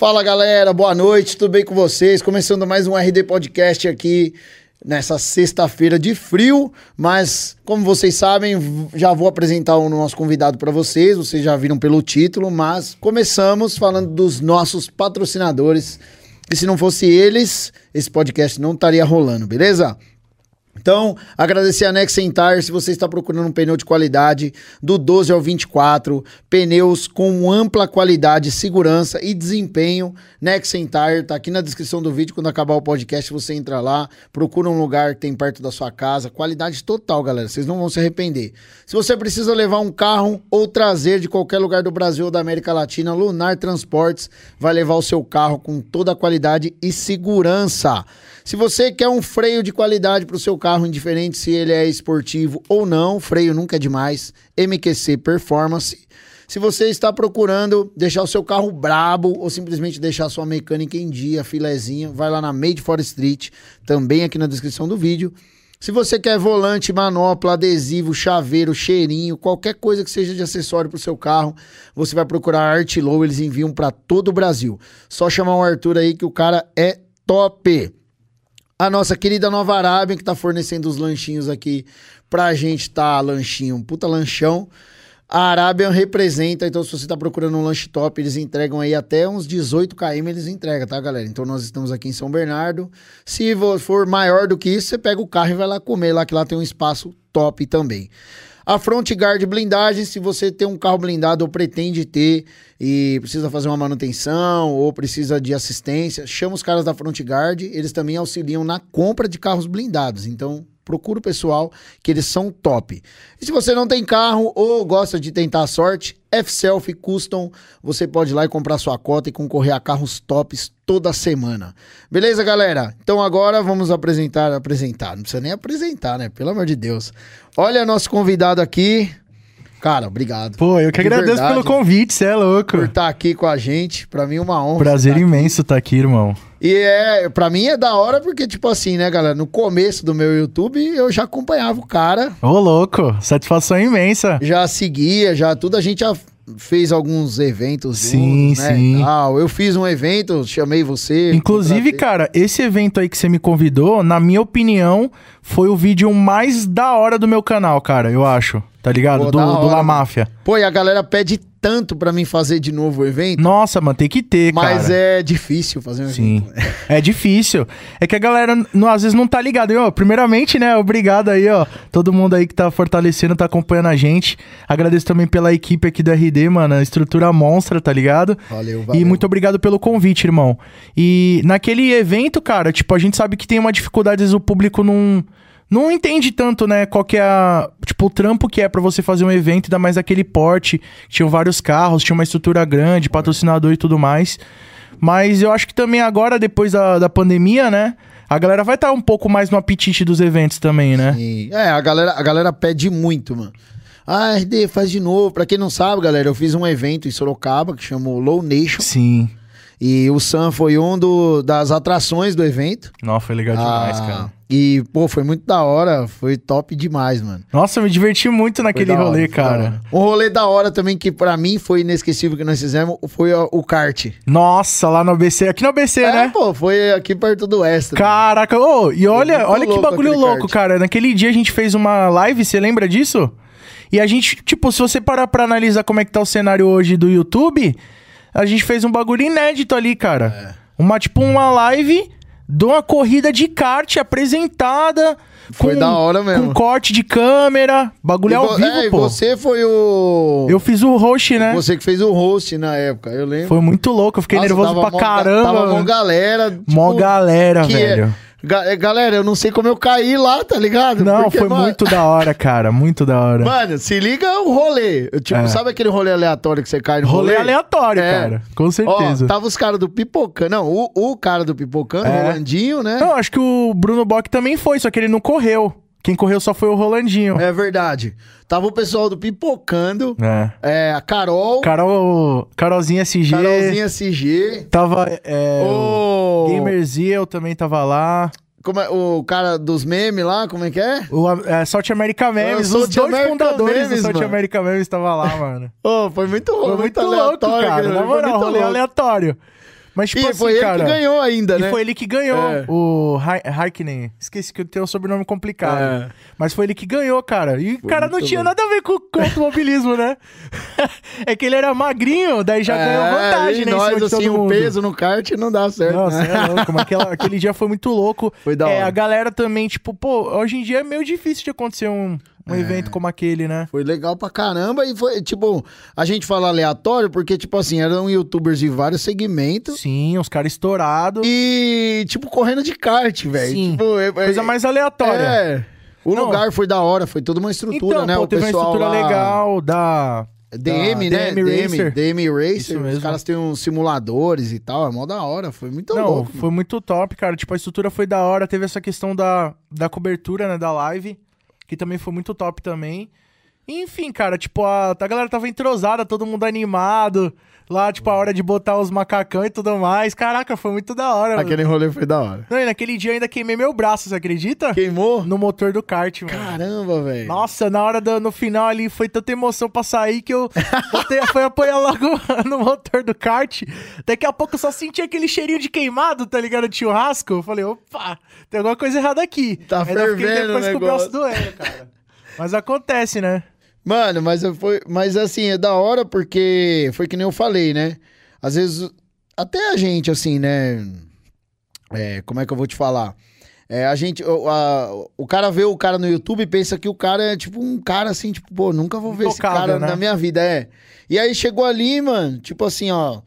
Fala galera, boa noite, tudo bem com vocês? Começando mais um RD Podcast aqui nessa sexta-feira de frio, mas como vocês sabem, já vou apresentar o nosso convidado para vocês, vocês já viram pelo título, mas começamos falando dos nossos patrocinadores. E se não fosse eles, esse podcast não estaria rolando, beleza? Então, agradecer a Nexen Tire, se você está procurando um pneu de qualidade, do 12 ao 24, pneus com ampla qualidade, segurança e desempenho, Nexen Tire, tá aqui na descrição do vídeo, quando acabar o podcast você entra lá, procura um lugar que tem perto da sua casa, qualidade total, galera, vocês não vão se arrepender. Se você precisa levar um carro ou trazer de qualquer lugar do Brasil ou da América Latina, Lunar Transportes vai levar o seu carro com toda a qualidade e segurança. Se você quer um freio de qualidade para o seu carro, indiferente se ele é esportivo ou não, freio nunca é demais, MQC Performance. Se você está procurando deixar o seu carro brabo ou simplesmente deixar sua mecânica em dia, filezinha, vai lá na Made for Street, também aqui na descrição do vídeo. Se você quer volante, manopla, adesivo, chaveiro, cheirinho, qualquer coisa que seja de acessório para o seu carro, você vai procurar a Artlow, eles enviam para todo o Brasil. Só chamar o Arthur aí que o cara é top a nossa querida Nova Arábia, que tá fornecendo os lanchinhos aqui pra gente, tá? Lanchinho, puta lanchão. A Arábia representa, então se você tá procurando um lanche top, eles entregam aí até uns 18 km, eles entregam, tá, galera? Então nós estamos aqui em São Bernardo. Se for maior do que isso, você pega o carro e vai lá comer, lá que lá tem um espaço top também. A Front Guard Blindagem, se você tem um carro blindado ou pretende ter e precisa fazer uma manutenção ou precisa de assistência, chama os caras da Front Guard, eles também auxiliam na compra de carros blindados. Então, procura o pessoal que eles são top. E se você não tem carro ou gosta de tentar a sorte, F-Self Custom, você pode ir lá e comprar sua cota e concorrer a carros tops toda semana. Beleza, galera? Então agora vamos apresentar, apresentar, não precisa nem apresentar, né? Pelo amor de Deus. Olha nosso convidado aqui. Cara, obrigado. Pô, eu que De agradeço verdade, pelo convite, você é louco. Por estar tá aqui com a gente, pra mim é uma honra. Prazer tá imenso estar tá aqui, irmão. E é, pra mim é da hora porque, tipo assim, né, galera? No começo do meu YouTube, eu já acompanhava o cara. Ô, louco, satisfação imensa. Já seguia, já tudo, a gente já fez alguns eventos sim, juntos, né? Sim, Eu fiz um evento, chamei você. Inclusive, cara, esse evento aí que você me convidou, na minha opinião, foi o vídeo mais da hora do meu canal, cara, eu acho. Tá ligado? Pô, do, do La Máfia. Pô, e a galera pede tanto para mim fazer de novo o evento. Nossa, mano, tem que ter, mas cara. Mas é difícil fazer um Sim. evento. Sim. é difícil. É que a galera não, às vezes não tá ligada. Eu, primeiramente, né, obrigado aí, ó. Todo mundo aí que tá fortalecendo, tá acompanhando a gente. Agradeço também pela equipe aqui do RD, mano. A estrutura monstra, tá ligado? Valeu, valeu. E muito obrigado pelo convite, irmão. E naquele evento, cara, tipo, a gente sabe que tem uma dificuldade, às vezes o público não não entende tanto, né, qual que é a, tipo, o trampo que é para você fazer um evento, ainda mais aquele porte, tinham vários carros, tinha uma estrutura grande, patrocinador e tudo mais. Mas eu acho que também agora, depois da, da pandemia, né, a galera vai estar tá um pouco mais no apetite dos eventos também, né? Sim. É, a galera, a galera pede muito, mano. Ah, RD, faz de novo. Pra quem não sabe, galera, eu fiz um evento em Sorocaba que chamou Low Nation. Sim. E o Sam foi um do, das atrações do evento. Nossa, foi legal demais, ah, cara. E, pô, foi muito da hora, foi top demais, mano. Nossa, eu me diverti muito naquele rolê, hora, cara. Um rolê da hora também que para mim foi inesquecível que nós fizemos, foi o kart. Nossa, lá no ABC, aqui no ABC, é, né? pô, foi aqui perto do Oeste. Caraca, ô, oh, e olha, olha que bagulho louco, kart. cara. Naquele dia a gente fez uma live, você lembra disso? E a gente, tipo, se você parar pra analisar como é que tá o cenário hoje do YouTube, a gente fez um bagulho inédito ali, cara. É. Uma, tipo, uma live de uma corrida de kart apresentada. Foi com, da hora mesmo. Com corte de câmera. Bagulho ao vivo, é, pô. você foi o. Eu fiz o host, né? Você que fez o host na época, eu lembro. Foi muito louco, eu fiquei Nossa, nervoso pra caramba. Tava uma galera. Tipo, mó galera, é velho. É é, galera, eu não sei como eu caí lá, tá ligado? Não, Porque, foi mano... muito da hora, cara. Muito da hora. Mano, se liga o rolê. Tipo, é. sabe aquele rolê aleatório que você cai no rolê? Rolê aleatório, é. cara. Com certeza. Ó, tava os caras do Pipocano. Não, o, o cara do Pipocano, é. Rolandinho, né? Não, acho que o Bruno Bock também foi, só que ele não correu. Quem correu só foi o Rolandinho. É verdade. Tava o pessoal do Pipocando. É. é a Carol. Carol. Carolzinha SG. Carolzinha SG. Tava. É, o Gamerziel também tava lá. Como é, o cara dos memes lá, como é que é? O é, South America Memes, os dois America fundadores Memes, do South America Memes estavam lá, mano. oh, foi muito, foi muito, muito louco, cara. Na moral, rolê aleatório. Mas, tipo e assim, foi ele cara, que ganhou ainda, E né? foi ele que ganhou É. o Raikkonen. Esqueci que tem um sobrenome complicado. É. Mas foi ele que ganhou, cara. E o cara não tinha louco. nada a ver com, com automobilismo, né? é que ele era magrinho, daí já ganhou vantagem, É, e né? nós, assim, o peso no kart não dá certo, Nossa, né? é louco, mas aquela- aquele dia foi muito louco. Foi da É, hora. a galera também, tipo, pô, hoje em dia é meio difícil de acontecer um, um É. evento como aquele, né? Foi legal pra caramba e foi, tipo, a gente fala aleatório porque, tipo assim, eram youtubers de vários segmentos Sim, os caras estourados. e, tipo, correndo de kart, velho. Sim. Tipo, é- é- Coisa mais aleatória. É. O Não. lugar foi da hora, foi toda uma estrutura, então, né? pô, o teve uma pessoal estrutura lá... legal da... DM, né? DM DM, Racer. DM Racer. Isso Os mesmo. caras têm uns simuladores e tal. É mó da hora. Foi muito Não, louco. foi muito top, cara. Tipo, a estrutura foi da hora. Teve essa questão da, da cobertura, né, da live, que também foi muito top também. Enfim, cara, tipo, a, a galera tava entrosada, todo mundo animado. Lá, tipo, a hora de botar os macacão e tudo mais. Caraca, foi muito da hora. mano. Aquele rolê foi da hora. Não, e naquele dia eu ainda queimei meu braço, você acredita? Queimou? No motor do kart, mano. Caramba, velho. Nossa, na hora do no final ali foi tanta emoção pra sair que eu botei, foi apoiar logo no motor do kart. Daqui a pouco eu só senti aquele cheirinho de queimado, tá ligado? De churrasco. Eu falei, opa, tem alguma coisa errada aqui. Tá Ainda fiquei fervendo depois o com o braço negócio. doendo, cara. Mas acontece, né? Mano, mas, foi, mas assim, é da hora porque foi que nem eu falei, né? Às vezes, até a gente, assim, né? É, como é que eu vou te falar? É, a gente, o, a- o cara vê o cara no YouTube e pensa que o cara é tipo um cara assim, tipo, pô, nunca vou ver esse Intocável, cara né? na minha vida, é. E aí chegou ali, mano, tipo assim, ó.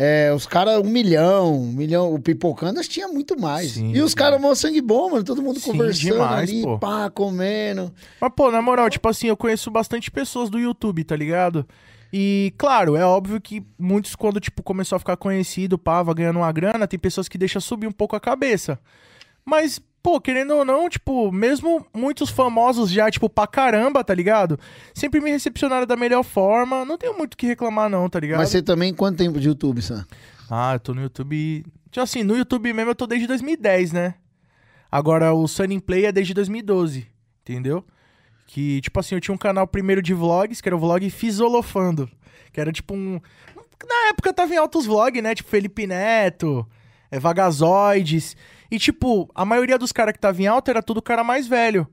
É, os caras, um milhão, um milhão. O Pipocandas tinha muito mais. Sim, e os caras, mó sangue bom, mano. Todo mundo Sim, conversando demais, ali, pô. pá, comendo. Mas, pô, na moral, tipo assim, eu conheço bastante pessoas do YouTube, tá ligado? E, claro, é óbvio que muitos, quando, tipo, começou a ficar conhecido, pá, vai ganhando uma grana, tem pessoas que deixam subir um pouco a cabeça. Mas, pô, querendo ou não, tipo, mesmo muitos famosos já, tipo, pra caramba, tá ligado? Sempre me recepcionaram da melhor forma. Não tenho muito o que reclamar, não, tá ligado? Mas você também, quanto tempo de YouTube, Sam? Ah, eu tô no YouTube. Tipo assim, no YouTube mesmo eu tô desde 2010, né? Agora o Sunny Play é desde 2012, entendeu? Que, tipo assim, eu tinha um canal primeiro de vlogs, que era o vlog Fisolofando. Que era tipo um. Na época tava em altos vlogs, né? Tipo Felipe Neto, é, Vagazoides. E, tipo, a maioria dos caras que tava em alta era tudo cara mais velho.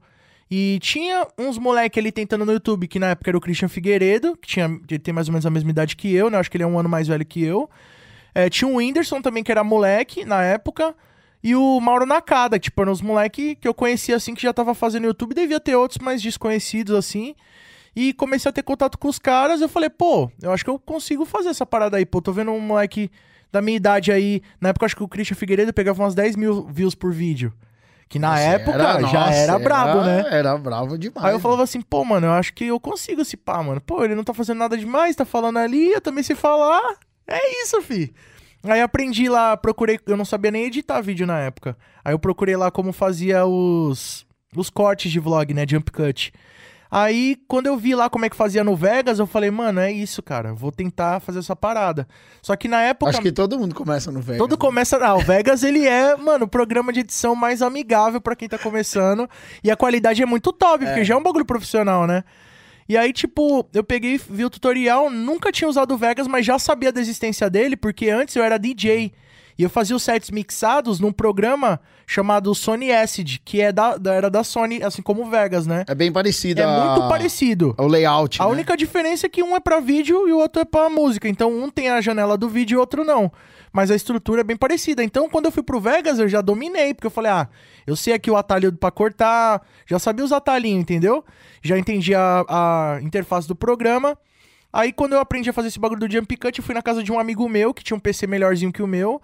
E tinha uns moleque ali tentando no YouTube, que na época era o Christian Figueiredo, que tinha, ele tem mais ou menos a mesma idade que eu, né? Acho que ele é um ano mais velho que eu. É, tinha o Whindersson também, que era moleque na época. E o Mauro Nakada, tipo, eram os moleque que eu conhecia assim, que já tava fazendo YouTube. Devia ter outros mais desconhecidos, assim. E comecei a ter contato com os caras. Eu falei, pô, eu acho que eu consigo fazer essa parada aí. Pô, tô vendo um moleque da minha idade aí. Na época, acho que o Christian Figueiredo pegava umas 10 mil views por vídeo. Que na Nossa, época era- já nossa, era brabo, né? Era brabo demais. Aí eu falava assim, pô, mano, eu acho que eu consigo esse pá, mano. Pô, ele não tá fazendo nada demais, tá falando ali, eu também sei falar. É isso, fi. Aí aprendi lá, procurei, eu não sabia nem editar vídeo na época. Aí eu procurei lá como fazia os os cortes de vlog, né, jump cut. Aí, quando eu vi lá como é que fazia no Vegas, eu falei, mano, é isso, cara. Vou tentar fazer essa parada. Só que na época. Acho que todo mundo começa no Vegas. Todo começa. Ah, o Vegas, ele é, mano, o programa de edição mais amigável pra quem tá começando. E a qualidade é muito top, porque já é um bagulho profissional, né? E aí, tipo, eu peguei, vi o tutorial, nunca tinha usado o Vegas, mas já sabia da existência dele, porque antes eu era DJ. E eu fazia os sets mixados num programa chamado Sony Acid, que é da, da- era da Sony, assim como o Vegas, né? É bem parecido. É a- muito parecido. O layout. A né? única diferença é que um é pra vídeo e o outro é pra música. Então um tem a janela do vídeo e o outro não. Mas a estrutura é bem parecida. Então quando eu fui pro Vegas eu já dominei, porque eu falei, ah, eu sei aqui o atalho pra cortar, já sabia os atalhinhos, entendeu? Já entendi a, a interface do programa. Aí quando eu aprendi a fazer esse bagulho do jump cut, eu fui na casa de um amigo meu que tinha um PC melhorzinho que o meu.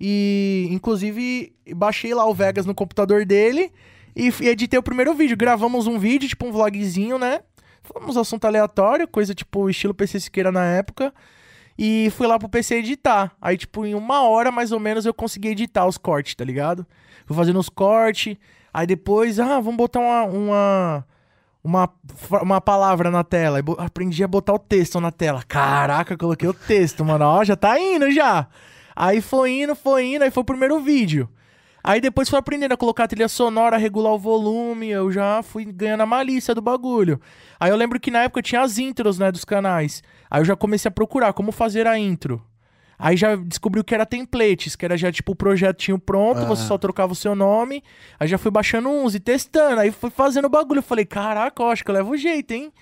E inclusive baixei lá o Vegas no computador dele e f- editei o primeiro vídeo. Gravamos um vídeo, tipo um vlogzinho, né? Falamos assunto aleatório, coisa tipo estilo PC Siqueira na época. E fui lá pro PC editar. Aí, tipo, em uma hora mais ou menos eu consegui editar os cortes, tá ligado? Fui fazendo os cortes. Aí depois, ah, vamos botar uma, uma, uma, uma palavra na tela. Aprendi a botar o texto na tela. Caraca, coloquei o texto, mano. Ó, já tá indo já. Aí foi indo, foi indo. Aí foi o primeiro vídeo. Aí depois fui aprendendo a colocar a trilha sonora, regular o volume, eu já fui ganhando a malícia do bagulho. Aí eu lembro que na época tinha as intros, né, dos canais. Aí eu já comecei a procurar como fazer a intro. Aí já descobriu que era templates, que era já tipo o projetinho pronto, Ah. você só trocava o seu nome. Aí já fui baixando uns e testando. Aí fui fazendo o bagulho. Eu falei, caraca, eu acho que eu levo jeito, hein?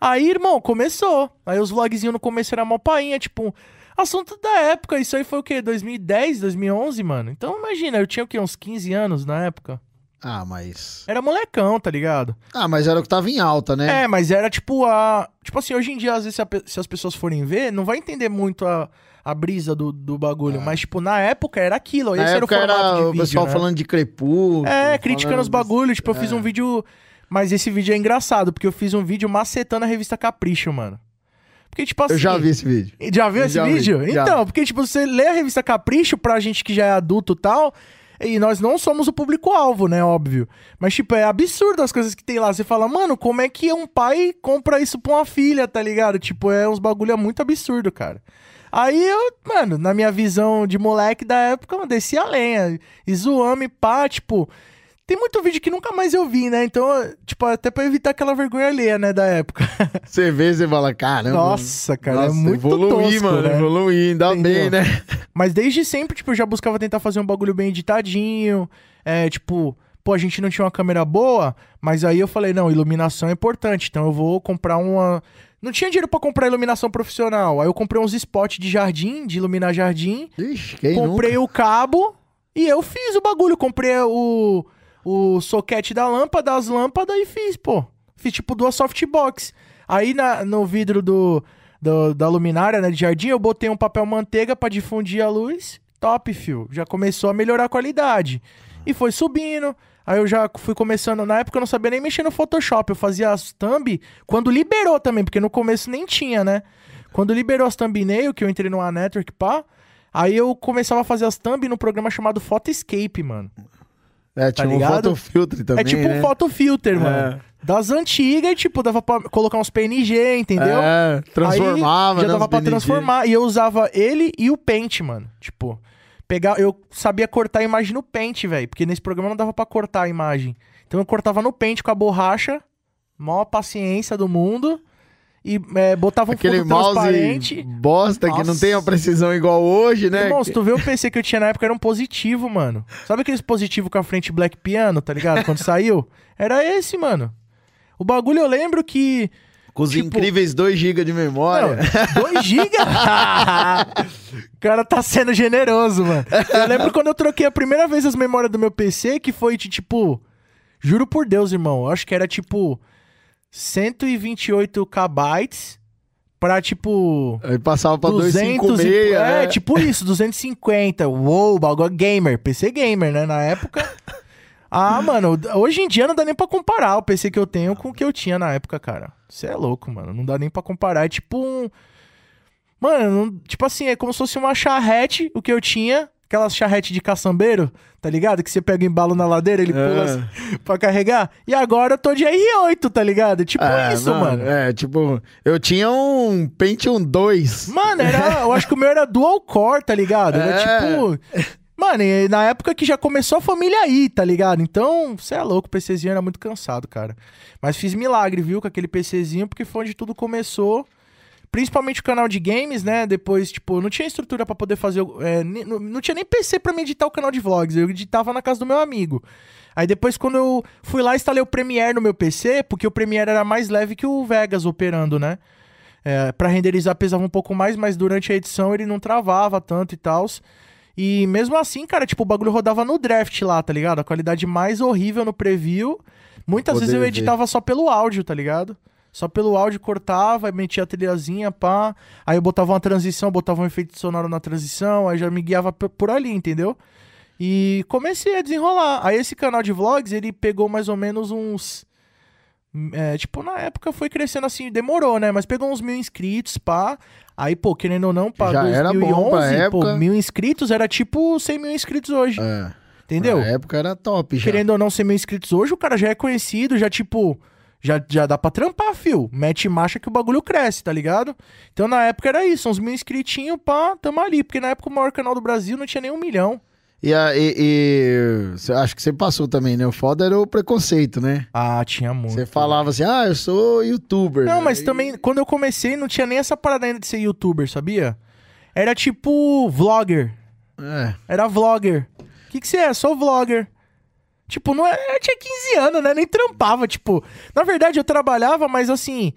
Aí, irmão, começou. Aí os vlogzinhos no começo era mó painha, tipo, assunto da época. Isso aí foi o quê? 2010, 2011, mano? Então imagina, eu tinha o quê? Uns 15 anos na época. Ah, mas. Era molecão, tá ligado? Ah, mas era o que tava em alta, né? É, mas era tipo a. Tipo assim, hoje em dia, às vezes, se, as pessoas forem ver, não vai entender muito a, a brisa do, do bagulho. Mas, tipo, na época era aquilo. Na Esse época era o formato era o vídeo, pessoal né? falando de crepúsculo. É, criticando os bagulhos. Tipo, eu fiz É. um vídeo. Mas esse vídeo é engraçado, porque eu fiz um vídeo macetando a revista Capricho, mano. Porque, tipo assim. Eu já vi esse vídeo. Já viu Eu esse vi, vídeo? já. Então, porque, tipo, você lê a revista Capricho pra gente que já é adulto e tal. E nós não somos o público-alvo, né? Óbvio. Mas, tipo, é absurdo as coisas que tem lá. Você fala, mano, como é que um pai compra isso pra uma filha, tá ligado? Tipo, é uns bagulho muito absurdo, cara. Aí eu, mano, na minha visão de moleque da época, eu desci a lenha. E zoame, pá, tipo. Tem muito vídeo que nunca mais eu vi, né? Então, tipo, até pra evitar aquela vergonha alheia, né, da época. Você vê, você fala, caramba. Nossa, cara, é nossa, muito evoluí, tosco, mano. né? Evoluí, ainda Entendeu? bem, né? Mas desde sempre, tipo, eu já buscava tentar fazer um bagulho bem editadinho. É, tipo, pô, a gente não tinha uma câmera boa, mas aí eu falei, não, iluminação é importante, então eu vou comprar uma. Não tinha dinheiro pra comprar iluminação profissional. Aí eu comprei uns spots de jardim, de iluminar jardim. Ixi, quem comprei o cabo e eu fiz o bagulho. Comprei o, o soquete da lâmpada, as lâmpadas e fiz, pô. Fiz tipo duas softbox. Aí na, no vidro do, do- da luminária, né, de jardim, eu botei um papel manteiga pra difundir a luz. Top, fio. Já começou a melhorar a qualidade. E foi subindo. Aí eu já fui começando. Na época eu não sabia nem mexer no Photoshop. Eu fazia as thumb quando liberou também, porque no começo nem tinha, né? Quando liberou as thumbnail, que eu entrei no A Network, pá. Aí eu começava a fazer as thumb no programa chamado Photoscape, mano. É, tinha um ligado? fotofiltre também, é tipo né? um photofilter, É. mano. Das antigas, tipo, dava pra colocar uns PNG, entendeu? É, transformava, Aí já né, dava pra PNG. transformar. E eu usava ele e o Paint, mano. Tipo, pegar, eu sabia cortar a imagem no Paint, velho. Porque nesse programa não dava pra cortar a imagem. Então eu cortava no Paint com a borracha. Mó paciência do mundo. E é, botava um Aquele fundo mouse transparente. bosta que não Nossa. tem a precisão igual hoje, né? Irmão, se tu vê o PC que eu tinha na época, era um positivo, mano. Sabe aqueles positivo com a frente Black Piano, tá ligado? Quando saiu? Era esse, mano. O bagulho eu lembro que. Com os tipo- incríveis 2 GB de memória. 2 GB? o cara tá sendo generoso, mano. Eu lembro quando eu troquei a primeira vez as memórias do meu PC, que foi de tipo. Juro por Deus, irmão. Eu acho que era tipo. 128 KB pra tipo. Aí passava pra 200 256, e, é, né? tipo isso, 250. Uou, bagulho gamer. PC gamer, né? Na época. Ah, mano, hoje em dia não dá nem pra comparar o PC que eu tenho com o que eu tinha na época, cara. Você é louco, mano. Não dá nem pra comparar. É tipo um. Mano, não- tipo assim, é como se fosse uma charrete, o que eu tinha. Aquelas charrete de caçambeiro, tá ligado? Que você pega o embalo na ladeira, ele É. pula assim pra carregar. E agora eu tô de R8, tá ligado? Tipo É, isso, não, mano. É, tipo, eu tinha um Pentium 2. Mano, era, eu acho que o meu era dual core, tá ligado? Era É. tipo. Mano, na época que já começou a família aí, tá ligado? Então, você é louco, o PCzinho era muito cansado, cara. Mas fiz milagre, viu, com aquele PCzinho, porque foi onde tudo começou. Principalmente o canal de games, né? Depois, tipo, não tinha estrutura pra poder fazer. o- é, não, não tinha nem PC pra me editar o canal de vlogs. Eu editava na casa do meu amigo. Aí depois, quando eu fui lá, instalei o Premiere no meu PC, porque o Premiere era mais leve que o Vegas operando, né? É, para renderizar pesava um pouco mais, mas durante a edição ele não travava tanto e tal. E mesmo assim, cara, tipo, o bagulho rodava no draft lá, tá ligado? A qualidade mais horrível no preview. Muitas Poder vezes eu ver. editava só pelo áudio, tá ligado? Só pelo áudio cortava, metia a trilhazinha, pá. Aí eu botava uma transição, botava um efeito sonoro na transição, aí já me guiava por ali, entendeu? E comecei a desenrolar. Aí esse canal de vlogs, ele pegou mais ou menos uns. é, tipo, na época foi crescendo assim, demorou, né? Mas pegou uns mil inscritos, pá. Aí, pô, querendo ou não, pra Já era bom pra 2011, pô, época. mil inscritos era tipo 100 mil inscritos hoje. É. entendeu? Na época era top já. Querendo ou não, 100 mil inscritos hoje, o cara já é conhecido, já tipo. Já, já dá pra trampar, fio. Mete marcha que o bagulho cresce, tá ligado? Então na época era isso, uns mil inscritinhos, pá, tamo ali. Porque na época o maior canal do Brasil não tinha nem um milhão. E, a- e- e- acho que você passou também, né? O foda era o preconceito, né? Ah, tinha muito. Você falava assim, ah, eu sou youtuber. Não, mas Aí- também, quando eu comecei, não tinha nem essa parada ainda de ser youtuber, sabia? Era tipo vlogger. É. Era vlogger. O que, que você é? Sou vlogger. Tipo, não é, eu tinha 15 anos, né? Nem trampava, tipo. Na verdade, eu trabalhava, mas assim.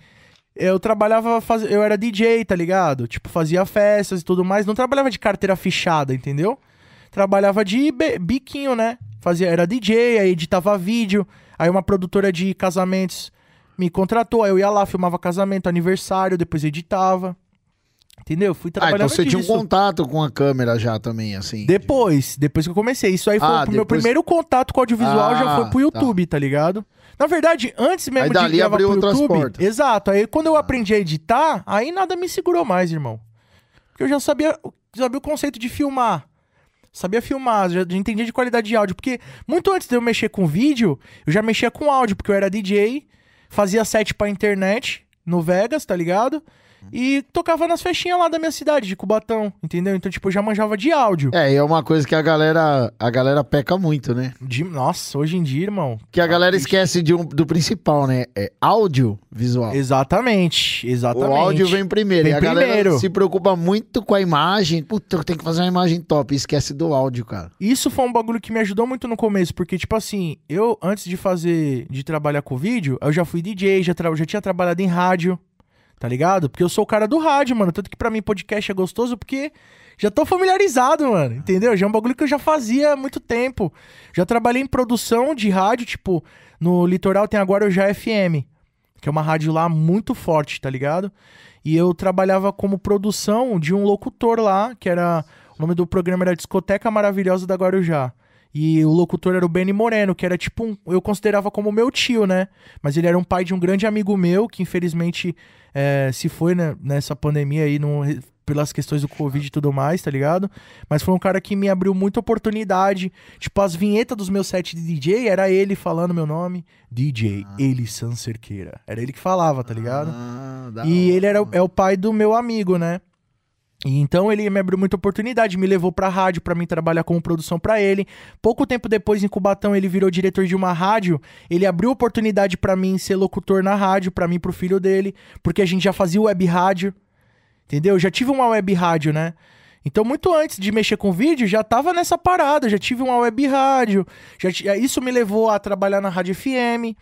Eu trabalhava, faz... eu era DJ, tá ligado? Tipo, fazia festas e tudo mais. Não trabalhava de carteira fichada, entendeu? Trabalhava de biquinho, né? Fazia, era DJ, aí editava vídeo. Aí uma produtora de casamentos me contratou. Aí eu ia lá, filmava casamento, aniversário, depois editava. Entendeu? Fui Ah, trabalhando então você tinha um disso. contato com a câmera já também, assim. Depois, depois que eu comecei. Isso aí foi Ah, o meu depois- primeiro contato com audiovisual, já Ah, foi pro YouTube, tá. ligado? Na verdade, antes mesmo Aí dali de gravar abriu pro outras YouTube, portas. exato. Aí quando eu aprendi a editar, aí nada me segurou mais, irmão. Porque eu já sabia, sabia o conceito de filmar. Sabia filmar, já entendia de qualidade de áudio. Porque muito antes de eu mexer com vídeo, eu já mexia com áudio, porque eu era DJ, fazia set pra internet no Vegas, tá ligado? E tocava nas festinhas lá da minha cidade, de Cubatão, entendeu? Então, tipo, eu já manjava de áudio. É, e é uma coisa que a galera, a galera peca muito, né? De- nossa, hoje em dia, irmão. Que a galera esquece de um- do principal, né? É áudio visual. Exatamente, exatamente. O áudio vem primeiro. Vem e a galera primeiro. se preocupa muito com a imagem. Puta, eu tenho que fazer uma imagem top. E esquece do áudio, cara. Isso foi um bagulho que me ajudou muito no começo, porque, tipo assim, eu, antes de fazer, de trabalhar com vídeo, eu já fui DJ, já, já tinha trabalhado em rádio, tá ligado? Porque eu sou o cara do rádio, mano. Tanto que pra mim podcast é gostoso, porque já tô familiarizado, mano, entendeu? Já é um bagulho que eu já fazia há muito tempo. Já trabalhei em produção de rádio, tipo, no litoral tem agora o Já FM, que é uma rádio lá muito forte, tá ligado? E eu trabalhava como produção de um locutor lá, que era. O nome do programa era Discoteca Maravilhosa da Guarujá. E o locutor era o Benny Moreno, que era tipo um. Eu considerava como meu tio, né? Mas ele era um pai de um grande amigo meu, que infelizmente eh, se foi né, nessa pandemia aí, no- pelas questões do Covid e tudo mais, tá ligado? Mas foi um cara que me abriu muita oportunidade. Tipo, as vinhetas dos meus sets de DJ era ele falando meu nome. DJ Elissan Cerqueira. Era ele que falava, tá ligado? Ah, E hora. ele era, é o pai do meu amigo, né? E então ele me abriu muita oportunidade, me levou pra rádio pra mim trabalhar como produção pra ele. Pouco tempo depois em Cubatão ele virou diretor de uma rádio. Ele abriu oportunidade pra mim ser locutor na rádio, pra mim pro filho dele, porque a gente já fazia web rádio. Entendeu? Eu já tive uma web rádio, né? Então, muito antes de mexer com vídeo, já tava nessa parada, já tive uma web rádio. Já ti- Isso me levou a trabalhar na Rádio FM.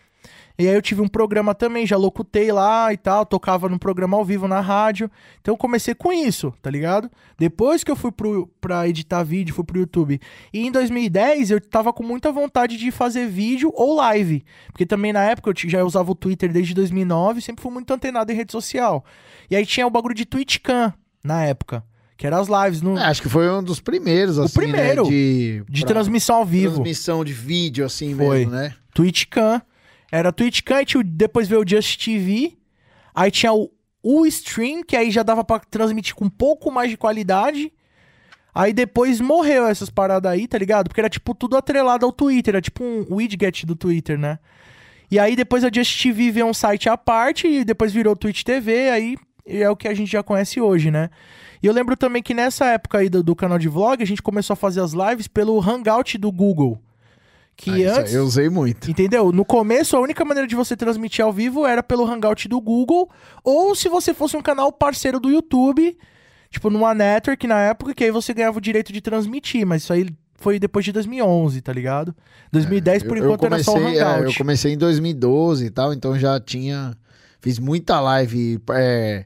E aí eu tive um programa também, já locutei lá e tal, tocava num programa ao vivo na rádio. Então eu comecei com isso, tá ligado? Depois que eu fui pro, pra editar vídeo, fui pro YouTube. E em 2010 eu tava com muita vontade de fazer vídeo ou live. Porque também na época eu já usava o Twitter desde 2009, sempre fui muito antenado em rede social. E aí tinha o bagulho de TwitchCam na época, que era as lives no, É, acho que foi um dos primeiros, assim, primeiro né? De, de pra- transmissão ao vivo. Transmissão de vídeo, assim Foi. mesmo, né? TwitchCam. Era TwitchCam, tinha o- depois veio o Just TV. Aí tinha o, o Stream, que aí já dava pra transmitir com um pouco mais de qualidade. Aí depois morreu essas paradas aí, tá ligado? Porque era tipo tudo atrelado ao Twitter, era tipo um widget do Twitter, né? E aí depois a Just TV veio um site à parte e depois virou Twitch TV, aí é o que a gente já conhece hoje, né? E eu lembro também que nessa época aí do, do canal de vlog, a gente começou a fazer as lives pelo Hangout do Google. Que Ah, antes. eu usei muito. Entendeu? No começo, a única maneira de você transmitir ao vivo era pelo Hangout do Google, ou se você fosse um canal parceiro do YouTube, tipo numa network na época, que aí você ganhava o direito de transmitir, mas isso aí foi depois de 2011, tá ligado? 2010, por É, Eu- enquanto, eu era só o comecei, é, Hangout. eu comecei em 2012 e tal, então já tinha. Fiz muita live. É,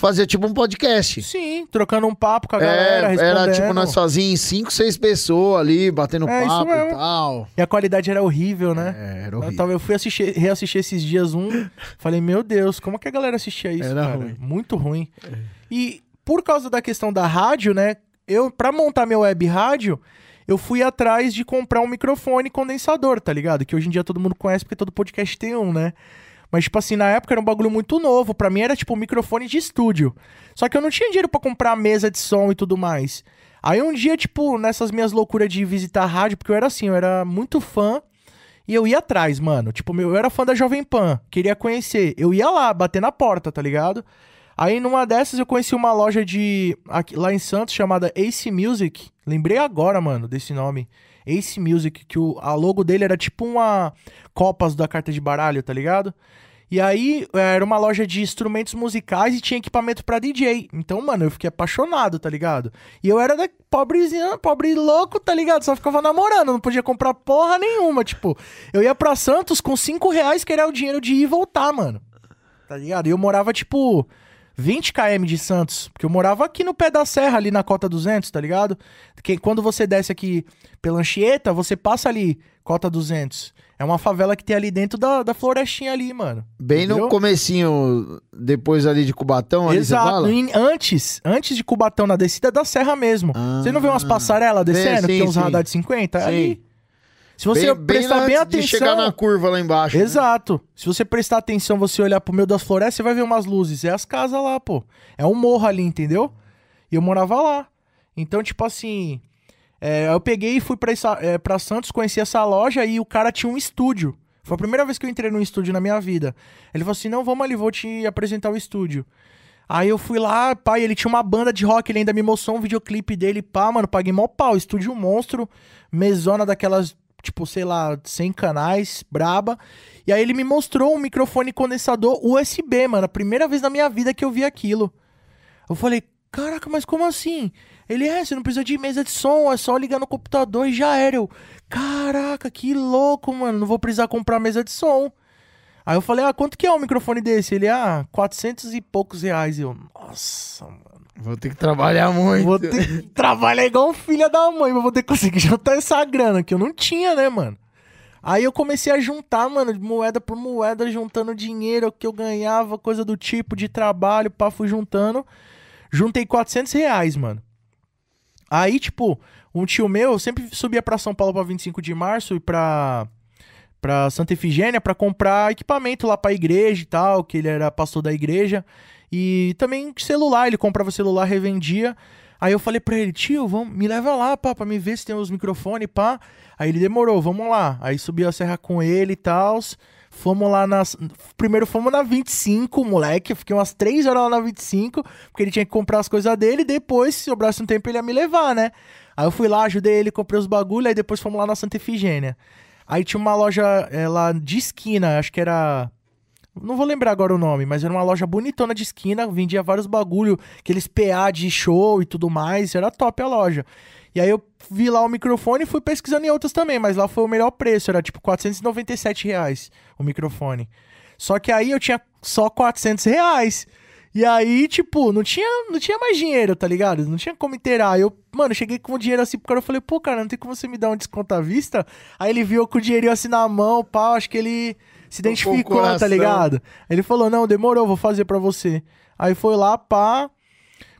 fazia tipo um podcast. Sim, trocando um papo com a galera, É, respondendo. era tipo nós sozinhos, cinco, seis pessoas ali, batendo É, papo e tal. E a qualidade era horrível, né? É, era Eu, horrível. tava- eu fui assistir, reassistir esses dias um, falei, meu Deus, como que a galera assistia isso, Era cara? ruim. Muito ruim. E por causa da questão da rádio, né, eu, pra montar meu web rádio, eu fui atrás de comprar um microfone condensador, tá ligado? Que hoje em dia todo mundo conhece porque todo podcast tem um, né? Mas, tipo assim, na época era um bagulho muito novo. Pra mim era tipo um microfone de estúdio. Só que eu não tinha dinheiro pra comprar mesa de som e tudo mais. Aí um dia, tipo, nessas minhas loucuras de visitar a rádio, porque eu era assim, eu era muito fã e eu ia atrás, mano. Tipo, eu era fã da Jovem Pan, queria conhecer. Eu ia lá, bater na porta, tá ligado? Aí numa dessas eu conheci uma loja de. aqui- lá em Santos chamada Ace Music. Lembrei agora, mano, desse nome. Ace Music, que o, a logo dele era tipo uma Copas da carta de baralho, tá ligado? E aí era uma loja de instrumentos musicais e tinha equipamento pra DJ. Então, mano, eu fiquei apaixonado, tá ligado? E eu era da pobrezinha, pobre louco, tá ligado? Só ficava namorando, não podia comprar porra nenhuma. Tipo, eu ia pra Santos com 5 reais, que era o dinheiro de ir e voltar, mano. Tá ligado? E eu morava, tipo, 20 km de Santos. Porque eu morava aqui no pé da serra, ali na Cota 200, tá ligado? Que quando você desce aqui pela Anchieta, você passa ali, Cota 200. É uma favela que tem ali dentro da, da florestinha ali, mano. Bem Entendeu? no comecinho, depois ali de Cubatão, ali você Exato. fala? Em- antes, antes de Cubatão, na descida da serra mesmo. Ah. você não vê umas passarelas descendo, que sim, tem uns sim. radar de 50? É Sim. ali. Se você prestar bem, antes atenção... de chegar na curva lá embaixo. né? Exato. Se você prestar atenção, você olhar pro meio das florestas, você vai ver umas luzes. É as casas lá, pô. É um morro ali, entendeu? E eu morava lá. Então, tipo assim. é, eu peguei e fui pra, essa, é, pra Santos, conheci essa loja e o cara tinha um estúdio. Foi a primeira vez que eu entrei num estúdio na minha vida. Ele falou assim: não, vamos ali, vou te apresentar o estúdio. Aí eu fui lá, pai, ele tinha uma banda de rock, ele ainda me mostrou um videoclipe dele, pá, mano, paguei mó pau, estúdio monstro, mesona daquelas, tipo, sei lá, 100 canais, braba. E aí ele me mostrou um microfone condensador USB, mano, a primeira vez na minha vida que eu vi aquilo. Eu falei, caraca, mas como assim? Ele, é, você não precisa de mesa de som, é só ligar no computador e já era. Eu, caraca, que louco, mano, não vou precisar comprar mesa de som. Aí eu falei, ah, quanto que é um microfone desse? Ele, ah, 400 e poucos reais. Eu, nossa, mano. Vou ter que trabalhar muito. Vou ter que trabalhar igual um filho da mãe, mas vou ter que conseguir juntar essa grana, que eu não tinha, né, mano? Aí eu comecei a juntar, mano, moeda por moeda, juntando dinheiro que eu ganhava, coisa do tipo de trabalho, pá, fui juntando. Juntei 400 reais, mano. Aí, tipo, um tio meu sempre subia pra São Paulo pra 25 de março e pra, pra Santa Efigênia pra comprar equipamento lá pra igreja e tal, que ele era pastor da igreja. E também celular, ele comprava celular, revendia. Aí eu falei pra ele, tio, vamos, me leva lá, pá, pra me ver se tem os microfones, pá. Aí ele demorou, vamos lá. Aí subi a serra com ele e tal. Fomos lá nas. Primeiro fomos na 25, moleque. Eu fiquei umas 3 horas lá na 25, porque ele tinha que comprar as coisas dele. Depois, se sobrasse um tempo, ele ia me levar, né? Aí eu fui lá, ajudei ele, comprei os bagulho. Aí depois fomos lá na Santa Efigênia. Aí tinha uma loja é, lá de esquina, acho que era. Não vou lembrar agora o nome, mas era uma loja bonitona de esquina, vendia vários bagulho, aqueles PA de show e tudo mais, era top a loja. E aí eu vi lá o microfone e fui pesquisando em outras também, mas lá foi o melhor preço, era tipo 497 reais o microfone. Só que aí eu tinha só 400 reais. E aí, tipo, não tinha, não tinha mais dinheiro, tá ligado? Não tinha como inteirar. Eu, mano, cheguei com o dinheiro assim pro cara, eu falei, pô, cara, não tem como você me dar um desconto à vista? Aí ele viu com o dinheirinho assim na mão, pau, acho que ele se identificou, tá ligado? Ele falou, não, demorou, vou fazer pra você. Aí foi lá, pá,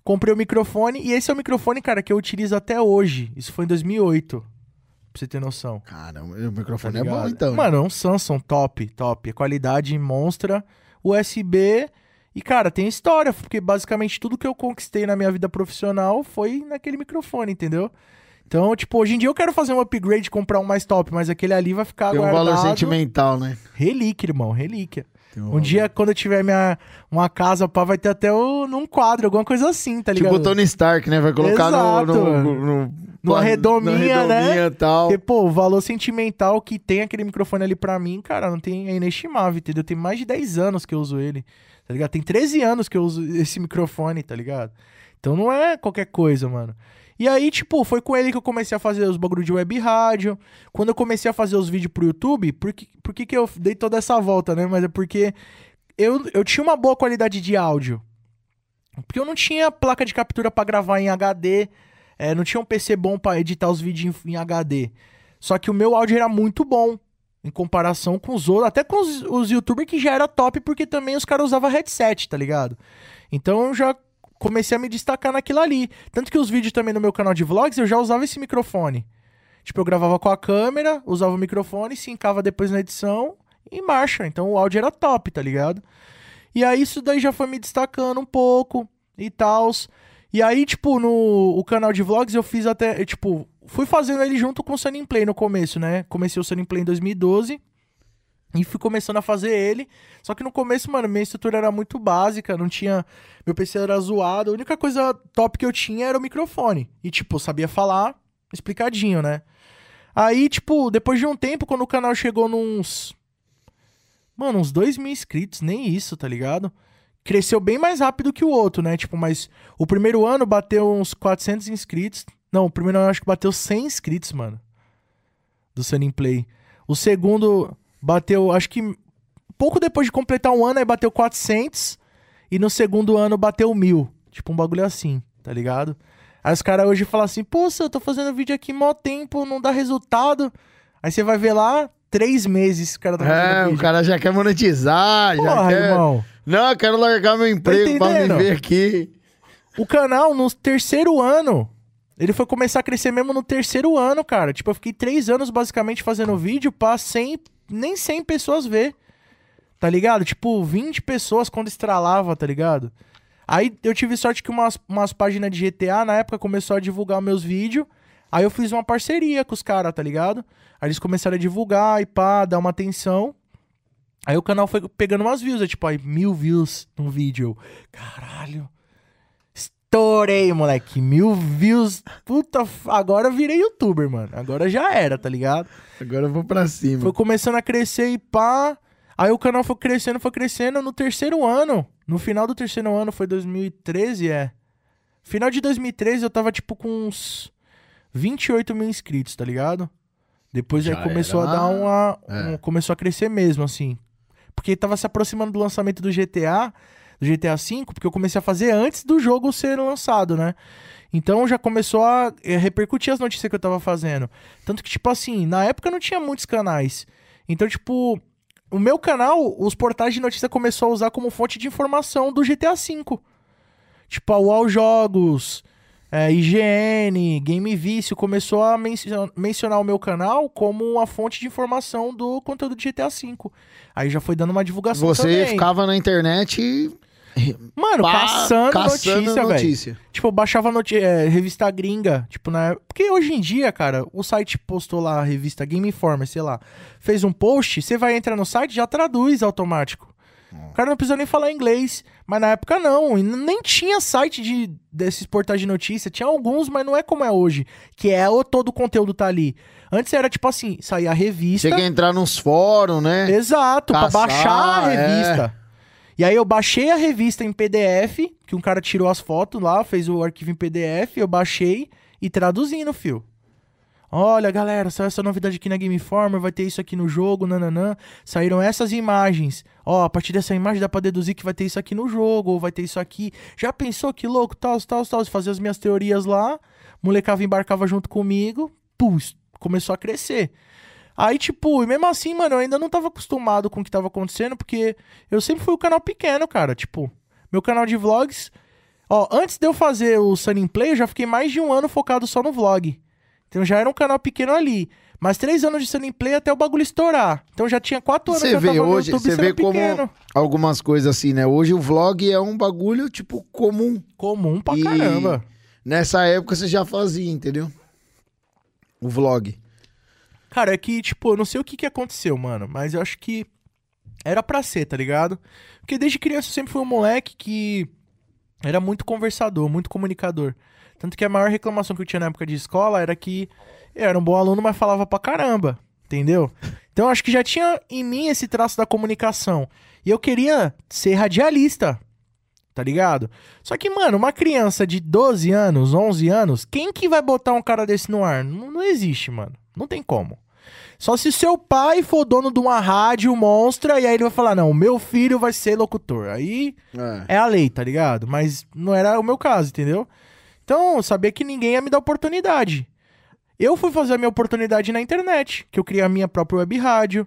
comprei o microfone, e esse é o microfone, cara, que eu utilizo até hoje. Isso foi em 2008, pra você ter noção. Caramba, o microfone é Tá ligado? bom então. Mano, é um Samsung top, top. Qualidade monstra. USB. E, cara, tem história, porque basicamente tudo que eu conquistei na minha vida profissional foi naquele microfone, entendeu? Então, tipo, hoje em dia eu quero fazer um upgrade, comprar um mais top, mas aquele ali vai ficar Tem um guardado. valor sentimental, né? Relíquia, irmão, relíquia. Tem Um dia, quando eu tiver minha, uma casa, pá, vai ter até o, num quadro, alguma coisa assim, tá ligado? Tipo o Tony Stark, né? Vai colocar no, Exato, no, mano. no- Numa redominha, né? e tal. Porque, pô, o valor sentimental que tem aquele microfone ali pra mim, cara, não tem, é inestimável, entendeu? Tem mais de 10 anos que eu uso ele, tá ligado? Tem 13 anos que eu uso esse microfone, tá ligado? Então não é qualquer coisa, mano. E aí, tipo, foi com ele que eu comecei a fazer os bagulho de web rádio. Quando eu comecei a fazer os vídeos pro YouTube, por que, por que, que eu dei toda essa volta, né? Mas é porque eu, eu tinha uma boa qualidade de áudio. Porque eu não tinha placa de captura pra gravar em HD, é, não tinha um PC bom pra editar os vídeos em, em HD. Só que o meu áudio era muito bom em comparação com os outros, até com os, os youtubers que já era top, porque também os caras usavam headset, tá ligado? Então eu já comecei a me destacar naquilo ali. Tanto que os vídeos também no meu canal de vlogs eu já usava esse microfone. Tipo, eu gravava com a câmera, usava o microfone, sincava depois na edição e marcha. Então o áudio era top, tá ligado? E aí isso daí já foi me destacando um pouco e tal. E aí, tipo, no o canal de vlogs eu fiz até, tipo, fui fazendo ele junto com o Sunny Play no começo, né? Comecei o Sunny Play em 2012 e fui começando a fazer ele. Só que no começo, mano, minha estrutura era muito básica, não tinha. Meu PC era zoado. A única coisa top que eu tinha era o microfone. E, tipo, sabia falar explicadinho, né? Aí, tipo, depois de um tempo, quando o canal chegou nos. mano, uns 2 mil inscritos, nem isso, tá ligado? Cresceu bem mais rápido que o outro, né? Tipo, mas o primeiro ano bateu uns 400 inscritos. Não, o primeiro ano acho que bateu 100 inscritos, mano. Do Sunny Play. O segundo bateu, acho que pouco depois de completar um ano, aí bateu 400. E no segundo ano bateu mil. Tipo, um bagulho assim, tá ligado? Aí os caras hoje falam assim, pô, eu tô fazendo vídeo aqui mó tempo, não dá resultado. Aí você vai ver lá, três meses o cara tá fazendo É, vídeo. o cara já quer monetizar, já Porra, quer... irmão. Não, eu quero largar meu emprego pra entendendo? viver aqui. O canal, no terceiro ano, ele foi começar a crescer mesmo no terceiro ano, cara. Tipo, eu fiquei três anos basicamente fazendo vídeo pra 100, nem 100 pessoas ver. Tá ligado? Tipo, 20 pessoas quando estralava, tá ligado? Aí eu tive sorte que umas, umas páginas de GTA na época começou a divulgar meus vídeos. Aí eu fiz uma parceria com os caras, tá ligado? Aí eles começaram a divulgar e pá, dar uma atenção. Aí o canal foi pegando umas views, é tipo, aí mil views num vídeo. Caralho. Estourei, moleque. Mil views. Puta, agora eu virei youtuber, mano. Agora já era, tá ligado? Agora eu vou pra cima. Foi começando a crescer e pá. Aí o canal foi crescendo, foi crescendo. No terceiro ano, no final do terceiro ano, foi 2013, é. Final de 2013 eu tava tipo com uns 28 mil inscritos, tá ligado? Depois Já aí começou era- a dar uma. É. um- começou a crescer mesmo, assim. Porque tava se aproximando do lançamento do GTA, do GTA V, porque eu comecei a fazer antes do jogo ser lançado, né? Então já começou a eh, repercutir as notícias que eu tava fazendo. Tanto que, tipo assim, na época não tinha muitos canais. Então, tipo, o meu canal, os portais de notícia começou a usar como fonte de informação do GTA V. Tipo, a UOL Jogos, é, IGN, Game Vício, começou a mencio- mencionar o meu canal como uma fonte de informação do conteúdo de GTA V. Aí já foi dando uma divulgação Você também. ficava na internet. Mano, pá, caçando, notícia, velho. notícia. Tipo, eu baixava é, revista gringa, tipo, na época. Porque hoje em dia, cara, o site postou lá a revista Game Informer, sei lá, fez um post, você vai entrar no site já traduz automático. O cara não precisa nem falar inglês. Mas na época não, e nem tinha site de, desses portais de notícia. Tinha alguns, mas não é como é hoje. Que é o, todo o conteúdo tá ali. Antes era tipo assim, saía a revista. Tinha que entrar nos fóruns, né? Exato, pra Caçar, baixar a é. E aí eu baixei a revista em PDF, que um cara tirou as fotos lá, fez o arquivo em PDF, eu baixei e traduzi no fio. Olha, galera, saiu essa novidade aqui na Game Informer, vai ter isso aqui no jogo, nananã. Saíram essas imagens. Ó, a partir dessa imagem dá pra deduzir que vai ter isso aqui no jogo, ou vai ter isso aqui. Já pensou que louco, tal, tal, tal. Fazia as minhas teorias lá, molecava embarcava junto comigo, pus, começou a crescer. Aí, tipo, e mesmo assim, mano, eu ainda não tava acostumado com o que tava acontecendo, porque eu sempre fui um canal pequeno, cara. Tipo, meu canal de vlogs. Ó, antes de eu fazer o Sunny Play, eu já fiquei mais de um ano focado só no vlog. Então já era um canal pequeno ali. Mas três anos de Sunny Play até o bagulho estourar. Então já tinha quatro anos Você vê hoje, você vê como pequeno. algumas coisas assim, né? Hoje o vlog é um bagulho, tipo, comum. Comum pra E caramba. Nessa época você já fazia, entendeu? O vlog. Cara, é que, tipo, eu não sei o que que aconteceu, mano, mas eu acho que era pra ser, tá ligado? Porque desde criança eu sempre fui um moleque que era muito conversador, muito comunicador. Tanto que a maior reclamação que eu tinha na época de escola era que eu era um bom aluno, mas falava pra caramba, entendeu? Então eu acho que já tinha em mim esse traço da comunicação. E eu queria ser radialista, tá ligado? Só que, mano, uma criança de 12 anos, 11 anos, quem que vai botar um cara desse no ar? Não, não existe, mano. Não tem como. Só se seu pai for dono de uma rádio monstra e aí ele vai falar: não, meu filho vai ser locutor. Aí É. é a lei, tá ligado? Mas não era o meu caso, entendeu? Então, eu sabia que ninguém ia me dar oportunidade. Eu fui fazer a minha oportunidade na internet, que eu criei a minha própria web rádio.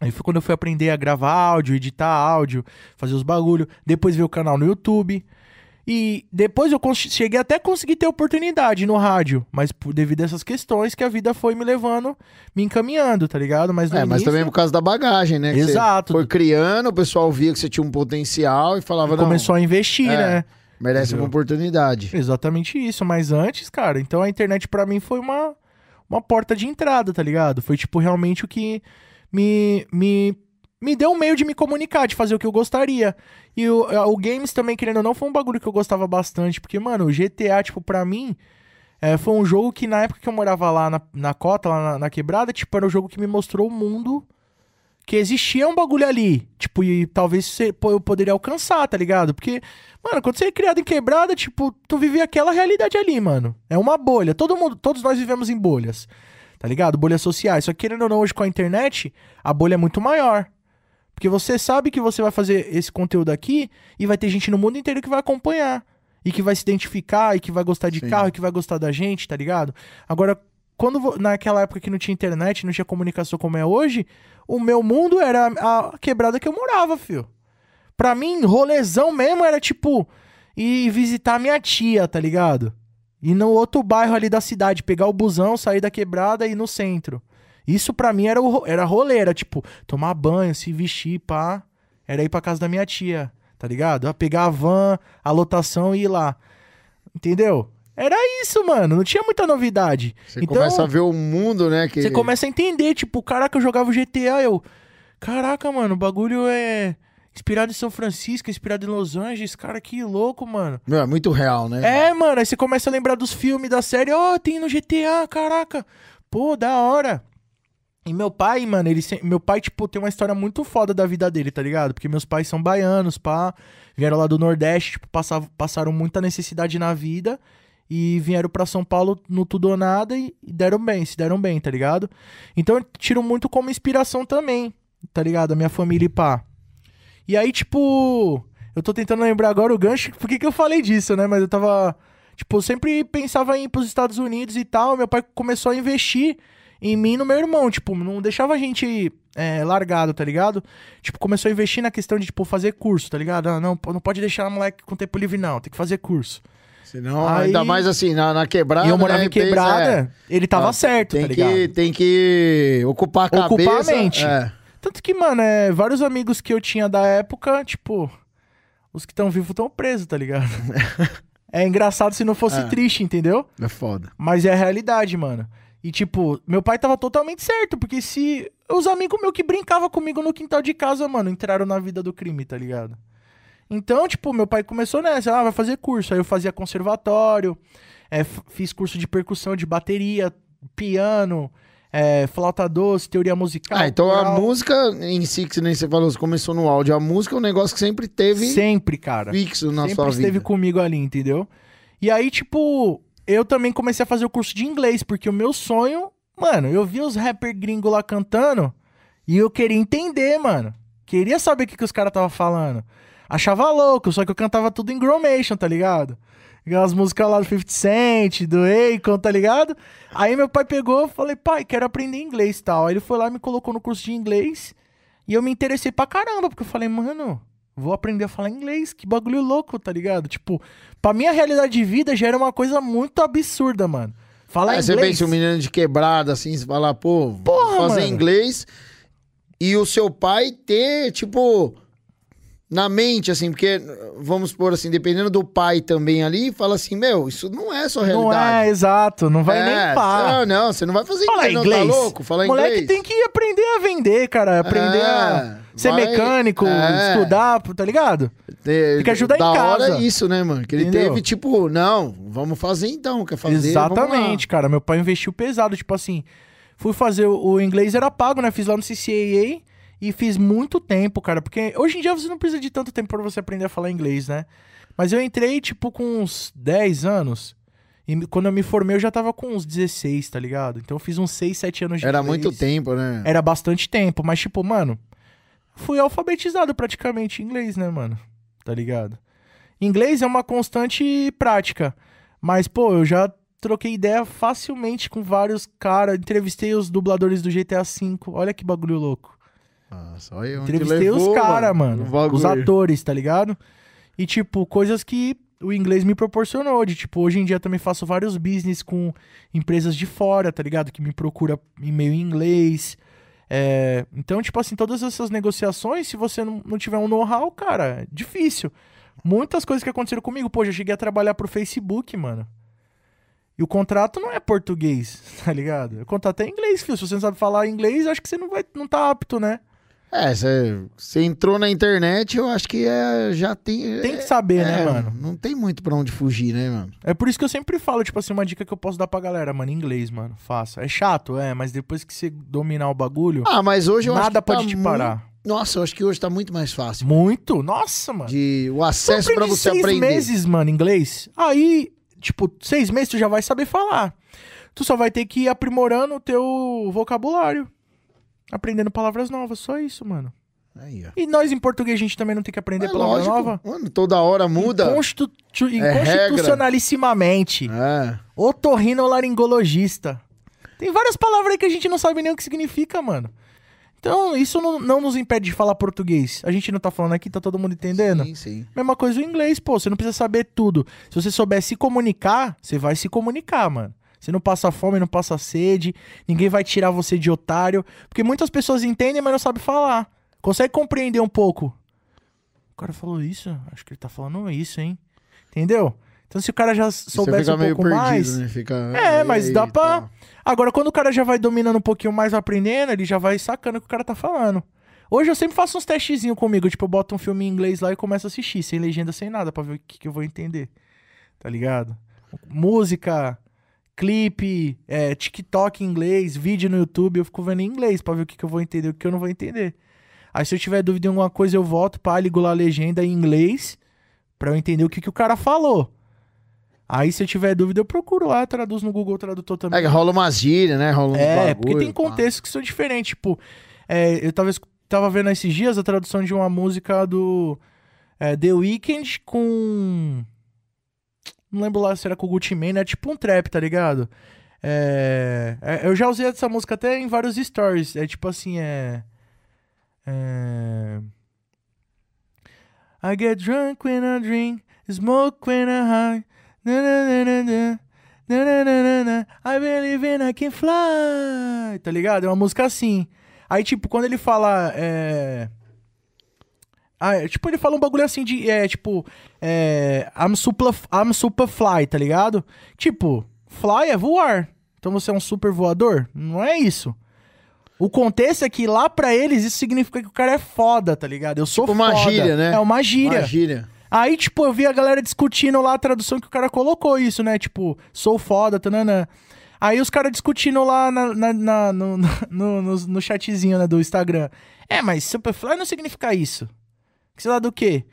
Aí foi quando eu fui aprender a gravar áudio, editar áudio, fazer os bagulho. Depois veio o canal no YouTube. E depois eu cheguei até a conseguir ter oportunidade no rádio, mas por, devido a essas questões que a vida foi me levando, me encaminhando, tá ligado? Mas É, mas início, também por causa da bagagem, né? Que Exato. Foi criando, o pessoal via que você tinha um potencial e falava, não, começou a investir, É. né? merece Entendeu? uma oportunidade. Exatamente isso, mas antes, cara, então a internet pra mim foi uma, uma porta de entrada, tá ligado? Foi tipo realmente o que me, me, me deu um meio de me comunicar, de fazer o que eu gostaria. E o, o games também, querendo ou não, foi um bagulho que eu gostava bastante, porque, mano, o GTA, tipo, pra mim, é, foi um jogo que na época que eu morava lá na, na cota, lá na, na quebrada, tipo, era o jogo que me mostrou o mundo que existia um bagulho ali. Tipo, e talvez eu poderia alcançar, tá ligado? Porque, mano, quando você é criado em quebrada, tipo, tu vive aquela realidade ali, mano. É uma bolha. Todo mundo, todos nós vivemos em bolhas. Tá ligado? Bolhas sociais. Só que querendo ou não, hoje com a internet, a bolha é muito maior. Porque você sabe que você vai fazer esse conteúdo aqui e vai ter gente no mundo inteiro que vai acompanhar. E que vai se identificar, e que vai gostar de Sim. carro, e que vai gostar da gente, tá ligado? Agora, quando naquela época que não tinha internet, não tinha comunicação como é hoje, o meu mundo era a quebrada que eu morava, fio. Pra mim, rolezão mesmo era tipo ir visitar minha tia, tá ligado? Ir no outro bairro ali da cidade, pegar o busão, sair da quebrada e ir no centro. Isso pra mim era, o, era rolê, era tipo, tomar banho, se vestir, pá. Era ir pra casa da minha tia, tá ligado? Ah, Pegar a van, a lotação e ir lá. Entendeu? Era isso, mano. Não tinha muita novidade. Você então, começa a ver o mundo, né? Que... você começa a entender, tipo, caraca, eu jogava o GTA, eu. Caraca, mano, o bagulho é inspirado em São Francisco, inspirado em Los Angeles, cara, que louco, mano. Meu, é muito real, né? É, mano, aí você começa a lembrar dos filmes, da série, ó, tem no GTA, caraca. Pô, da hora. E meu pai, mano, ele se- meu pai, tipo, tem uma história muito foda da vida dele, tá ligado? Porque meus pais são baianos, pá, vieram lá do Nordeste, tipo, passavam, passaram muita necessidade na vida e vieram pra São Paulo no tudo ou nada e, e deram bem, se deram bem, tá ligado? Então eu tiro muito como inspiração também, tá ligado? A minha família e pá. E aí, tipo, eu tô tentando lembrar agora o gancho, por que que eu falei disso, né? Mas eu tava, tipo, eu sempre pensava em ir pros Estados Unidos e tal, meu pai começou a investir em mim e no meu irmão, tipo, não deixava a gente é, largado, tá ligado? Tipo, começou a investir na questão de, tipo, fazer curso, tá ligado? Ah, não, não pode deixar moleque com tempo livre, não, tem que fazer curso. Senão, Aí- ainda mais assim, na, na quebrada. e eu morava né, em quebrada, ele tava Ah, certo, tem tá ligado? que, tem que ocupar a Ocupar a cabeça. mente. É. Tanto que, mano, é, vários amigos que eu tinha da época, tipo, os que estão vivos estão presos, tá ligado? é engraçado se não fosse É. triste, entendeu? É foda. Mas é a realidade, mano. E, tipo, meu pai tava totalmente certo, porque se os amigos meus que brincavam comigo no quintal de casa, mano, entraram na vida do crime, tá ligado? Então, tipo, meu pai começou nessa, ah, vai fazer curso. Aí eu fazia conservatório, é, fiz curso de percussão, de bateria, piano, é, flauta doce, teoria musical. Ah, então a música em si, que nem você falou, você começou no áudio. A música é um negócio que sempre teve Sempre, cara. fixo na sempre sua esteve vida. comigo ali, entendeu? E aí, tipo, eu também comecei a fazer o curso de inglês, porque o meu sonho, mano, eu vi os rapper gringo lá cantando e eu queria entender, mano. Queria saber o que, que os caras estavam falando. Achava louco, só que eu cantava tudo em Gromation, tá ligado? Aquelas músicas lá do 50 Cent, do Akon, tá ligado? Aí meu pai pegou falei, pai, quero aprender inglês e tal. Aí ele foi lá e me colocou no curso de inglês e eu me interessei pra caramba, porque eu falei, mano, vou aprender a falar inglês, que bagulho louco, tá ligado? Tipo, pra minha realidade de vida já era uma coisa muito absurda, mano. Falar É, você inglês. pensa um menino de quebrada, assim, você falar, pô, Porra, fazer mano. inglês. E o seu pai ter, tipo, na mente, assim, porque, vamos supor assim, dependendo do pai também ali, fala assim, meu, isso não é sua não é, realidade. exato, não vai É, nem pá. Não, não, você não vai fazer Falar inglês, inglês. não, tá louco? Falar Moleque inglês. tem que aprender a vender, cara. Aprender É, a ser vai- mecânico, é. estudar, tá ligado? Ter- Tem que ajudar em da hora casa. isso, né, mano? Que ele Entendeu? teve, tipo, não, vamos fazer então, quer fazer, Exatamente, cara. Meu pai investiu pesado, tipo assim. Fui fazer o, inglês era pago, né? Fiz lá no CCAA e fiz muito tempo, cara, porque hoje em dia você não precisa de tanto tempo pra você aprender a falar inglês, né? Mas eu entrei tipo com uns 10 anos. E quando eu me formei, eu já tava com uns 16, tá ligado? Então eu fiz uns 6, 7 anos de Era inglês. muito tempo, né? Era bastante tempo, mas tipo, mano, fui alfabetizado praticamente em inglês, né, mano? Tá ligado? Inglês é uma constante prática, mas pô, eu já troquei ideia facilmente com vários caras, entrevistei os dubladores do GTA V, olha que bagulho louco. Nossa, olha onde Entrevistei levou, os caras, mano, o bagulho. os atores, tá ligado? E tipo, coisas que o inglês me proporcionou, de tipo, hoje em dia também faço vários business com empresas de fora, tá ligado? Que me procura e-mail em inglês. É, então, tipo assim, todas essas negociações, se você não, não tiver um know-how, cara, difícil. Muitas coisas que aconteceram comigo, pô, já cheguei a trabalhar pro Facebook, mano. E o contrato não é português, tá ligado? O contrato é inglês, filho. Se você não sabe falar inglês, acho que você não vai, não tá apto, né? É, você entrou na internet, eu acho que é, já tem. Tem que saber, é, né, mano? Não tem muito pra onde fugir, né, mano? É por isso que eu sempre falo, tipo assim, uma dica que eu posso dar pra galera, mano, inglês, mano. Faça. É chato, é, mas depois que você dominar o bagulho, Ah, mas hoje eu acho nada que tá pode te parar. Nossa, eu acho que hoje tá muito mais fácil. Muito? Nossa, mano. De, o acesso pra aprende você seis aprender. meses, mano, inglês. Aí, tipo, seis meses tu já vai saber falar. Tu só vai ter que ir aprimorando o teu vocabulário. Aprendendo palavras novas, só isso, mano. Aí, ó. E nós em português a gente também não tem que aprender É palavra lógico. nova? Mano, toda hora muda. Constitu É inconstitucionalissimamente. É. Otorrinolaringologista. Tem várias palavras aí que a gente não sabe nem o que significa, mano. Então, isso não, não nos impede de falar português. A gente não tá falando aqui, tá todo mundo entendendo? Sim, sim. Mesma coisa o inglês, pô. Você não precisa saber tudo. Se você souber se comunicar, você vai se comunicar, mano. Você não passa fome, não passa sede. Ninguém vai tirar você de otário. Porque muitas pessoas entendem, mas não sabem falar. Consegue compreender um pouco. O cara falou isso? Acho que ele tá falando isso, hein? Entendeu? Então, se o cara já soubesse fica um meio pouco perdido, mais. né? Fica... É, mas Eita. dá pra. Agora, quando o cara já vai dominando um pouquinho mais, aprendendo, ele já vai sacando o que o cara tá falando. Hoje eu sempre faço uns testezinhos comigo. Tipo, eu boto um filme em inglês lá e começo a assistir, sem legenda, sem nada, pra ver o que, que eu vou entender. Tá ligado? Música, clipe, é, TikTok em inglês, vídeo no YouTube, eu fico vendo em inglês pra ver o que, que eu vou entender e o que eu não vou entender. Aí se eu tiver dúvida em alguma coisa, eu volto pra ligo lá a legenda em inglês pra eu entender o que, que o cara falou. Aí se eu tiver dúvida, eu procuro lá, traduzo no Google Tradutor também. É que rola umas gírias, né? Rola uns É, bagulho, porque tem contextos que são diferentes. Tipo, é, eu tava, tava vendo esses dias a tradução de uma música do é, The Weeknd com. Não lembro lá se era com o Gucci é tipo um trap, tá ligado? É, é, eu já usei essa música até em vários stories. É tipo assim, é. é I get drunk when I drink, smoke when I high. Na, na, na. Na, na, na, na, na. I believe in I can fly. Tá ligado? É uma música assim. Aí, tipo, quando ele fala. É... Ah, é, tipo, ele fala um bagulho assim de. É, tipo. É, I'm, super, I'm super fly, tá ligado? Tipo, fly é voar. Então você é um super voador? Não é isso. O contexto é que lá pra eles isso significa que o cara é foda, tá ligado? Eu sou Tipo uma foda. gíria, né? É uma gíria. Uma gíria. Aí, tipo, eu vi a galera discutindo lá a tradução que o cara colocou isso, né? Tipo, sou foda, tanana. Aí os caras discutindo lá na, na- na- no, no, no, no chatzinho né, do Instagram. É, mas Superfly não significa isso. Que sei lá do quê?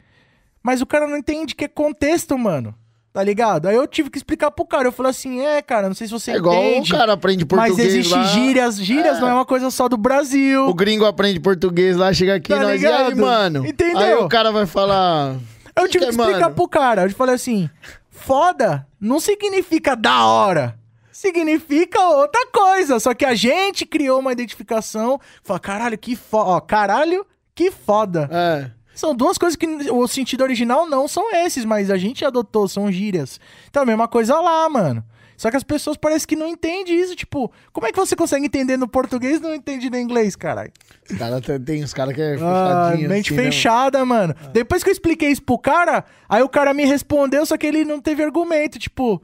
Mas o cara não entende que é contexto, mano. Tá ligado? Aí eu tive que explicar pro cara. Eu falei assim, é, cara, não sei se você É igual entende. o cara aprende português mas existe lá. gírias. Gírias É. não é uma coisa só do Brasil. O gringo aprende português lá, chega aqui, Tá nós, e aí, ligado? mano? Entendeu? Aí o cara vai falar... Eu tive que que é, explicar mano? pro cara. Eu falei assim: foda não significa da hora. Significa outra coisa. Só que a gente criou uma identificação. Fala, caralho, que foda. Ó, caralho, que foda. É. São duas coisas que o sentido original não são esses, mas a gente adotou, são gírias. Então, a mesma coisa lá, mano. Só que as pessoas parecem que não entendem isso. Tipo, como é que você consegue entender no português e não entende no inglês, caralho? Os cara tem, uns caras que é Ah, fechadinho. mente assim, né, fechada, mano. Depois que eu expliquei isso pro cara, aí o cara me respondeu, só que ele não teve argumento, tipo.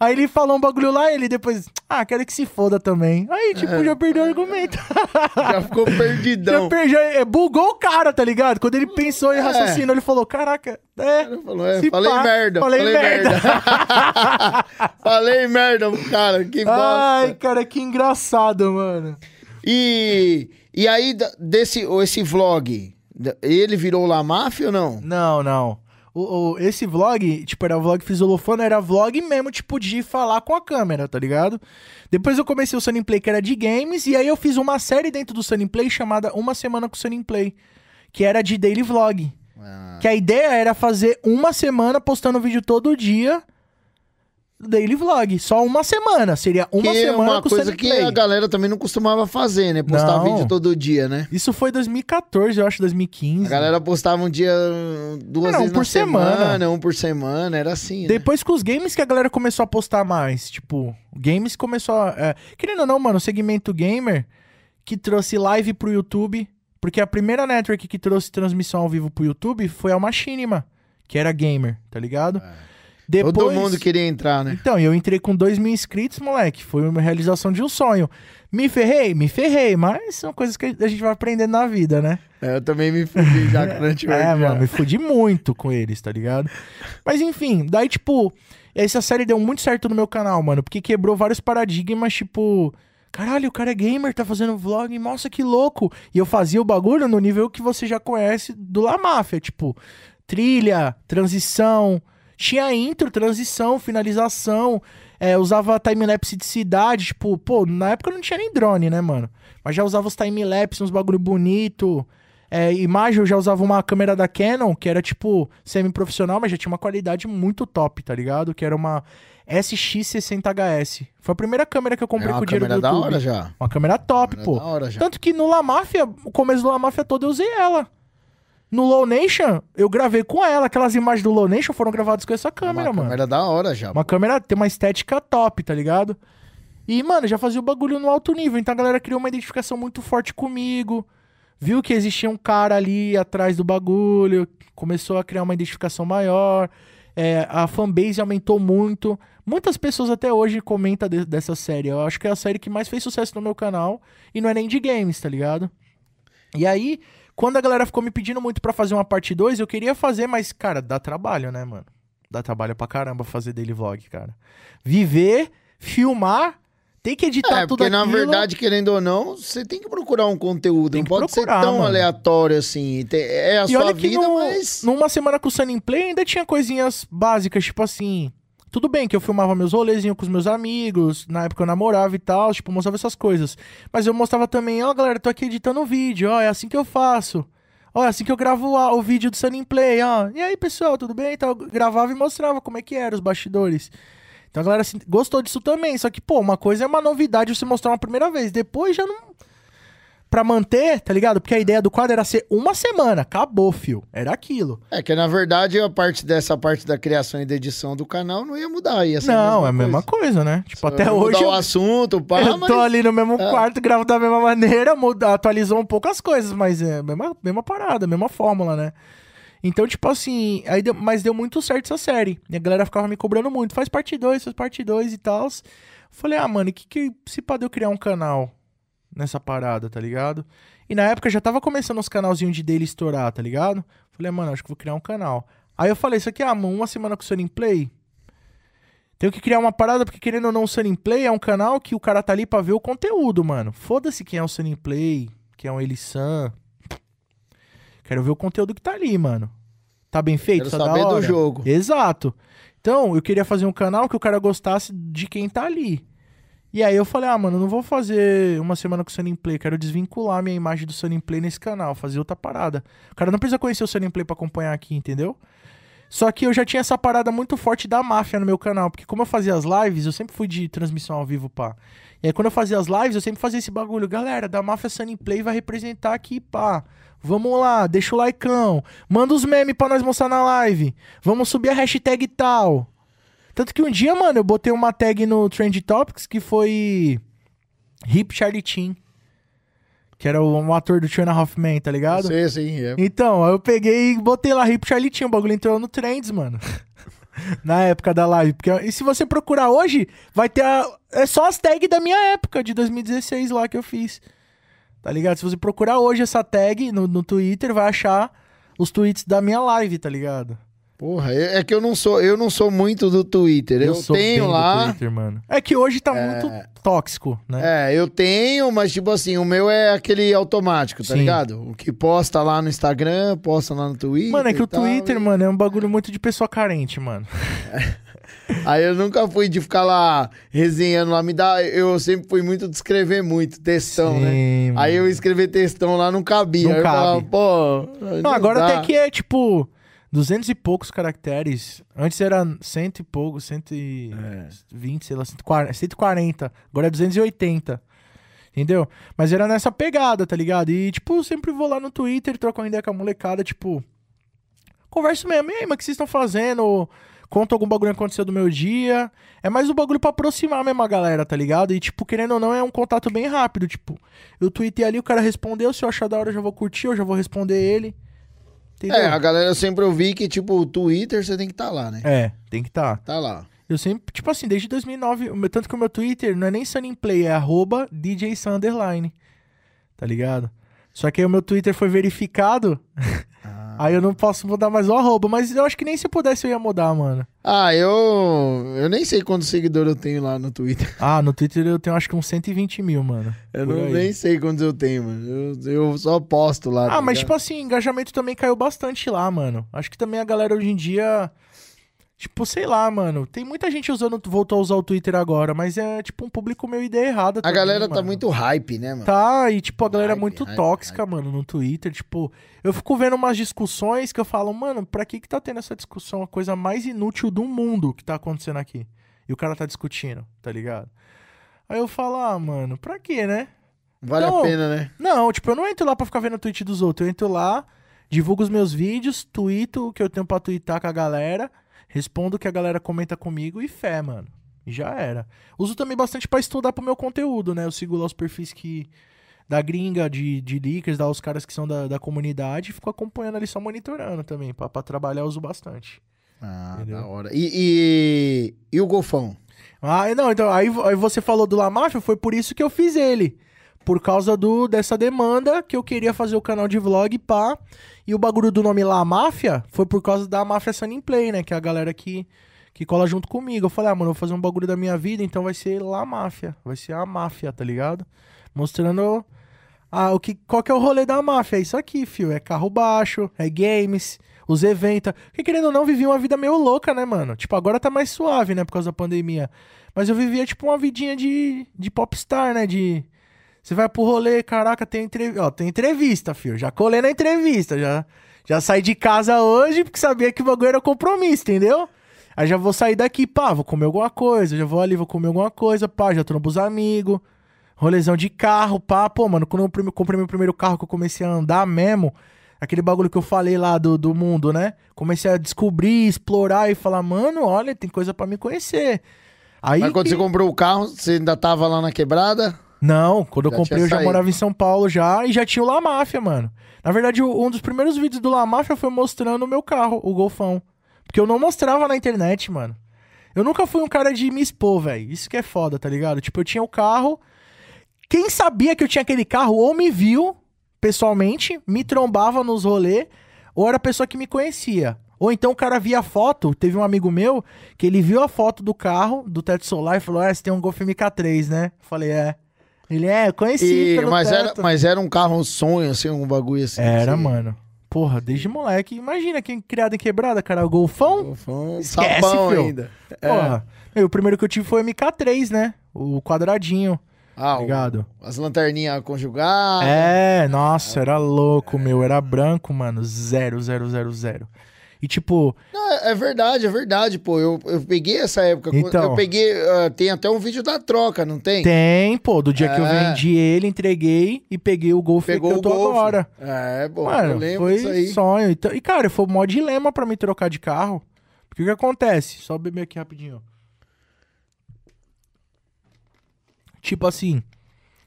Aí ele falou um bagulho lá, ele depois. Ah, quero que se foda também. Aí, tipo, já perdeu o argumento. Já ficou já perdidão. perdeu. é, Bugou o cara, tá ligado? Quando ele pensou e É. raciocinou, ele falou: Caraca, é. Ele falou, é, falei pá, merda, Falei, falei merda. merda. falei merda, cara, que bosta. Ai, cara, que engraçado, mano. E, e aí, desse, esse vlog, ele virou lá máfia ou não? Não, não. O, o- esse vlog, tipo, era vlog Fisolofano, era vlog mesmo, tipo, de falar com a câmera, tá ligado? Depois eu comecei o Sunny Play, que era de games, e aí eu fiz uma série dentro do Sunny Play chamada Uma Semana com o Sunny Play, que era de daily vlog. Ah, Que a ideia era fazer uma semana postando vídeo todo dia, daily vlog. Só uma semana, seria uma que é semana uma com coisa que Play. a galera também não costumava fazer, né? Postar Não. vídeo todo dia, né? Isso foi 2014, eu acho, 2015. A galera postava um dia, duas Era um vezes por na semana, semana. um por semana, era assim, né? Depois com os games que a galera começou a postar mais, tipo, games começou a. É, querendo ou não, mano, o segmento gamer que trouxe live pro YouTube, porque a primeira network que trouxe transmissão ao vivo pro YouTube foi a Machinima, que era gamer, tá ligado? Depois... Todo mundo queria entrar, né? Então, eu entrei com 2 mil inscritos, moleque. Foi uma realização de um sonho. Me ferrei? Me ferrei, mas são coisas que a gente vai aprendendo na vida, né? É, eu também me fudi já com o Crunchyroll. É, mano, me fudi muito com eles, tá ligado? Mas enfim, daí, tipo, essa série deu muito certo no meu canal, mano, porque quebrou vários paradigmas, tipo. Caralho, o cara é gamer, tá fazendo vlog, nossa, que louco. E eu fazia o bagulho no nível que você já conhece do La Máfia, tipo, trilha, transição, tinha intro, transição, finalização, é, usava timelapse de cidade, tipo, pô, na época não tinha nem drone, né, mano? Mas já usava os timelapse, uns bagulho bonito. É, imagem, eu já usava uma câmera da Canon, que era tipo semi-profissional, mas já tinha uma qualidade muito top, tá ligado? Que era uma SX60HS. Foi a primeira câmera que eu comprei É uma com o dinheiro do câmera da YouTube. hora já. Uma câmera top, Câmera pô. da hora já. Tanto que no La Máfia, o começo do La Máfia todo eu usei ela. No Low Nation, eu gravei com ela. Aquelas imagens do Low Nation foram gravadas com essa câmera, uma mano. câmera da hora já. Uma câmera tem uma estética top, tá ligado? E, mano, já fazia o bagulho no alto nível. Então a galera criou uma identificação muito forte comigo. Viu que existia um cara ali atrás do bagulho. Começou a criar uma identificação maior. É, a fanbase aumentou muito. Muitas pessoas até hoje comentam de- dessa série. Eu acho que é a série que mais fez sucesso no meu canal. E não é nem de games, tá ligado? E aí, quando a galera ficou me pedindo muito pra fazer uma parte 2, eu queria fazer, mas, cara, dá trabalho, né, mano? Dá trabalho pra caramba fazer daily vlog, cara. Viver, filmar, tem que editar É, tudo porque na aquilo. verdade, querendo ou não, você tem que procurar um conteúdo. Tem não que pode procurar, ser tão mano. aleatório assim. É a E sua olha que vida, no- mas. numa semana com o Sunny Play ainda tinha coisinhas básicas, tipo assim. Tudo bem que eu filmava meus rolezinhos com os meus amigos, na época eu namorava e tal, tipo, mostrava essas coisas. Mas eu mostrava também, ó, galera, tô aqui editando um vídeo, ó, é assim que eu faço. Ó, é assim que eu gravo o, o vídeo do Sunny Play, ó. E aí, pessoal, tudo bem? Então, eu gravava e mostrava como é que era os bastidores. Então a galera assim, gostou disso também. Só que, pô, uma coisa é uma novidade você mostrar uma primeira vez. Depois já não. Pra manter, tá ligado? Porque a ideia do quadro era ser uma semana. Acabou, fio. Era aquilo. É que na verdade a parte dessa parte da criação e da edição do canal não ia mudar. Ia ser não, é a a mesma coisa, né? Tipo, até Ia hoje. Eu, o assunto, pá, eu mas... tô ali no mesmo É. quarto, gravo da mesma maneira, muda, atualizou um pouco as coisas, mas é a mesma, mesma parada, mesma fórmula, né? Então, tipo assim, aí deu- mas deu muito certo essa série. E a galera ficava me cobrando muito. Faz parte 2, faz parte 2 e tal. Falei, ah, mano, e que que se pode eu criar um canal nessa parada, tá ligado? E na época já tava começando os canalzinhos de dele estourar, tá ligado? Falei, mano, acho que vou criar um canal. Aí eu falei, isso aqui, ah, mano, uma semana com o Sunny Play. Tenho que criar uma parada, porque querendo ou não, o Sunny Play é um canal que o cara tá ali pra ver o conteúdo, mano. Foda-se quem é o Sunny Play, quem é o Elissan. Quero ver o conteúdo que tá ali, mano. Tá bem feito? Quero tá da saber do hora? jogo. Exato. Então, eu queria fazer um canal que o cara gostasse de quem tá ali. E aí eu falei, ah, mano, não vou fazer uma semana com o Sunny Play, quero desvincular minha imagem do Sunny Play nesse canal, fazer outra parada. O cara não precisa conhecer o Sunny Play pra acompanhar aqui, entendeu? Só que eu já tinha essa parada muito forte da máfia no meu canal, porque como eu fazia as lives, eu sempre fui de transmissão ao vivo, pá. E aí quando eu fazia as lives, eu sempre fazia esse bagulho, galera, da máfia Sunny Play vai representar aqui, pá. Vamos lá, deixa o likeão, manda os memes pra nós mostrar na live. Vamos subir a hashtag tal. Tanto que um dia, mano, eu botei uma tag no Trend Topics que foi Hip Charlie Chin. Que era o, um ator do Two and a Half Men, tá ligado? Sei, sim, é. Então, eu peguei e botei lá Hip Charlie Chin, o bagulho entrou no Trends, mano. Na época da live. Porque, e se você procurar hoje, vai ter a, é só as tags da minha época, de 2016 lá que eu fiz. Tá ligado? Se você procurar hoje essa tag no, no Twitter, vai achar os tweets da minha live, tá ligado? Porra, é é que eu não sou, eu não sou muito do Twitter. Eu, sou tenho bem do lá. Twitter, mano. É que hoje tá É. muito tóxico, né? É, eu tenho, mas tipo assim, o meu é aquele automático, tá Sim. ligado? O que posta lá no Instagram, posta lá no Twitter. Mano, é que e o tal, Twitter, e- mano, é um bagulho muito de pessoa carente, mano. Aí eu nunca fui de ficar lá resenhando lá, me dá, eu sempre fui muito de escrever muito, textão, Sim, né? mano. Aí eu escrever textão lá não cabia. Não Aí eu cabe. falava, pô. Não, agora dá. até que é tipo 200 e poucos caracteres. Antes era cento e poucos, 120, sei lá, 140, 140. Agora é 280. Entendeu? Mas era nessa pegada, tá ligado? E, tipo, eu sempre vou lá no Twitter, troco uma ideia com a molecada, tipo. Converso mesmo, e aí, mas o que vocês estão fazendo? Conta algum bagulho que aconteceu do meu dia. É mais um bagulho pra aproximar mesmo a galera, tá ligado? E, tipo, querendo ou não, é um contato bem rápido. Tipo, eu tweetei ali, o cara respondeu. Se eu achar da hora, eu já vou curtir, eu já vou responder ele. Entendeu? É, a galera sempre ouvi que, tipo, o Twitter você tem que estar lá, né? É, tem que estar. Tá lá. Eu sempre, tipo assim, desde 2009, o meu- tanto que o meu Twitter não é nem Sunnyplay, é arroba DJ Sun underline, tá ligado? Só que aí o meu Twitter foi verificado. aí eu não posso mudar mais o arroba, mas eu acho que nem se eu pudesse eu ia mudar, mano. Ah, eu. Eu nem sei quantos seguidores eu tenho lá no Twitter. Ah, no Twitter eu tenho acho que uns 120 mil, mano. Eu não, aí. nem sei quantos eu tenho, mano. Eu, eu só posto lá. Ah, tá mas ligado? tipo assim, engajamento também caiu bastante lá, mano. Acho que também a galera hoje em dia. Tipo, sei lá, mano. Tem muita gente usando, voltou a usar o Twitter agora, mas é tipo um público meio ideia errada. A também, galera tá mano. muito hype, né, mano? Tá, e tipo, a galera é Hype, muito hype, tóxica, hype. mano, no Twitter. Tipo, eu fico vendo umas discussões que eu falo, mano, pra que que tá tendo essa discussão? A coisa mais inútil do mundo que tá acontecendo aqui. E o cara tá discutindo, tá ligado? Aí eu falo, ah, mano, pra quê, né? Vale Não. a pena, né? Não, tipo, eu não entro lá pra ficar vendo o tweet dos outros. Eu entro lá, divulgo os meus vídeos, tweeto o que eu tenho pra twittar com a galera, respondo o que a galera comenta comigo e fé, mano. E já era. Uso também bastante pra estudar pro meu conteúdo, né? Eu sigo lá os perfis que. Da gringa, de, de leakers, da, os caras que são da, da comunidade, e fico acompanhando ali só monitorando também. Pra, pra trabalhar, eu uso bastante. Ah, Entendeu? da hora. E, e, e o Golfão? Ah, não, então, aí, aí você falou do La Máfia, foi por isso que eu fiz ele. Por causa do, dessa demanda que eu queria fazer o canal de vlog, pá. E o bagulho do nome La Máfia foi por causa da Máfia Sunny Play, né? Que é a galera que, que cola junto comigo. Eu falei, ah, mano, eu vou fazer um bagulho da minha vida, então vai ser La Máfia. Vai ser a máfia, tá ligado? Mostrando ah, o que, qual que é o rolê da máfia. É isso aqui, fio. É carro baixo, é games, os eventos. Porque querendo ou não, vivi uma vida meio louca, né, mano? Tipo, agora tá mais suave, né, por causa da pandemia. Mas eu vivia, tipo, uma vidinha de, de popstar, né? De. Você vai pro rolê, caraca, tem entrevista. Ó, tem entrevista, fio. Já colei na entrevista. Já, já saí de casa hoje porque sabia que o bagulho era compromisso, entendeu? Aí já vou sair daqui, pá, vou comer alguma coisa. Já vou ali, vou comer alguma coisa, pá, já trombo os amigos. Rolezão de carro, pá. Pô, mano, quando eu comprei meu primeiro carro que eu comecei a andar mesmo, aquele bagulho que eu falei lá do, do mundo, né? Comecei a descobrir, explorar e falar, mano, olha, tem coisa pra me conhecer. Aí Mas quando que- você comprou o carro, você ainda tava lá na quebrada? Não, quando eu Já comprei tinha eu já saído. morava em São Paulo já e já tinha o La Máfia, mano. Na verdade, um dos primeiros vídeos do La Máfia foi mostrando o meu carro, o Golfão. Porque eu não mostrava na internet, mano. Eu nunca fui um cara de me expor, velho. Isso que é foda, tá ligado? Tipo, eu tinha o carro. Quem sabia que eu tinha aquele carro ou me viu pessoalmente, me trombava nos rolê, ou era a pessoa que me conhecia. Ou então o cara via a foto, teve um amigo meu que ele viu a foto do carro, do teto solar e falou: É, você tem um Golf MK3, né? Eu falei, é. Ele é, eu conheci. E, pelo mas, era, teto." mas era um carro, um sonho, assim, um bagulho assim. Era, assim. mano. Porra, desde moleque. Imagina quem criado em quebrada, cara. O Golfão? Golfão, Esquece, sabão fio. ainda. É. Porra. Meu, o primeiro que eu tive foi o MK3, né? O quadradinho, Ah, ligado? o- as lanterninhas conjugadas. É, nossa, era louco, meu. Era branco, mano. Zero, zero, zero, zero. E tipo, Não, é, é verdade, é verdade, pô. Eu, eu peguei essa época. Então. Eu peguei. ah, tem até um vídeo da troca, não tem? tem, pô, do dia que eu É. vendi ele, entreguei e peguei o Golf Pegou que eu o tô Golf. agora. É, pô, eu Mano, lembro foi disso aí. sonho. Então- E, cara, foi o maior dilema pra me trocar de carro. Porque o que acontece? Só beber aqui rapidinho. Tipo assim,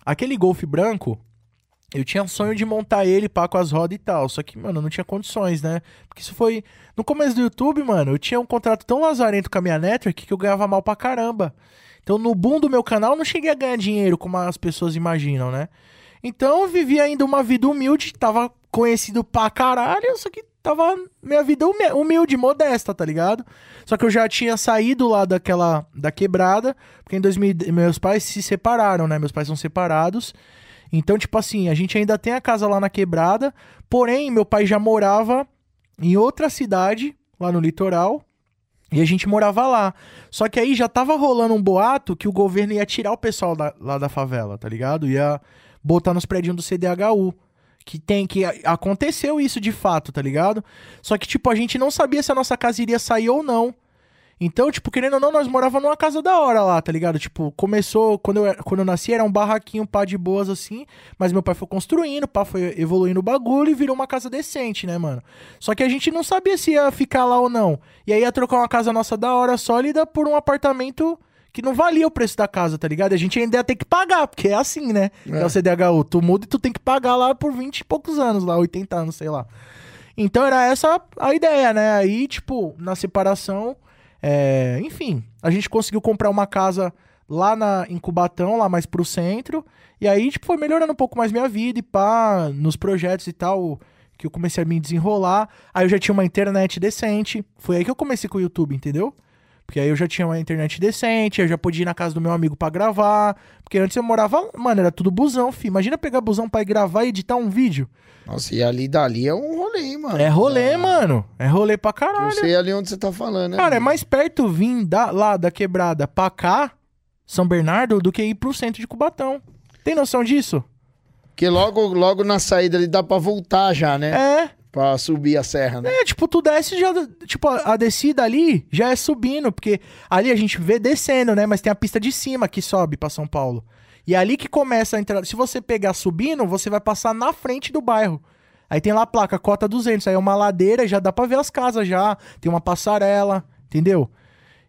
aquele Golf branco, eu tinha sonho de montar ele pá com as rodas e tal. Só que, mano, eu não tinha condições, né? Porque isso foi. No começo do YouTube, mano, eu tinha um contrato tão lazarento com a minha network que eu ganhava mal pra caramba. Então, no boom do meu canal, eu não cheguei a ganhar dinheiro como as pessoas imaginam, né? Então, eu vivia ainda uma vida humilde, tava conhecido pra caralho, só que tava minha vida humi- humilde, modesta, tá ligado? Só que eu já tinha saído lá daquela, da quebrada, porque em 2000, meus pais se separaram, né? Meus pais são separados. Então, tipo assim, a gente ainda tem a casa lá na quebrada, porém, meu pai já morava em outra cidade, lá no litoral, e a gente morava lá. Só que aí já tava rolando um boato que o governo ia tirar o pessoal da- lá da favela, tá ligado? Ia botar nos prédios do CDHU. Que tem que. Aconteceu isso de fato, tá ligado? Só que, tipo, a gente não sabia se a nossa casa iria sair ou não. Então, tipo, querendo ou não, nós morávamos numa casa da hora lá, tá ligado? Tipo, começou, quando eu, quando eu nasci, era um barraquinho, pá, de boas assim. Mas meu pai foi construindo, pá, foi evoluindo o bagulho e virou uma casa decente, né, mano? Só que a gente não sabia se ia ficar lá ou não. E aí ia trocar uma casa nossa da hora sólida por um apartamento que não valia o preço da casa, tá ligado? E a gente ainda ia ter que pagar, porque é assim, né? É, É. o CDHU. Tu muda e tu tem que pagar lá por 20 e poucos anos, lá, 80 anos, sei lá. Então era essa a ideia, né? Aí, tipo, na separação, é, enfim, a gente conseguiu comprar uma casa lá na, em Cubatão, lá mais pro centro. E aí, tipo, foi melhorando um pouco mais minha vida e pá, nos projetos e tal, que eu comecei a me desenrolar. Aí eu já tinha uma internet decente. Foi aí que eu comecei com o YouTube, entendeu? Porque aí eu já tinha uma internet decente, eu já podia ir na casa do meu amigo para gravar. Porque antes eu morava, mano, era tudo busão, fi. Imagina pegar busão pra ir gravar e editar um vídeo. Nossa, e ali dali é um rolê, mano. É rolê, mano. É rolê pra caralho. Eu sei ali onde você tá falando, né? Cara, é mano? mais perto vir da, lá da quebrada pra cá, São Bernardo, do que ir pro centro de Cubatão. Tem noção disso? Porque logo, logo na saída ali dá pra voltar já, né? É. Pra subir a serra, né? É, tipo, tu desce já. Tipo, a, descida ali já é subindo, porque ali a gente vê descendo, né? Mas tem a pista de cima que sobe pra São Paulo. E é ali que começa a entrada. Se você pegar subindo, você vai passar na frente do bairro. Aí tem lá a placa, cota 200. Aí é uma ladeira, já dá pra ver as casas já. Tem uma passarela, entendeu?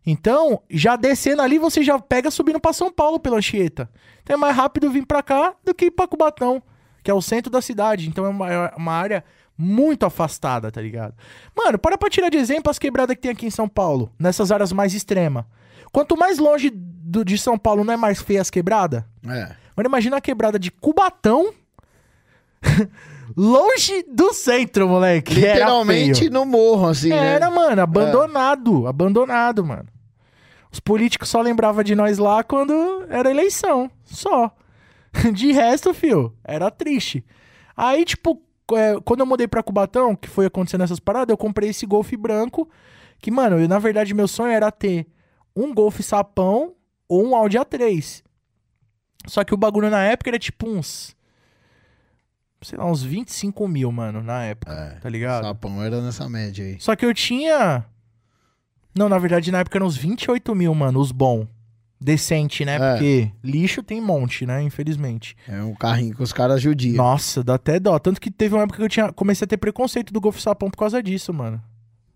Então, já descendo ali, você já pega subindo pra São Paulo pela Anchieta. Então é mais rápido vir pra cá do que ir pra Cubatão, que é o centro da cidade. Então é uma, uma área muito afastada, tá ligado? Mano, para pra tirar de exemplo as quebradas que tem aqui em São Paulo, nessas áreas mais extremas. Quanto mais longe do, de São Paulo não é mais feia as quebradas? É. Mano, imagina a quebrada de Cubatão longe do centro, moleque. Literalmente no morro, assim, Era, né? mano, abandonado. Abandonado, mano. Os políticos só lembravam de nós lá quando era eleição. Só. De resto, fio, era triste. Aí, tipo, é, quando eu mudei pra Cubatão, que foi acontecendo essas paradas, eu comprei esse Golf branco. Que, mano, eu, na verdade, meu sonho era ter um Golf sapão ou um Audi A3. Só que o bagulho na época era tipo uns. Sei lá, uns 25 mil, mano, na época. É. Tá ligado? Sapão era nessa média aí. Só que eu tinha. Não, na verdade, na época eram uns 28 mil, mano, os bom. Decente, né? É. Porque lixo tem monte, né? Infelizmente. É um carrinho que os caras judiam. Nossa, dá até dó. Tanto que teve uma época que eu tinha, comecei a ter preconceito do Golf Sapão por causa disso, mano.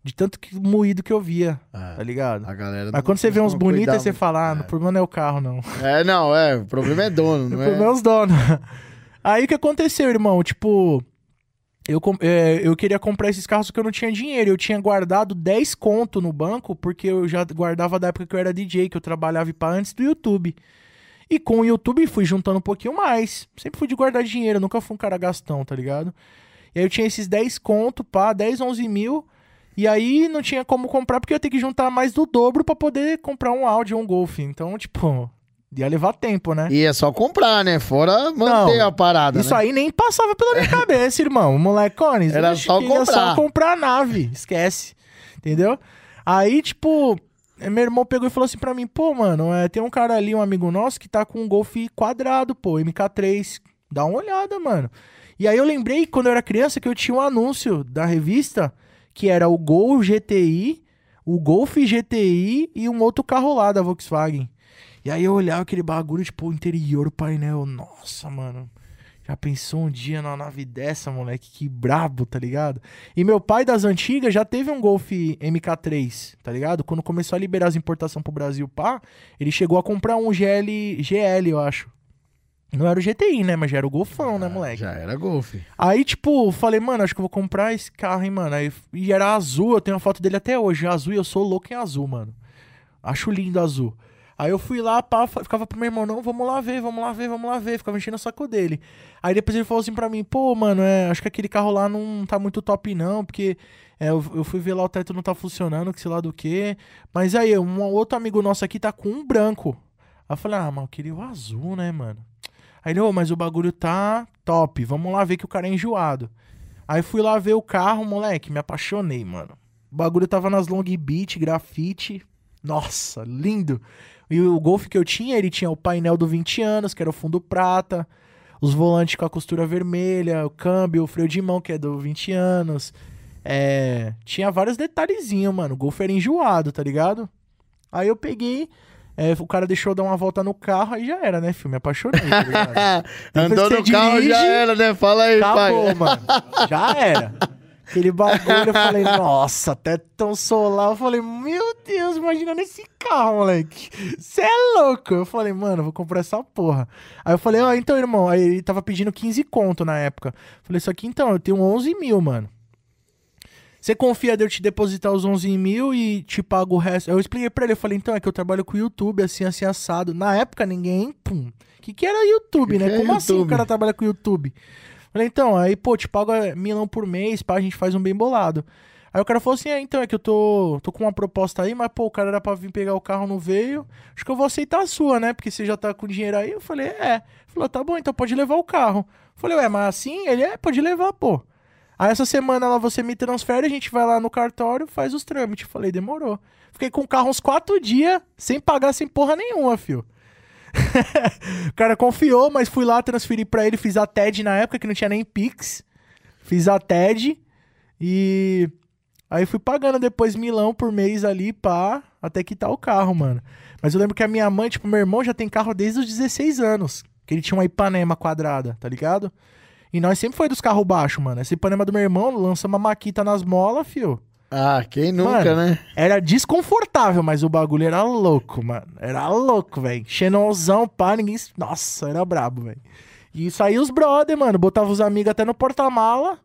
De tanto que moído que eu via, É. tá ligado? A galera Mas quando você vê uns bonitos, você fala, ah, o problema não é o carro, não. É, não, é. O problema é dono, O não problema é é? os donos. Aí o que aconteceu, irmão? Tipo, eu, é, eu queria comprar esses carros que eu não tinha dinheiro. Eu tinha guardado 10 conto no banco, porque eu já guardava da época que eu era DJ, que eu trabalhava para antes do YouTube. E com o YouTube fui juntando um pouquinho mais. Sempre fui de guardar dinheiro, nunca fui um cara gastão, tá ligado? E aí eu tinha esses 10 conto, pá, 10, 11 mil. E aí não tinha como comprar, porque eu ia ter que juntar mais do dobro pra poder comprar um Audi ou um Golf. Então, tipo, ia levar tempo, né? E é só comprar, né? Fora manter Não, a parada, Isso né? aí nem passava pela minha cabeça, irmão. Molecones. Era só comprar. só comprar a nave. Esquece. Entendeu? Aí, tipo, meu irmão pegou e falou assim pra mim: pô, mano, é, tem um cara ali, um amigo nosso, que tá com um Golf quadrado, pô, MK3. Dá uma olhada, mano. E aí eu lembrei, quando eu era criança, que eu tinha um anúncio da revista que era o Gol GTI, o Golf GTI e um outro carro lá da Volkswagen. E aí eu olhava aquele bagulho, tipo, o interior, o painel. Nossa, mano. Já pensou um dia numa nave dessa, moleque? Que brabo, tá ligado? E meu pai das antigas já teve um Golf MK3, tá ligado? Quando começou a liberar as importações pro Brasil, pá, ele chegou a comprar um GL, GL, eu acho. Não era o GTI, né? Mas já era o Golfão, né, moleque? Já era golfe. Aí, tipo, falei, mano, acho que eu vou comprar esse carro, hein, mano. Aí, e era azul, eu tenho uma foto dele até hoje, azul, e eu sou louco em azul, mano. Acho lindo azul. Aí eu fui lá, pá, ficava pro meu irmão, não, vamos lá ver, vamos lá ver, vamos lá ver. Ficava enchendo o saco dele. Aí depois ele falou assim pra mim, pô, mano, é, acho que aquele carro lá não tá muito top, não, porque é, eu, eu fui ver lá, o teto não tá funcionando, que sei lá do que. Mas aí, um outro amigo nosso aqui tá com um branco. Aí eu falei, ah, mas eu queria o azul, né, mano? Aí ele, ô, mas o bagulho tá top, vamos lá ver que o cara é enjoado. Aí fui lá ver o carro, moleque, me apaixonei, mano. O bagulho tava nas long beat, grafite. Nossa, lindo. E o Golf que eu tinha, ele tinha o painel do 20 anos, que era o fundo prata, os volantes com a costura vermelha, o câmbio, o freio de mão, que é do 20 anos. É, tinha vários detalhezinhos, mano. O Golf era enjoado, tá ligado? Aí eu peguei, é, o cara deixou eu dar uma volta no carro, aí já era, né, filho? Me apaixonei, tá ligado? Andou no você carro dirige, já era, né? Fala aí, Acabou, pai. mano. Já era. Aquele bagulho, eu falei, nossa, até tão solar. Eu falei, meu Deus, imagina nesse carro, moleque. Você é louco. Eu falei, mano, vou comprar essa porra. Aí eu falei, ó, então, irmão, aí ele tava pedindo 15 conto na época. Falei, isso aqui então, eu tenho 11 mil, mano. Você confia de eu te depositar os 11 mil e te pago o resto? Eu expliquei pra ele, eu falei, então, é que eu trabalho com o YouTube, assim, assim, assado. Na época, ninguém, pum. O que, que era YouTube, Que né? que é Como assim o cara trabalha com o YouTube? Falei, então, aí, pô, te pago é, milão por mês, pá, a gente faz um bem bolado. Aí o cara falou assim, é, então, é que eu tô, tô com uma proposta aí, mas, pô, o cara era pra vir pegar o carro, não veio. Acho que eu vou aceitar a sua, né? Porque você já tá com dinheiro aí. Eu falei, é. Falou, tá bom, então pode levar o carro. Falei, ué, mas assim? Ele, é, pode levar, pô. Aí essa semana lá você me transfere, a gente vai lá no cartório, faz os trâmites. Falei, demorou. Fiquei com o carro uns quatro dias, sem pagar, sem porra nenhuma, fio. o cara confiou, mas fui lá, transferi pra ele, fiz a TED na época, que não tinha nem Pix. Fiz a TED e... Aí fui pagando depois milão por mês ali, pá, até quitar o carro, mano. Mas eu lembro que a minha mãe, tipo, meu irmão já tem carro desde os 16 anos. Que ele tinha uma Ipanema quadrada, tá ligado? E nós sempre foi dos carros baixos, mano. Essa Ipanema do meu irmão lança uma maquita nas molas, fio. Ah, quem nunca, Mano, né? Era desconfortável, mas o bagulho era louco, mano. Era louco, velho. Xenonzão, pá, ninguém. Nossa, era brabo, velho. E saía os brother, mano. Botava os amigos até no porta-mala.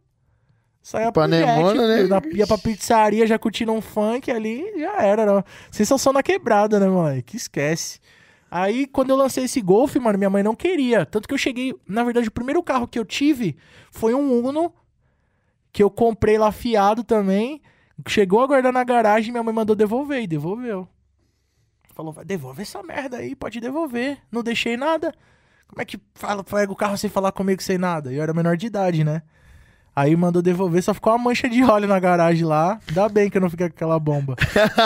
Saía pro Panemona, né? Na- Ia pra pizzaria, já curtindo um funk ali, já era. Era sensação na quebrada, né, mano? Que esquece. Aí, quando eu lancei esse Golf, mano, minha mãe não queria. Tanto que eu cheguei. Na verdade, o primeiro carro que eu tive foi um Uno, que eu comprei lá fiado também. Chegou a guardar na garagem, minha mãe mandou devolver e devolveu. Falou, vai devolver essa merda aí, pode devolver. Não deixei nada. Como é que fala, pega o carro sem falar comigo sem nada? Eu era menor de idade, né? Aí mandou devolver, só ficou uma mancha de óleo na garagem lá. Ainda bem que eu não fiquei com aquela bomba.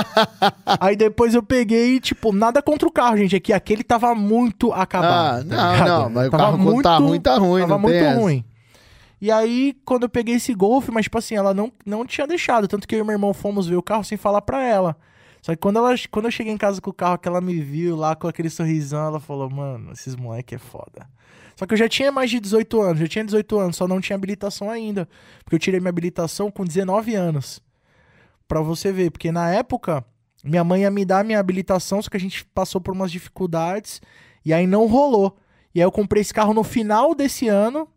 Aí depois eu peguei, tipo, nada contra o carro, gente. É que aquele tava muito acabado. Ah, tá não, ligado? não, mas o Tava carro quando tá ruim, tá ruim, Tava muito essa. ruim. E aí, quando eu peguei esse Golf, mas tipo assim, ela não, não tinha deixado. Tanto que eu e meu irmão fomos ver o carro sem falar pra ela. Só que quando, ela, quando eu cheguei em casa com o carro, que ela me viu lá com aquele sorrisão, ela falou, mano, esses moleque é foda. Só que eu já tinha mais de 18 anos, já tinha 18 anos, só não tinha habilitação ainda. Porque eu tirei minha habilitação com 19 anos. Pra você ver, porque na época, minha mãe ia me dar minha habilitação, só que a gente passou por umas dificuldades e aí não rolou. E aí eu comprei esse carro no final desse ano,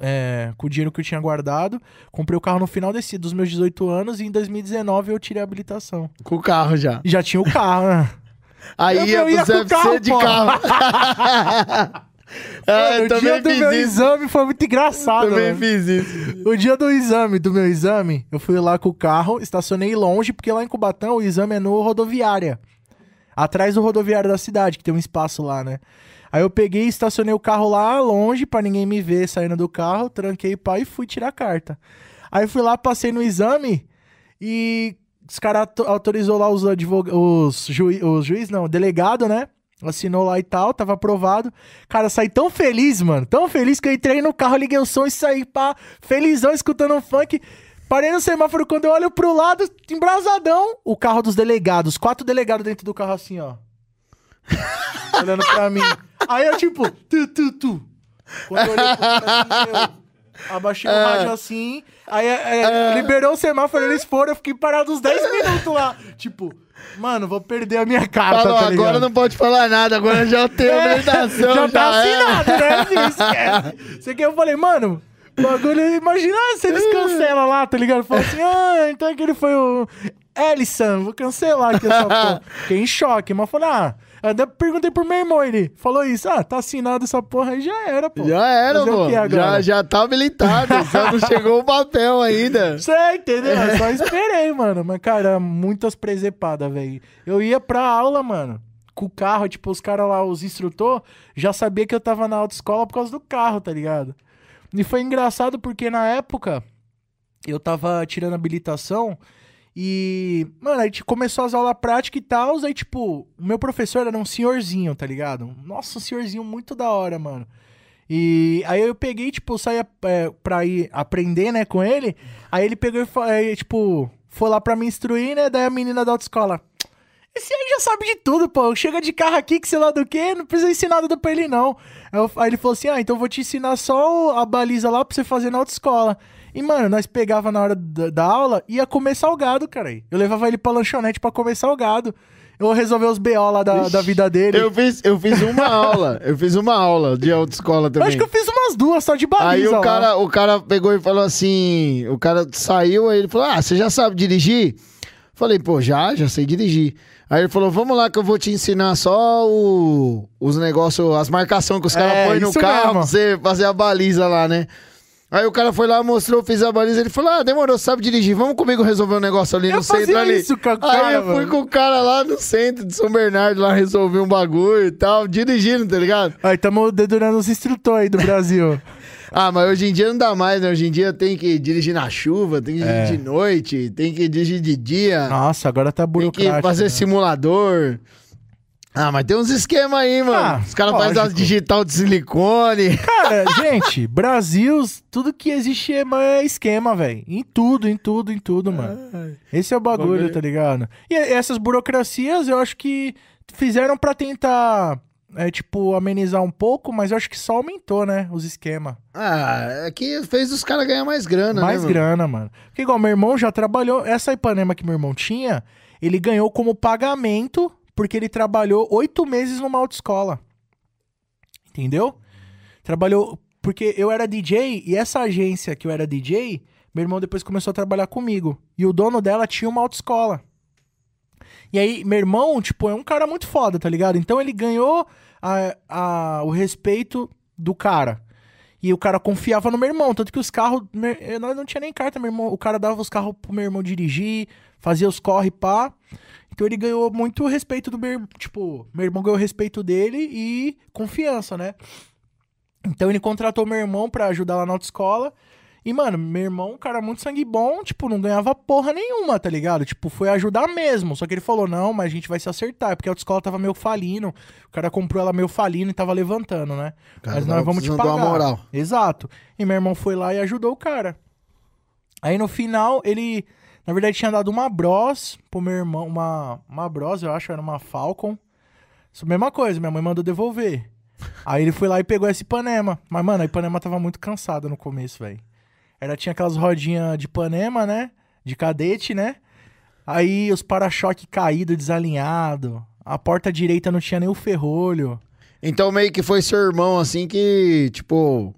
é, com o dinheiro que eu tinha guardado. Comprei o carro no final desse, dos meus 18 anos e em 2019 eu tirei a habilitação. Com o carro já. Já tinha o carro, né? Aí Eu- ia eu com CFC carro, de pô. carro. ah, eu o dia do meu isso. exame foi muito engraçado. Também mano. fiz isso. O dia do exame, do meu exame, eu fui lá com o carro, estacionei longe, porque lá em Cubatão o exame é no rodoviária. Atrás do rodoviário da cidade, que tem um espaço lá, né? Aí eu peguei estacionei o carro lá longe, pra ninguém me ver saindo do carro, tranquei pá e fui tirar a carta. Aí fui lá, passei no exame e os caras auto- autorizou lá os advogados, os, os juiz, não, o delegado, né? Assinou lá e tal, tava aprovado. Cara, saí tão feliz, mano. Tão feliz que eu entrei no carro, liguei o som e saí, pá, felizão, escutando um funk. Parei no semáforo, quando eu olho pro lado, embrasadão, o carro dos delegados. Quatro delegados dentro do carro assim, ó. Olhando pra mim. Aí eu, tipo, tu, tu, tu. Quando eu olhei pro cara eu abaixei o rádio assim. Aí é, liberou o semáforo, eles foram, eu fiquei parado uns 10 minutos lá. Tipo, mano, vou perder a minha carta, Falou, tá agora não pode falar nada, agora já tem É, habilitação. já tá é. assinado, né? Esquece. Isso aqui eu falei, mano, bagulho, imagina se eles cancelam lá, tá ligado? Fala assim, ah, então aquele foi o Ellison, vou cancelar aqui essa porra. Fiquei em choque, mas falei, ah, até perguntei pro meu irmão, ele falou isso, ah, tá assinado essa porra aí, já era, pô. Já era, Fazer o pô. quê agora? Já, já tá habilitado, só não chegou o papel ainda. Você entendeu? Eu só esperei, mano. Mas, cara, muitas presepadas, velho. Eu ia pra aula, mano. Com o carro, tipo, os caras lá, os instrutor, já sabia que eu tava na autoescola por causa do carro, tá ligado? E foi engraçado porque na época eu tava tirando habilitação e, mano, a gente começou as aulas práticas e tal, aí, tipo, o meu professor era um senhorzinho, tá ligado? Nossa, um senhorzinho muito da hora, mano. E aí eu peguei, tipo, saía é, pra ir aprender, né, com ele. Aí ele pegou e, aí, tipo, foi lá pra me instruir, né? Daí a menina da autoescola. Esse aí já sabe de tudo, pô. Chega de carro aqui, que sei lá do que, não precisa ensinar nada pra ele, não. Aí, aí ele falou assim: ah, então eu vou te ensinar só a baliza lá pra você fazer na autoescola. E, mano, nós pegava na hora da, da aula e ia comer salgado, cara. Eu levava ele pra lanchonete pra comer salgado. Eu resolver os BO lá da, da vida dele. Eu fiz, eu fiz uma aula, eu fiz uma aula de autoescola Eu também. acho que eu fiz umas duas só de baliza. Aí o lá. cara, o cara pegou e falou assim: o cara saiu, aí ele falou: Ah, você já sabe dirigir? Falei, pô, já, já sei dirigir. Aí ele falou: Vamos lá que eu vou te ensinar só o- os negócios, as marcações que os caras É, põem no carro mesmo. pra você fazer a baliza lá, né? Aí o cara foi lá, mostrou, fiz a baliza. Ele falou: Ah, demorou, sabe dirigir. Vamos comigo resolver um negócio ali Eu no centro ali. isso o Aí cara, eu fui mano. com o cara lá no centro de São Bernardo lá resolver um bagulho e tal, dirigindo, tá ligado? Aí tamo dedurando os instrutores aí do Brasil. Ah, mas hoje em dia não dá mais, né? Hoje em dia tem que dirigir na chuva, tem que dirigir É. de noite, tem que dirigir de dia, Nossa, agora tá tem burocrático. que fazer né? simulador. Ah, mas tem uns esquemas aí, mano. Ah, Os caras fazem as digital de silicone. Cara, gente, Brasil, tudo que existe é esquema, velho. Em tudo, em tudo, em tudo, mano. Esse é o bagulho, Bagulho. tá ligado? E essas burocracias eu acho que fizeram pra tentar, é, tipo, amenizar um pouco, mas eu acho que só aumentou, né, os esquemas. Ah, é que fez os caras ganhar mais grana, Mais né? mano? grana, mano. Porque igual meu irmão já trabalhou, essa Ipanema que meu irmão tinha, ele ganhou como pagamento porque ele trabalhou oito meses numa autoescola. Entendeu? Trabalhou. Porque eu era DJ e essa agência que eu era DJ, meu irmão depois começou a trabalhar comigo. E o dono dela tinha uma autoescola. E aí, meu irmão, tipo, é um cara muito foda, tá ligado? Então ele ganhou a, a- o respeito do cara. E o cara confiava no meu irmão. Tanto que os carros. Nós não tinha nem carta, meu irmão. O cara dava os carros pro meu irmão dirigir, fazia os corre pá. Então ele ganhou muito respeito do meu irmão. Tipo, meu irmão ganhou respeito dele e confiança, né? Então ele contratou meu irmão pra ajudar lá na autoescola. E, mano, meu irmão, um cara muito sangue bom, tipo, não ganhava porra nenhuma, tá ligado? Tipo, foi ajudar mesmo. Só que ele falou, não, mas a gente vai se acertar. Porque a autoescola tava meio falindo. O cara comprou ela meio falindo e tava levantando, né? Cara, mas nós vamos te pagar. uma moral. Exato. E meu irmão foi lá e ajudou o cara. Aí no final, ele, na verdade, tinha dado uma Bros pro meu irmão, uma, uma Bros, eu acho, era uma Falcon. Isso, mesma coisa, minha mãe mandou devolver. Aí ele foi lá e pegou essa Ipanema. Mas, mano, a Ipanema tava muito cansada no começo, velho. Ela tinha aquelas rodinhas de Ipanema, né? De cadete, né? Aí os para-choque caído, desalinhado. A porta direita não tinha nem o ferrolho. Então meio que foi seu irmão, assim, que, tipo,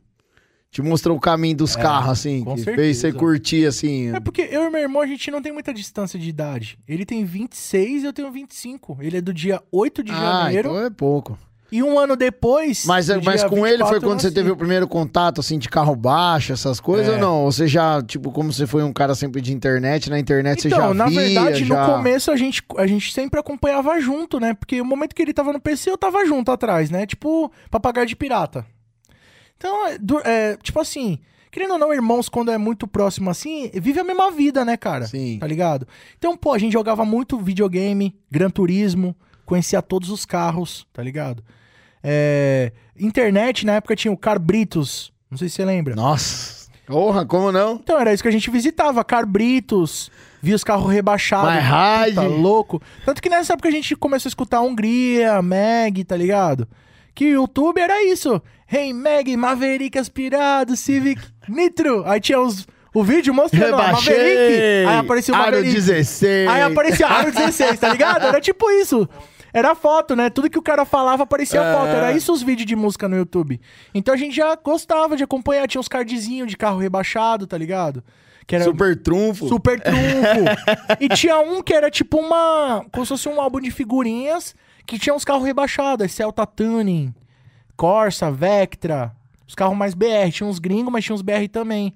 te mostrou o caminho dos carros, assim, É, que certeza. fez você curtir, assim. É porque eu e meu irmão, a gente não tem muita distância de idade. Ele tem 26 e eu tenho 25. Ele é do dia 8 de ah, janeiro. então é pouco. E um ano depois. Mas, no mas com ele 24, foi eu quando você teve o primeiro contato, assim, de carro baixo, essas coisas, É. ou não? Ou você já, tipo, como você foi um cara sempre de internet, na internet você já Então, na via, verdade, já... no começo a gente, a gente sempre acompanhava junto, né? Porque o momento que ele tava no PC, eu tava junto atrás, né? Tipo, papagaio de pirata. Então, é, é, tipo assim, querendo ou não, irmãos, quando é muito próximo assim, vive a mesma vida, né, cara? Sim. Tá ligado? Então, pô, a gente jogava muito videogame, Gran Turismo, conhecia todos os carros, tá ligado? É, internet, na época tinha o Carbritos, não sei se você lembra. Nossa, porra, como não? Então era isso que a gente visitava, Carbritos, via os carros rebaixados. My puta, louco. Tanto que nessa época a gente começou a escutar Hungria, Meg, tá ligado? Que o YouTube era isso. Hey, Meg, Maverick aspirado, Civic Nitro. Aí tinha os, o vídeo mostrando Rebaixei! Maverick. Aí aparecia o Aro Maverick. 16. Aí aparecia Aro 16, tá ligado? Era tipo isso. Era foto, né? Tudo que o cara falava aparecia É. foto. Era isso os vídeos de música no YouTube. Então a gente já gostava de acompanhar. Tinha uns cardzinhos de carro rebaixado, tá ligado? Que era Super trunfo. super trunfo. e tinha um que era tipo uma. Como se fosse um álbum de figurinhas que tinha uns carros rebaixados. Celta Tuning, Corsa, Vectra. Os carros mais BR. Tinha uns gringos, mas tinha uns BR também.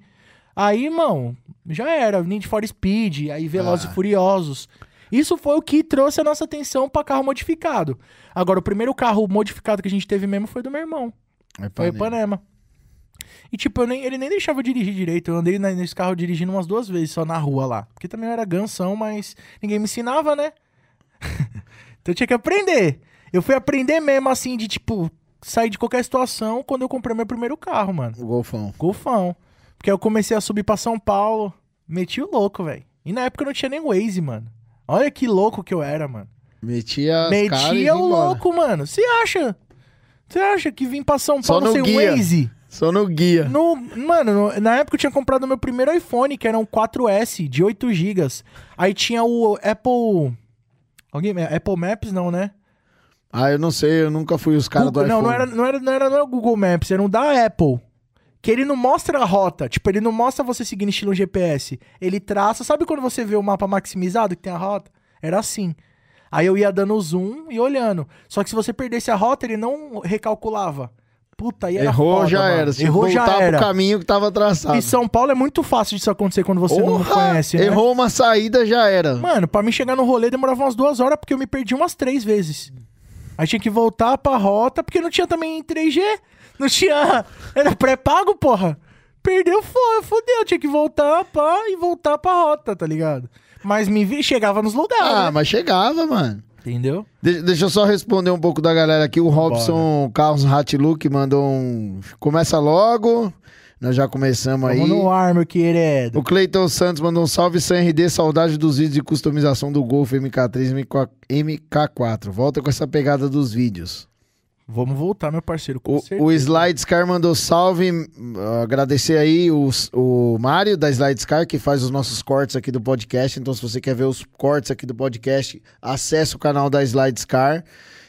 Aí, irmão, já era. Need for Speed, aí Velozes Ah. e Furiosos. Isso foi o que trouxe a nossa atenção pra carro modificado. Agora, o primeiro carro modificado que a gente teve mesmo foi do meu irmão. Foi o Ipanema. E, tipo, eu nem, ele nem deixava eu dirigir direito. Eu andei nesse carro dirigindo umas duas vezes só na rua lá. Porque também eu era gansão, mas ninguém me ensinava, né? então eu tinha que aprender. Eu fui aprender mesmo, assim, de, tipo, sair de qualquer situação quando eu comprei meu primeiro carro, mano. O Golfão. Golfão. Porque eu comecei a subir pra São Paulo. Meti o louco, velho. E na época eu não tinha nem Waze, mano. Olha que louco que eu era, mano. Metia Metia ia o louco, mano. Você acha? Você acha que vim pra São Paulo sem guia. Waze? Só no guia. No, mano, no- na época eu tinha comprado meu primeiro iPhone, que era um 4S de 8 GB. Aí tinha o Apple. Alguém. Apple Maps, não, né? Ah, eu não sei, eu nunca fui os caras do iPhone. não, não era, não, era, não era não era o Google Maps, era um da Apple. que ele não mostra a rota. Tipo, ele não mostra você seguindo estilo GPS. Ele traça. Sabe quando você vê o mapa maximizado que tem a rota? Era assim. Aí eu ia dando zoom e olhando. Só que se você perdesse a rota, ele não recalculava. Puta, aí era Errou, foda, já mano. era. Se Errou, já era. pro caminho que tava traçado. E São Paulo é muito fácil disso acontecer quando você não Porra! conhece, né? Errou uma saída, já era. Mano, pra mim chegar no rolê demorava umas duas horas, porque eu me perdi umas três vezes. Aí tinha que voltar pra rota, porque não tinha também 3G. Não tinha. Era pré-pago, porra. Perdeu, fodeu. Tinha que voltar pá, e voltar pra rota, tá ligado? Mas me vi, chegava nos lugares. Ah, né? mas chegava, mano. Entendeu? De- deixa eu só responder um pouco da galera aqui. O Robson Carlos Hatluk mandou um. Começa logo. Nós já começamos aí. Vamos no ar, meu querido. O Cleiton Santos mandou um salve CRD, saudade dos vídeos de customização do Golf MK3 e MK4. Volta com essa pegada dos vídeos. Vamos voltar, meu parceiro. Com O, certeza. o Slidescar mandou salve. agradecer aí o, o Mário da Slidescar, que faz os nossos cortes aqui do podcast. Então, se você quer ver os cortes aqui do podcast, acesse o canal da Slidescar,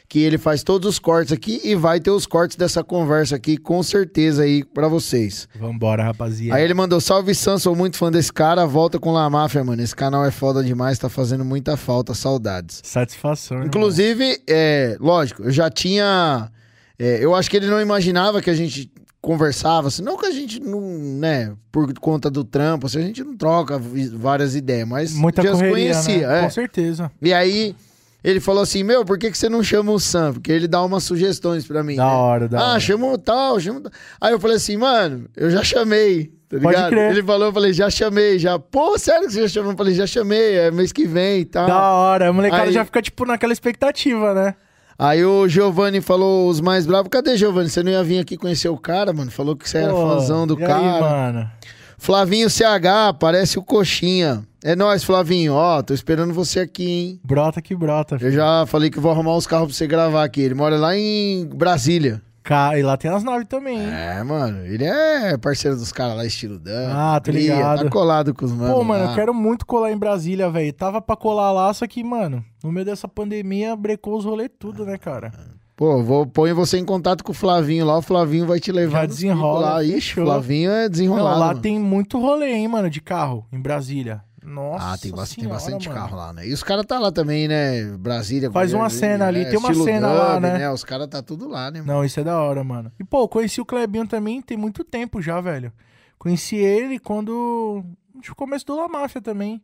que ele faz todos os cortes aqui e vai ter os cortes dessa conversa aqui, com certeza, aí pra vocês. Vambora, rapaziada. Aí ele mandou: Salve Sam, sou muito fã desse cara. Volta com La Máfia, mano. Esse canal é foda demais, tá fazendo muita falta, saudades. Satisfação, irmão. Inclusive, é, lógico, eu já tinha. é, eu acho que ele não imaginava que a gente conversava, assim, não que a gente não, né, por conta do trampo, assim, a gente não troca várias ideias, mas Muita já correria, conhecia, né? é. Com certeza. E aí ele falou assim: Meu, por que, que você não chama o Sam? Porque ele dá umas sugestões pra mim. Da né? hora, da ah, hora. chama o tal, chama o tal. Aí eu falei assim, mano, eu já chamei. Tá Pode ligado? crer. Ele falou, eu falei, já chamei, já. Pô, sério que você já chamou? Eu falei, já chamei, é mês que vem e tal. Da hora. A molecada Aí- já fica, tipo, naquela expectativa, né? Aí o Giovanni falou os mais bravos. Cadê, Giovanni? Você não ia vir aqui conhecer o cara, mano? Falou que você era Pô, fãzão do cara. Aí, mano? Flavinho CH, parece o Coxinha. É nóis, Flavinho. Ó, tô esperando você aqui, hein? Brota que brota. Eu filho. já falei que vou arrumar os carros pra você gravar aqui. Ele mora lá em Brasília. Ca- E lá tem as naves também, hein? É, mano. Ele é parceiro dos caras lá, estilo Dan. Ah, tô Cria, ligado. Tá colado com os manos. Pô, mano, lá. eu quero muito colar em Brasília, velho. Tava pra colar lá, só que, mano, no meio dessa pandemia, brecou os rolês tudo, né, cara? Pô, vou pôr você em contato com o Flavinho lá. O Flavinho vai te levar. Já desenrola, lá. Ixi, fechou. Flavinho é Não, desenrolado. lá mano. tem muito rolê, hein, mano, de carro, em Brasília. Nossa Ah, tem, bastante, tem senhora, bastante mano. carro lá, né? E os caras tá lá também, né? Brasília. Faz uma cena ali, tem uma estilo cena lá, né? Os caras tá tudo lá, né? mano? Não, isso é da hora, mano. E, pô, conheci o Clebinho também tem muito tempo já, velho. Conheci ele quando. No começo do La Máfia também.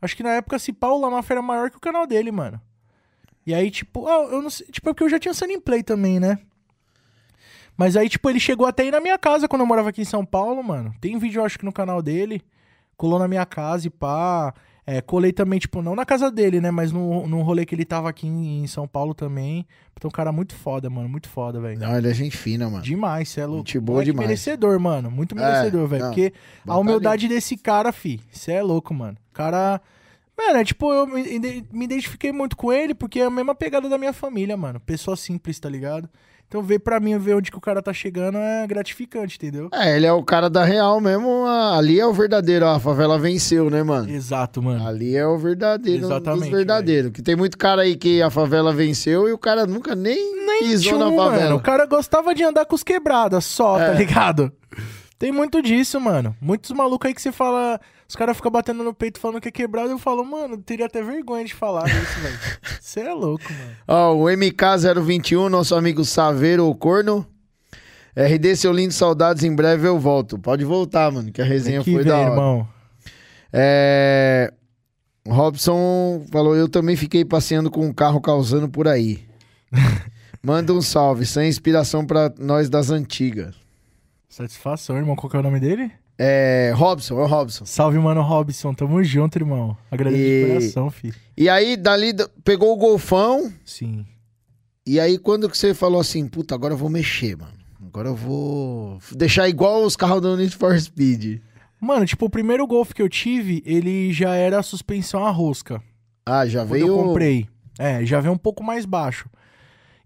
Acho que na época, se pau, o La Máfia era maior que o canal dele, mano. E aí, tipo, ah, eu não sei. Tipo, é porque eu já tinha Sunny Play também, né? Mas aí, tipo, ele chegou até aí na minha casa quando eu morava aqui em São Paulo, mano. Tem vídeo, eu acho que no canal dele. Colou na minha casa e pá. É, colei também, tipo, não na casa dele, né? Mas no, no rolê que ele tava aqui em, em São Paulo também. Então, cara muito foda, mano. Muito foda, velho. Não, ele é gente fina, mano. Demais, cê é louco. Gente boa demais. merecedor, mano. Muito merecedor, velho. não, Porque a humildade desse cara, fi, cê é louco, mano. O cara. Mano, é tipo, eu me, ide- me identifiquei muito com ele porque é a mesma pegada da minha família, mano. Pessoa simples, tá ligado? Então, ver pra mim, ver onde que o cara tá chegando é gratificante, entendeu? É, ele é o cara da real mesmo. Ali é o verdadeiro. ó, A favela venceu, né, mano? Exato, mano. Ali é o verdadeiro Exatamente, dos verdadeiros. Que tem muito cara aí que a favela venceu e o cara nunca nem, pisou na Tchum, favela. mano. O cara gostava de andar com os quebradas só, tá É. ligado? Tem muito disso, mano. Muitos malucos aí que você fala. Os caras ficam batendo no peito falando que é quebrado. Eu falo, mano, teria até vergonha de falar isso, velho. Você é louco, mano. Ó, o MK021, nosso amigo Saveiro o Corno. RD, seu lindo saudades, em breve eu volto. Pode voltar, mano, que a resenha que foi vem, da hora. irmão. É... o Robson falou, eu também fiquei passeando com um carro causando por aí. Manda um salve, sem inspiração pra nós das antigas. Satisfação, irmão. Qual que é o nome dele? É... Robson, é o Robson. Salve, mano Robson. Tamo junto, irmão. Agradeço E- de coração, fi. E aí, dali, pegou o golfão, Sim. e aí quando que você falou assim, puta, agora eu vou mexer, mano. Agora eu vou deixar igual os carros do Need for Speed. Mano, tipo, o primeiro Golf que eu tive, ele já era suspensão a rosca. Ah, já Quando veio... eu comprei. É, já veio um pouco mais baixo.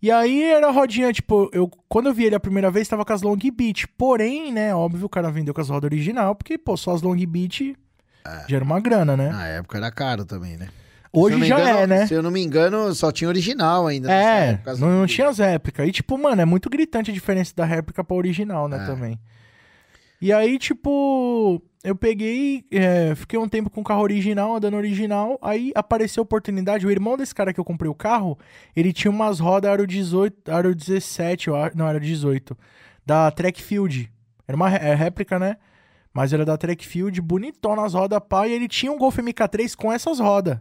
E aí era rodinha, tipo, eu quando eu vi ele a primeira vez, tava com as long beat. Porém, né, óbvio, o cara vendeu com as rodas original, porque, pô, só as long beat já era uma grana, né? Na época era caro também, né? Hoje já engano- é, né? Se eu não me engano, só tinha original ainda. É, época. não, não tinha as réplicas. E, tipo, mano, é muito gritante a diferença da réplica pra original, né, É. também. E aí, tipo, eu peguei, é, fiquei um tempo com o carro original, andando original, aí apareceu a oportunidade, o irmão desse cara que eu comprei o carro, ele tinha umas rodas aro 18, aro 17, eu acho, não, era 18, da Trackfield. Era uma é réplica, né? Mas era da Trackfield, bonitona as rodas, pá, e ele tinha um Golf MK3 com essas rodas.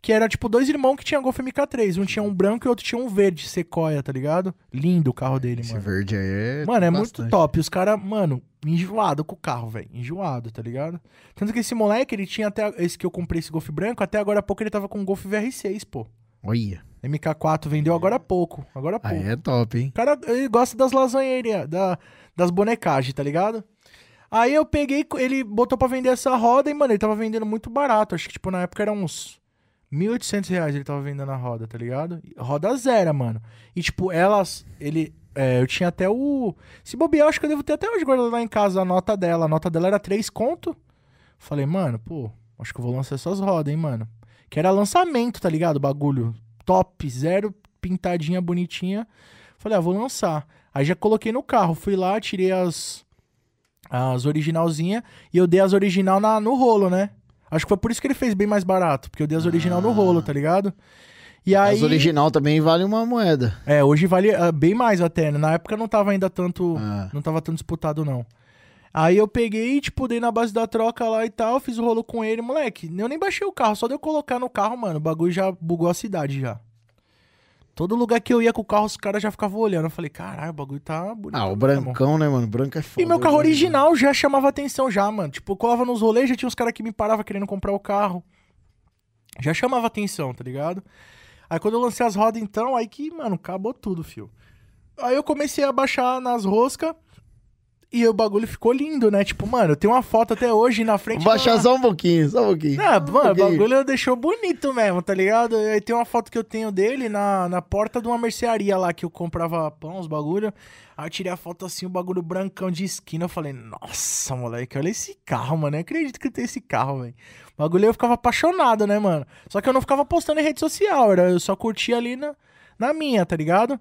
Que era tipo dois irmãos que tinham Golf MK3. Um tinha um branco e o outro tinha um verde, Sequoia, tá ligado? Lindo o carro dele, Esse mano. verde aí é. Mano, é muito bastante. top. Os caras, mano, enjoado com o carro, velho. Enjoado, tá ligado? Tanto que esse moleque, ele tinha até. Esse que eu comprei, esse Golf branco, até agora há pouco ele tava com um Golf VR6, pô. Olha. MK4 vendeu agora há pouco. Agora há pouco. Aí é top, hein? O cara ele gosta das lasanheiras, da, das bonecagens, tá ligado? Aí eu peguei, ele botou pra vender essa roda e, mano, ele tava vendendo muito barato. Acho que, tipo, na época era uns 1.800 reais ele tava vendendo a roda, tá ligado? Roda zero, mano. E, tipo, elas, ele... é, eu tinha até o... Se bobear, eu acho que eu devo ter até hoje guardado lá em casa a nota dela. A nota dela era 3 conto. Falei, mano, pô, acho que eu vou lançar essas rodas, hein, mano. Que era lançamento, tá ligado? Bagulho top, zero, pintadinha, bonitinha. Falei, ah, vou lançar. Aí já coloquei no carro, fui lá, tirei as as originalzinha e eu dei as original na, no rolo, né? Acho que foi por isso que ele fez bem mais barato, porque eu dei as original no rolo, tá ligado? E aí As original também vale uma moeda. É, hoje vale ah, bem mais até, né? Na época não tava ainda tanto, Ah. não tava tão disputado não. Aí eu peguei, tipo, dei na base da troca lá e tal, fiz o rolo com ele, moleque. Eu nem baixei o carro, só de eu colocar no carro, mano, o bagulho já bugou a cidade já. Todo lugar que eu ia com o carro, os caras já ficavam olhando. Eu falei, caralho, o bagulho tá bonito. Ah, o mesmo." brancão, né, mano? Branco é foda. E meu carro né? original já chamava atenção já, mano. Tipo, eu colava nos rolês, já tinha uns caras que me paravam querendo comprar o carro. Já chamava atenção, tá ligado? Aí quando eu lancei as rodas, então, aí que, mano, acabou tudo, fio. Aí eu comecei a baixar nas roscas e o bagulho ficou lindo, né? Tipo, mano, eu tenho uma foto até hoje na frente. Vou baixar só um pouquinho, só um pouquinho. ah, Um mano, o bagulho deixou bonito mesmo, tá ligado? Aí tem uma foto que eu tenho dele na, na porta de uma mercearia lá que eu comprava pão, os bagulho. Aí eu tirei a foto assim, o bagulho brancão de esquina. Eu falei, nossa, moleque, olha esse carro, mano. Eu acredito que tem esse carro, velho. O bagulho eu ficava apaixonado, né, mano? Só que eu não ficava postando em rede social, era, eu só curtia ali na, na minha, tá ligado?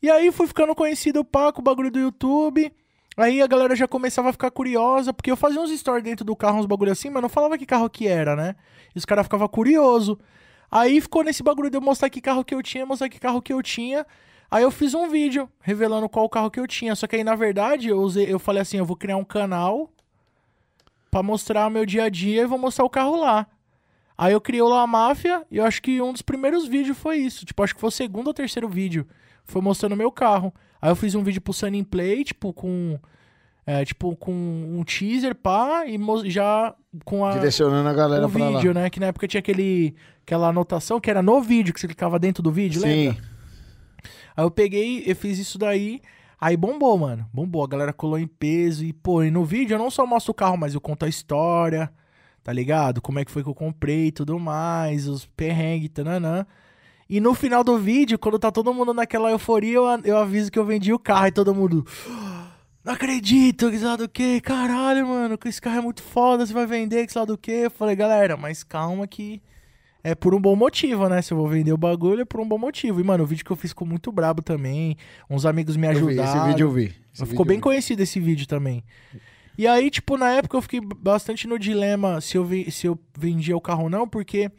E aí fui ficando conhecido, pá, com o bagulho do YouTube. Aí a galera já começava a ficar curiosa, porque eu fazia uns stories dentro do carro, uns bagulho assim, mas não falava que carro que era, né? E os caras ficavam curiosos. Aí ficou nesse bagulho de eu mostrar que carro que eu tinha, mostrar que carro que eu tinha. Aí eu fiz um vídeo revelando qual carro que eu tinha. Só que aí, na verdade, eu, usei, eu falei assim, eu vou criar um canal pra mostrar o meu dia a dia e vou mostrar o carro lá. Aí eu criei o La Máfia e eu acho que um dos primeiros vídeos foi isso. Tipo, acho que foi o segundo ou terceiro vídeo. Foi mostrando meu carro. Aí eu fiz um vídeo pro Sunny Play, tipo, com. É, tipo, com um teaser, pá, e já com a. Direcionando a galera o pra vídeo, lá. né? Que na época tinha aquele, aquela anotação que era no vídeo, que você clicava dentro do vídeo, Sim. lembra? Aí eu peguei, eu fiz isso daí, aí bombou, mano. Bombou, a galera colou em peso e, pô, e no vídeo eu não só mostro o carro, mas eu conto a história, tá ligado? Como é que foi que eu comprei e tudo mais, os perrengues, tananã. E no final do vídeo, quando tá todo mundo naquela euforia, eu, eu aviso que eu vendi o carro e todo mundo. Não acredito, que sei lá do que, caralho, mano, que esse carro é muito foda, você vai vender, que sei lá do que. Eu falei, galera, mas calma que é por um bom motivo, né? Se eu vou vender o bagulho, é por um bom motivo. E, mano, o vídeo que eu fiz ficou muito brabo também. Uns amigos me Eu vi, ajudaram. esse vídeo eu vi. Esse Ficou bem vi. conhecido esse vídeo também. E aí, tipo, na época eu fiquei bastante no dilema se eu, ve- se eu vendia o carro ou não, porque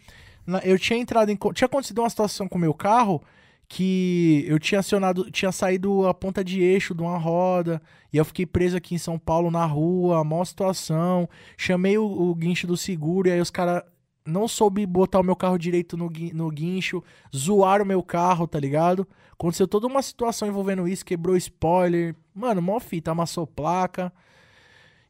eu tinha entrado em. Tinha acontecido uma situação com o meu carro que eu tinha acionado, tinha saído a ponta de eixo de uma roda, e eu fiquei preso aqui em São Paulo na rua, maior situação. Chamei o, o guincho do seguro, e aí os caras não soube botar o meu carro direito no, no guincho, zoaram o meu carro, tá ligado? Aconteceu toda uma situação envolvendo isso, quebrou spoiler. Mano, mó fita, amassou placa.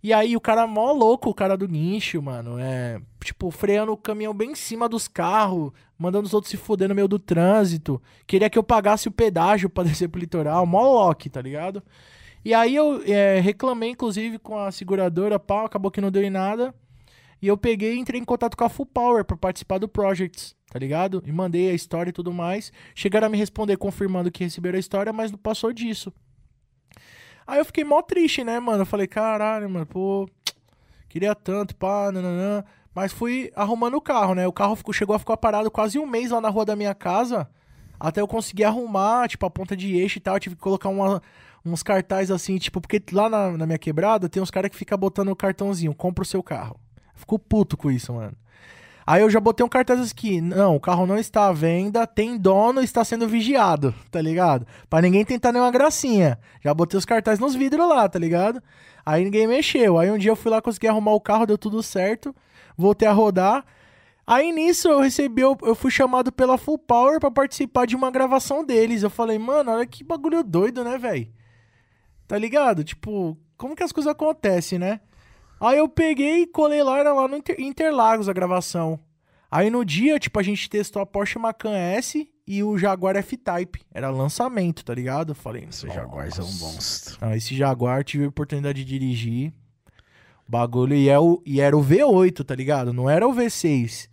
E aí o cara mó louco, o cara do guincho, mano. É, tipo, freando o caminhão bem em cima dos carros, mandando os outros se fuder no meio do trânsito. Queria que eu pagasse o pedágio pra descer pro litoral. Mó lock, tá ligado? E aí eu é, reclamei, inclusive, com a seguradora, pau, acabou que não deu em nada. E eu peguei e entrei em contato com a Full Power pra participar do Projects, tá ligado? E mandei a história e tudo mais. Chegaram a me responder confirmando que receberam a história, mas não passou disso. Aí eu fiquei mó triste, né, mano? Eu falei, caralho, mano, pô, queria tanto, pá, nananã. Mas fui arrumando o carro, né? O carro ficou, chegou a ficar parado quase um mês lá na rua da minha casa. Até eu conseguir arrumar, tipo, a ponta de eixo e tal. Eu tive que colocar uma, uns cartazes assim, tipo, porque lá na, na minha quebrada tem uns caras que ficam botando o cartãozinho, compra o seu carro. Ficou puto com isso, mano. Aí eu já botei um cartaz aqui, não, o carro não está à venda, tem dono, está sendo vigiado, tá ligado? Pra ninguém tentar nenhuma gracinha. Já botei os cartazes nos vidros lá, tá ligado? Aí ninguém mexeu. Aí um dia eu fui lá, consegui arrumar o carro, deu tudo certo, voltei a rodar. Aí nisso eu recebi, eu, eu fui chamado pela Full Power para participar de uma gravação deles. Eu falei, mano, olha que bagulho doido, né, velho? Tá ligado? Tipo, como que as coisas acontecem, né? Aí eu peguei e colei lá, era lá no Inter Interlagos a gravação. Aí no dia, tipo, a gente testou a Porsche Macan S e o Jaguar F-Type. Era lançamento, tá ligado? Eu falei, esse Jaguar é um monstro. Ah, esse Jaguar tive a oportunidade de dirigir. O bagulho e, é o, e era o V8, tá ligado? Não era o V6.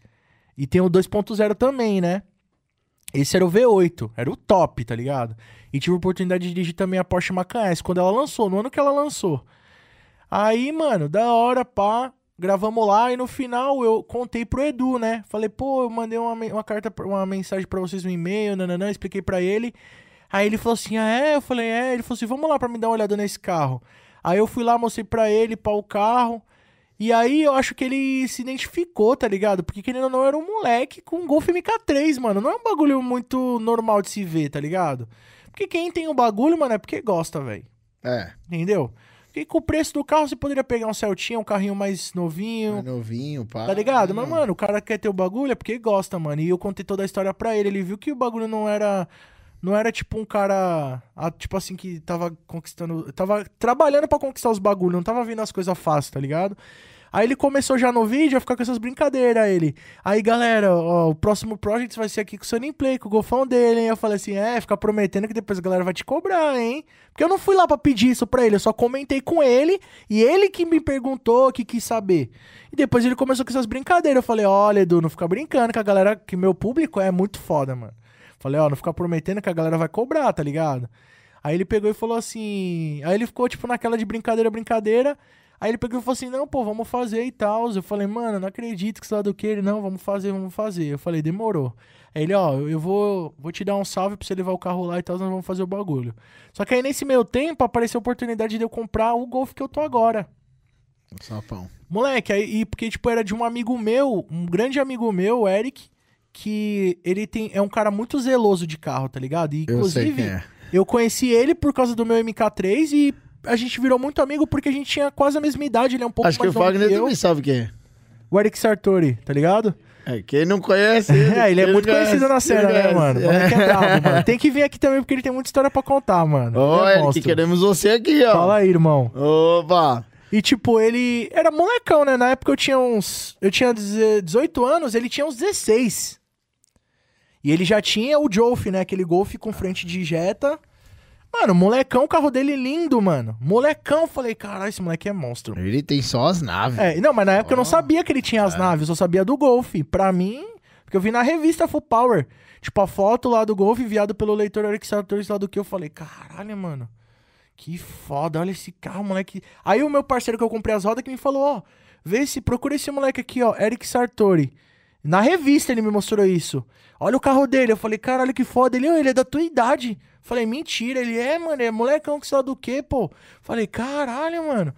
E tem o 2.0 também, né? Esse era o V8, era o top, tá ligado? E tive a oportunidade de dirigir também a Porsche Macan S quando ela lançou, no ano que ela lançou. Aí, mano, da hora, pá, gravamos lá e no final eu contei pro Edu, né? Falei, pô, eu mandei uma, uma carta, uma mensagem para vocês no e-mail, nananã, expliquei para ele. Aí ele falou assim, ah, é? Eu falei, é. Ele falou assim, vamos lá pra me dar uma olhada nesse carro. Aí eu fui lá, mostrei pra ele, para o carro. E aí eu acho que ele se identificou, tá ligado? Porque querendo ou não, era um moleque com um Golf MK3, mano. Não é um bagulho muito normal de se ver, tá ligado? Porque quem tem o bagulho, mano, é porque gosta, velho. É. Entendeu? Porque com o preço do carro, você poderia pegar um Celtinha, um carrinho mais novinho. Mais novinho, pá. Tá ligado? Mas, mano, o cara quer ter o bagulho é porque gosta, mano. E eu contei toda a história pra ele. Ele viu que o bagulho não era. Não era tipo um cara. Tipo assim, que tava conquistando. Tava trabalhando para conquistar os bagulhos. Não tava vindo as coisas fáceis, tá ligado? Aí ele começou já no vídeo a ficar com essas brincadeiras, ele. Aí, galera, ó, o próximo project vai ser aqui com o Sunny Play, com o golfão dele, hein? Eu falei assim, é, fica prometendo que depois a galera vai te cobrar, hein? Porque eu não fui lá pra pedir isso pra ele, eu só comentei com ele, e ele que me perguntou, que quis saber. E depois ele começou com essas brincadeiras. Eu falei, olha, Edu, não fica brincando, que a galera, que meu público é muito foda, mano. Falei, ó, não fica prometendo que a galera vai cobrar, tá ligado? Aí ele pegou e falou assim. Aí ele ficou, tipo, naquela de brincadeira, brincadeira. Aí ele pegou e falou assim: não, pô, vamos fazer e tal. Eu falei, mano, não acredito que você do que ele. Não, vamos fazer, vamos fazer. Eu falei, demorou. Aí ele, ó, eu vou, vou te dar um salve pra você levar o carro lá e tal, nós vamos fazer o bagulho. Só que aí nesse meio tempo apareceu a oportunidade de eu comprar o Golf que eu tô agora. Sapão. Moleque, aí, porque, tipo, era de um amigo meu, um grande amigo meu, o Eric, que ele tem, é um cara muito zeloso de carro, tá ligado? E, inclusive, eu, é. eu conheci ele por causa do meu MK3 e a gente virou muito amigo porque a gente tinha quase a mesma idade, ele é um pouco Acho mais que o Wagner também sabe quem é. O Eric Sartori, tá ligado? É, quem não conhece. Ele, é, ele é muito conhece, conhecido na cena, né, mano? É. É bravo, mano? Tem que vir aqui também porque ele tem muita história pra contar, mano. Ô, Eric, queremos você aqui, ó. Fala aí, irmão. Opa! E, tipo, ele era molecão, né? Na época eu tinha uns. Eu tinha 18 anos, ele tinha uns 16. E ele já tinha o Jolf, né? Aquele Golf com frente de Jetta. Mano, molecão, o carro dele lindo, mano. Molecão, falei, caralho, esse moleque é monstro. Ele tem só as naves. É, não, mas na época oh. eu não sabia que ele tinha as é. naves, eu só sabia do Golf. Pra mim, porque eu vi na revista Full Power, tipo, a foto lá do Golf enviado pelo leitor Eric Sartori lá do que eu falei, caralho, mano. Que foda, olha esse carro, moleque. Aí o meu parceiro que eu comprei as rodas que me falou, ó, vê se procura esse moleque aqui, ó, Eric Sartori. Na revista ele me mostrou isso. Olha o carro dele. Eu falei, caralho, que foda. Ele, ele é da tua idade. Falei, mentira. Ele é, mano, é molecão que só do quê, pô? Falei, caralho, mano.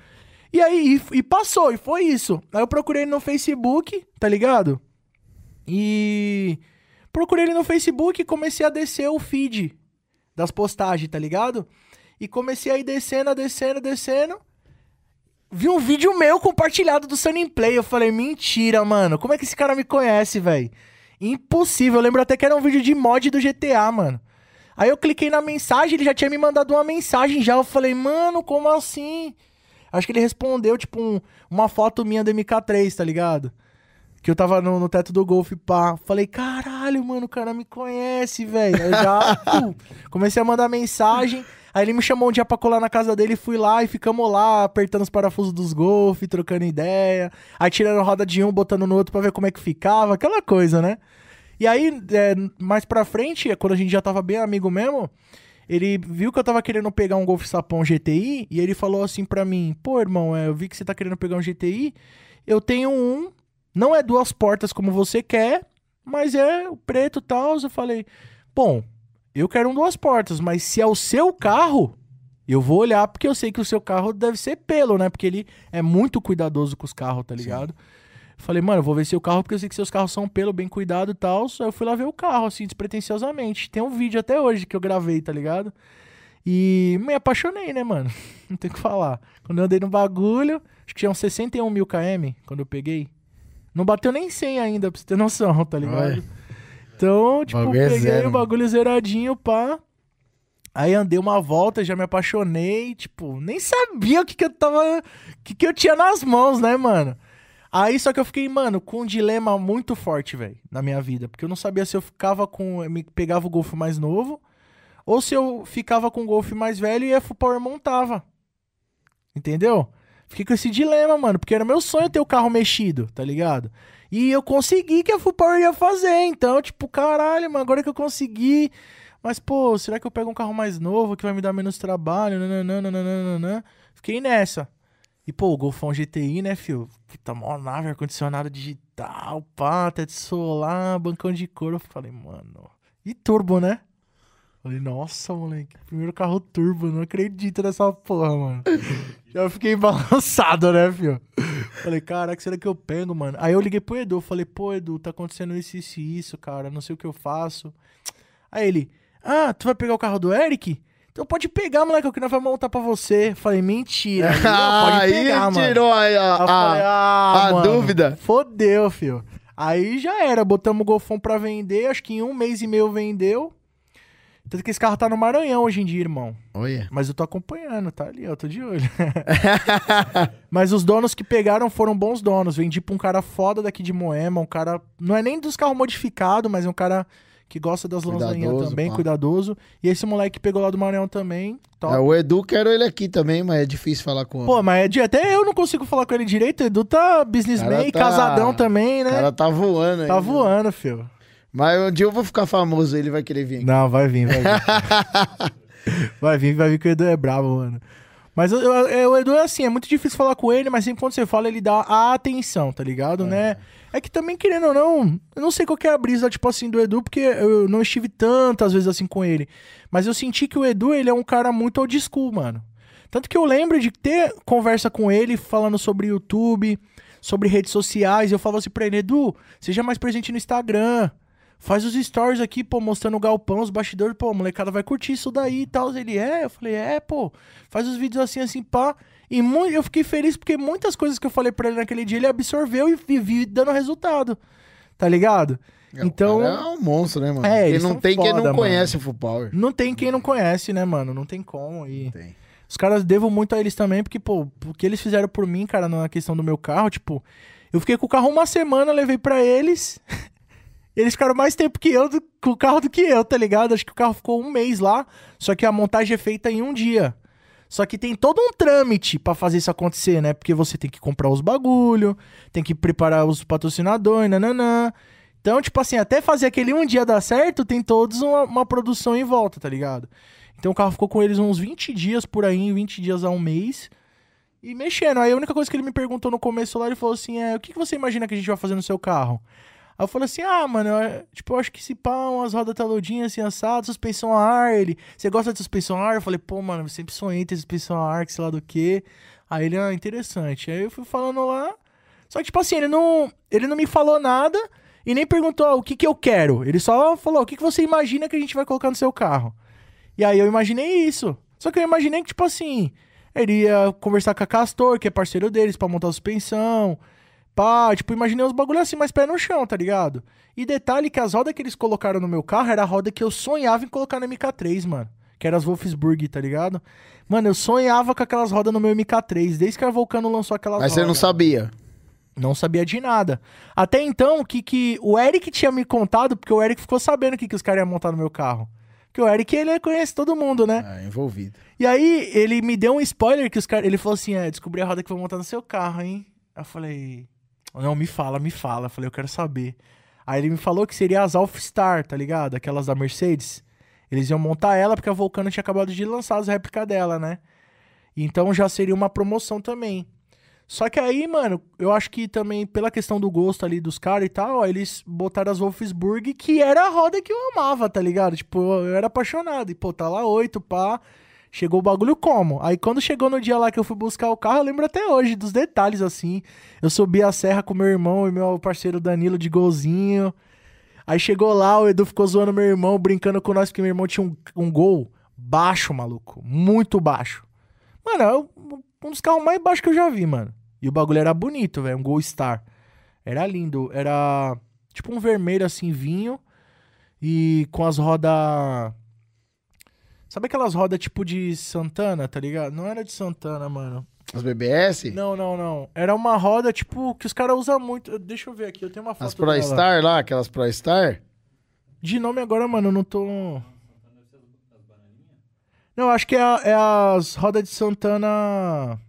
E aí, e, e, passou, e foi isso. Aí eu procurei ele no Facebook, tá ligado? E procurei ele no Facebook e comecei a descer o feed das postagens, tá ligado? E comecei a ir descendo, descendo, descendo vi um vídeo meu compartilhado do Sunny Play. Eu falei, mentira, mano. Como é que esse cara me conhece, velho? Impossível. Eu lembro até que era um vídeo de mod do GTA, mano. Aí eu cliquei na mensagem, ele já tinha me mandado uma mensagem já. Eu falei, mano, como assim? Acho que ele respondeu, tipo, um, uma foto minha do MK3, tá ligado? Que eu tava no, no teto do Golf, pá. Falei, caralho, mano, o cara me conhece, velho. Aí já comecei a mandar mensagem. Aí ele me chamou um dia pra colar na casa dele, fui lá e ficamos lá, apertando os parafusos dos Golf, trocando ideia. Aí tirando roda de um, botando no outro pra ver como é que ficava, aquela coisa, né? E aí, é, mais pra frente, quando a gente já tava bem amigo mesmo, ele viu que eu tava querendo pegar um Golf Sapão GTI e ele falou assim pra mim: Pô, irmão, é, eu vi que você tá querendo pegar um GTI, eu tenho um não é duas portas como você quer, mas é o preto e tal. Eu falei, bom, eu quero um duas portas, mas se é o seu carro, Eu vou olhar porque eu sei que o seu carro deve ser pelo, né? Porque ele é muito cuidadoso com os carros, tá ligado? Falei, mano, eu vou ver seu carro porque eu sei que seus carros são pelo, bem cuidado e tal. Aí eu fui lá ver o carro, assim, despretensiosamente. Tem um vídeo até hoje que eu gravei, tá ligado? E me apaixonei, né, mano? Não tem o que falar. Quando eu andei no bagulho, acho que tinha uns 61 mil km quando eu peguei. Não bateu nem 100 ainda, pra você ter noção, tá ligado? Olha. Então, tipo, Bagulho é peguei zero, o bagulho zeradinho, pá. Aí andei uma volta, já me apaixonei, tipo, nem sabia o que que eu tava, o que que eu tinha nas mãos, né, mano? Aí só que eu fiquei, mano, com um dilema muito forte, velho, na minha vida, porque eu não sabia se eu ficava com, eu me pegava o Golf mais novo ou se eu ficava com o Golf mais velho e a Full Power montava. Entendeu? Fiquei com esse dilema, mano, porque era meu sonho ter o carro mexido, tá ligado? E eu consegui que a Full Power ia fazer, então, tipo, caralho, mano, agora que eu consegui. Mas, pô, será que eu pego um carro mais novo que vai me dar menos trabalho? Nananana. Fiquei nessa. E, pô, o Golfão GTI, né, fio? Puta, mó nave, ar-condicionado digital, pá, teto solar, bancão de couro. Eu falei, mano. E turbo, né? Falei, nossa, moleque, primeiro carro turbo, não acredito nessa porra, mano. Já fiquei balançado, né, fio? Falei, caraca, será que eu pego, mano? Aí eu liguei pro Edu, falei, pô, Edu, tá acontecendo isso, isso e isso, cara, não sei o que eu faço. Aí ele, ah, tu vai pegar o carro do Eric? Então pode pegar, moleque, que nós vamos montar pra você. Falei, mentira. Ele, "Não, pode Aí pegar, mano. tirou a, a, Aí falei, a- ah, a mano, dúvida. Fodeu, filho. Aí já era, botamos o Golfão pra vender, acho que em um mês e meio vendeu. Tanto que esse carro tá no Maranhão hoje em dia, irmão. Olha. Mas eu tô acompanhando, tá ali, eu tô de olho. Mas os donos que pegaram foram bons donos. Vendi pra um cara foda daqui de Moema, um cara. Não é nem dos carros modificados, mas é um cara que gosta das Cuidadoso, também, pá. cuidadoso. E esse moleque que pegou lá do Maranhão também, top. É, o Edu, quero ele aqui também, mas é difícil falar com Pô, mas é até eu não consigo falar com ele direito. O Edu tá businessman, tá- casadão também, O né? cara tá voando aí. Tá voando, filho. Mas um dia eu vou ficar famoso, ele vai querer vir. Não, vai vir, vai vir. vai vir, vai vir que o Edu é brabo, mano. Mas eu- eu- eu- o Edu é assim, é muito difícil falar com ele, mas sempre quando você fala, ele dá a atenção, tá ligado, né? É que também, querendo ou não, eu não sei qual que é a brisa, tipo assim, do Edu, porque eu não estive tantas vezes assim com ele. Mas eu senti que o Edu, ele é um cara muito old school, mano. Tanto que eu lembro de ter conversa com ele falando sobre YouTube, sobre redes sociais. E eu falava assim pra ele, Edu, seja mais presente no Instagram. Faz os stories aqui, pô, mostrando o galpão, os bastidores, pô, a molecada vai curtir isso daí e tal. Ele é, eu falei, é, pô, faz os vídeos assim, assim, pá. E eu fiquei feliz porque muitas coisas que eu falei pra ele naquele dia, ele absorveu e vivi dando resultado. Tá ligado? É, então, é um monstro, né, mano? É, eles não tem quem foda, não mano. conhece o Full Power. não tem quem não conhece, né, mano? Não tem como. E Tem. os caras devo muito a eles também, porque, pô, o que eles fizeram por mim, cara, na questão do meu carro, tipo, eu fiquei com o carro uma semana, levei pra eles. Eles ficaram mais tempo que eu do- com o carro do que eu, tá ligado? Acho que o carro ficou um mês lá, só que a montagem é feita em um dia. Só que tem todo um trâmite pra fazer isso acontecer, né? Porque você tem que comprar os bagulho, tem que preparar os patrocinadores, nananã. Então, tipo assim, até fazer aquele um dia dar certo, tem todos uma, uma produção em volta, tá ligado? Então o carro ficou com eles uns 20 dias por aí, 20 dias a um mês. E mexendo. Aí a única coisa que ele me perguntou no começo lá, ele falou assim: é, o que, que você imagina que a gente vai fazer no seu carro? Aí eu falei assim: ah, mano, eu, tipo, eu acho que se pá, umas rodas taludinhas assim, assado, suspensão a ar. Ele, você gosta de suspensão a ar? Eu falei, pô, mano, eu sempre sonhei ter suspensão a ar, que sei lá do que. Aí ele, ah, interessante. Aí eu fui falando lá. Só que, tipo assim, ele não, ele não me falou nada e nem perguntou ah, o que, que eu quero. Ele só falou: o que, que você imagina que a gente vai colocar no seu carro? E aí eu imaginei isso. Só que eu imaginei que, tipo assim, ele ia conversar com a Castor, que é parceiro deles, pra montar a suspensão. Pá, tipo, imaginei uns bagulho assim, mais pé no chão, tá ligado? E detalhe que as rodas que eles colocaram no meu carro era a roda que eu sonhava em colocar no MK3, mano. Que era as Wolfsburg, tá ligado? Mano, eu sonhava com aquelas rodas no meu MK3, desde que a Vulcano lançou aquelas Mas você não rodas. sabia. Não sabia de nada. Até então, o que, que o Eric tinha me contado, porque o Eric ficou sabendo o que, que os caras iam montar no meu carro. Porque o Eric, ele conhece todo mundo, né? Ah, envolvido. E aí, ele me deu um spoiler que os caras. Ele falou assim: é, descobri a roda que vou montar no seu carro, hein? Eu falei. Não, me fala, me fala. Eu falei, eu quero saber. Aí ele me falou que seria as Alphstar, tá ligado? Aquelas da Mercedes. Eles iam montar ela porque a Vulcano tinha acabado de lançar as réplicas dela, né? Então já seria uma promoção também. Só que aí, mano, eu acho que também pela questão do gosto ali dos caras e tal, eles botaram as Wolfsburg, que era a roda que eu amava, tá ligado? Tipo, eu era apaixonado. E, pô, tá lá oito, pá. Chegou o bagulho como? Aí quando chegou no dia lá que eu fui buscar o carro, eu lembro até hoje dos detalhes assim. Eu subi a serra com meu irmão e meu parceiro Danilo de golzinho. Aí chegou lá, o Edu ficou zoando meu irmão, brincando com nós, porque meu irmão tinha um, um gol baixo, maluco. Muito baixo. Mano, é um dos carros mais baixos que eu já vi, mano. E o bagulho era bonito, velho. Um Gol Star. Era lindo. Era tipo um vermelho assim, vinho. E com as rodas. Sabe aquelas rodas tipo de Santana, tá ligado? Não era de Santana, mano. As BBS? Não, não, não. Era uma roda tipo que os caras usam muito. Deixa eu ver aqui, eu tenho uma foto. As Pro Star lá, aquelas Pro Star? De nome agora, mano, eu não tô. Não, acho que é, é as rodas de Santana.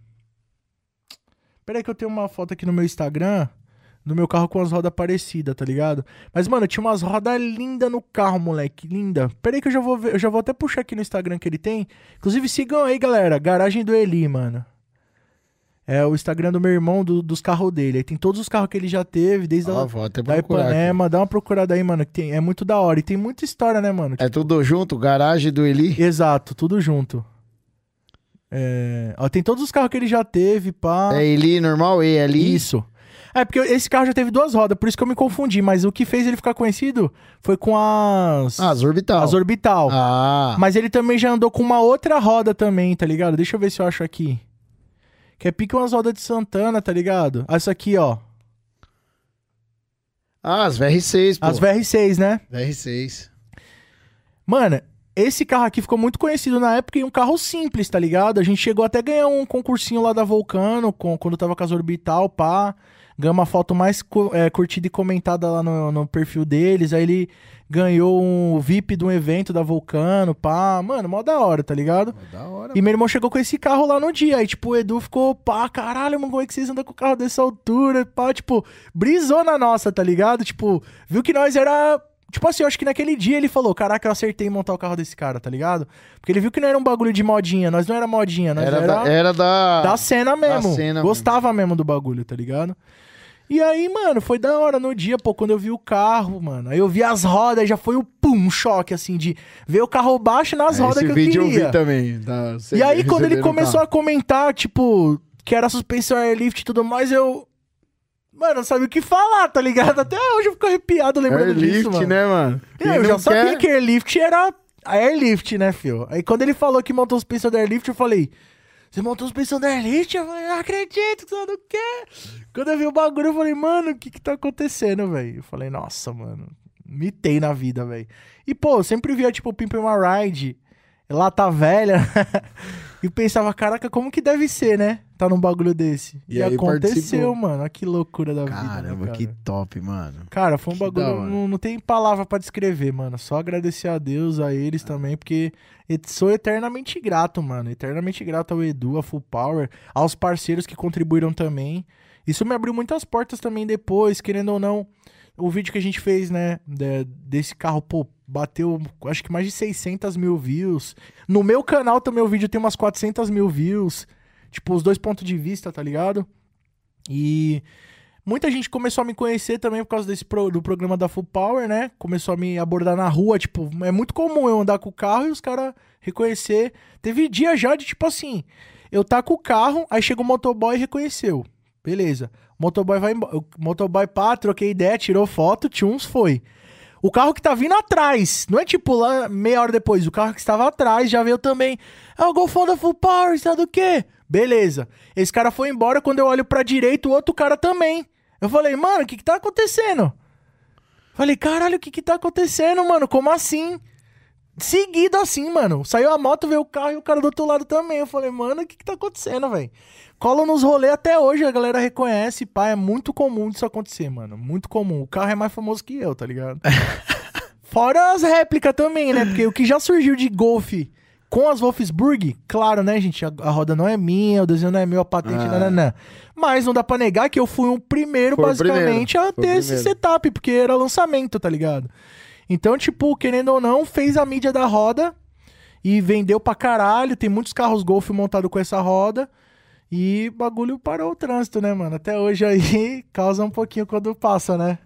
Pera aí que eu tenho uma foto aqui no meu Instagram do meu carro com as rodas parecidas, tá ligado? Mas, mano, tinha umas rodas lindas no carro, moleque. Linda. Pera aí que eu já vou ver. Eu já vou até puxar aqui no Instagram que ele tem. Inclusive, sigam aí, galera. Garagem do Eli, mano. É o Instagram do meu irmão, do, dos carros dele. Aí tem todos os carros que ele já teve, desde ah, a, vou até da Ipanema. Dá uma procurada aí, mano. Que tem, é muito da hora. E tem muita história, né, mano? É tudo junto? Garagem do Eli? Exato, tudo junto. É... Ó, tem todos os carros que ele já teve, pá. É Eli normal? E ali? Isso. É, porque esse carro já teve duas rodas, por isso que eu me confundi. Mas o que fez ele ficar conhecido foi com as. Ah, as Orbital. As Orbital. Ah. Mas ele também já andou com uma outra roda também, tá ligado? Deixa eu ver se eu acho aqui. Que é pique umas rodas de Santana, tá ligado? Ah, Essa aqui, ó. Ah, as VR6, pô. As VR6, né? VR6. Mano, esse carro aqui ficou muito conhecido na época e um carro simples, tá ligado? A gente chegou até a ganhar um concursinho lá da Vulcano, com, quando tava com as Orbital, pá. Ganhou uma foto mais é, curtida e comentada lá no, no, perfil deles. Aí ele ganhou um VIP de um evento da Vulcano, pá. Mano, mó da hora, tá ligado? Mó da hora. E meu irmão chegou com esse carro lá no dia. Aí, tipo, o Edu ficou, pá, caralho, mano, como é que vocês andam com o carro dessa altura? Pá, tipo, brisou na nossa, tá ligado? Tipo, viu que nós era Tipo assim, eu acho que naquele dia ele falou: Caraca, eu acertei em montar o carro desse cara, tá ligado? Porque ele viu que não era um bagulho de modinha, nós não era modinha, nós Era, era, da, era da. da cena mesmo. cena Gostava mesmo do bagulho, tá ligado? E aí, mano, foi da hora no dia, pô, quando eu vi o carro, mano. Aí eu vi as rodas, já foi o pum, um choque, assim, de ver o carro baixo nas É, rodas Esse que eu vídeo queria. eu vi também. tá? E aí, quando ele começou carro. a comentar, tipo, que era suspensão airlift e tudo mais, eu. Mano, não sabia o que falar, tá ligado? Até hoje eu fico arrepiado lembrando disso, Airlift, mano. né, mano? Eu, Quem já não sabia quer- que airlift era airlift, né, fio? Aí quando ele falou que montou suspensão da airlift, eu falei, você montou suspensão da airlift? Eu falei, não acredito, que você não quer. Quando eu vi o bagulho, eu falei, mano, o que que tá acontecendo, velho? Eu falei, nossa, mano, mitei na vida, velho. E, pô, eu sempre via, tipo, Pimp My Ride, lata velha, e pensava, caraca, como que deve ser, né? Tá num bagulho desse. E E, aconteceu, participou. mano, olha que loucura da vida, Caramba, né, que top, mano. Cara, foi um Que bagulho. hora. Não, não tem palavra pra descrever, mano. Só agradecer a Deus, a eles também, porque sou eternamente grato, mano. Eternamente grato ao Edu, a Full Power, aos parceiros que contribuíram também. Isso me abriu muitas portas também depois, querendo ou não. O vídeo que a gente fez, né, de- desse carro, pô, bateu acho que mais de 600 mil views. No meu canal também o vídeo tem umas 400 mil views. Tipo, os dois pontos de vista, tá ligado? E muita gente começou a me conhecer também por causa desse pro- do programa da Full Power, né? Começou a me abordar na rua, tipo, é muito comum eu andar com o carro e os caras reconhecer. Teve dia já de tipo assim, eu tá com o carro, aí chega o motoboy e reconheceu. Beleza. O motoboy vai embora. O motoboy pá, troquei ideia, tirou foto, tchuns, foi. O carro que tá vindo atrás, não é tipo lá meia hora depois, o carro que estava atrás já veio também. É o Golfão da Full Power, sabe do quê? Beleza. Esse cara foi embora, quando eu olho pra direita, o outro cara também. Eu falei, mano, o que que tá acontecendo? Falei, caralho, o que que tá acontecendo, mano? Como assim? Seguido assim, mano. Saiu a moto, veio o carro e o cara do outro lado também. Eu falei, mano, o que que tá acontecendo, velho? Cola nos rolês até hoje, a galera reconhece, pá, é muito comum disso acontecer, mano. Muito comum. O carro é mais famoso que eu, tá ligado? Fora as réplicas também, né? Porque o que já surgiu de golfe com as Wolfsburg, claro, né, gente? A, a roda não é minha, o desenho não é meu, a patente, Ah. nananã. Mas não dá pra negar que eu fui o primeiro, Foi basicamente, primeiro, a ter esse setup, porque era lançamento, tá ligado? Então, tipo, querendo ou não, fez a mídia da roda e vendeu pra caralho. Tem muitos carros Golf montados com essa roda. E bagulho parou o trânsito, né, mano? Até hoje aí causa um pouquinho quando passa, né?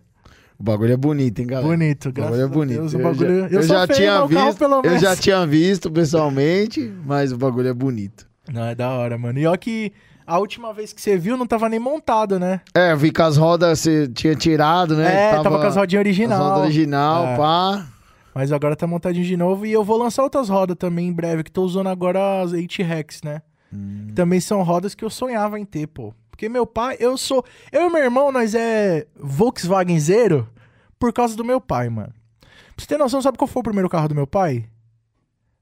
O bagulho é bonito, hein, galera? Bonito, O graças bagulho é a bonito. Deus. O Eu bagulho... já, eu eu já feio tinha no carro, visto, pelo eu menos. já tinha visto pessoalmente, mas o bagulho é bonito. Não, é da hora, mano. E ó que a última vez que você viu não tava nem montado, né? É, eu vi que as rodas você tinha tirado, né? É, tava, com as rodinhas original. As rodas original, É. pá. Mas agora tá montadinho de novo. E eu vou lançar outras rodas também em breve, que tô usando agora as 8 Rex, né? Hum. Também são rodas que eu sonhava em ter, pô. Porque meu pai, eu sou. Eu e meu irmão, nós é Volkswagen Zero por causa do meu pai, mano. Pra você ter noção, sabe qual foi o primeiro carro do meu pai?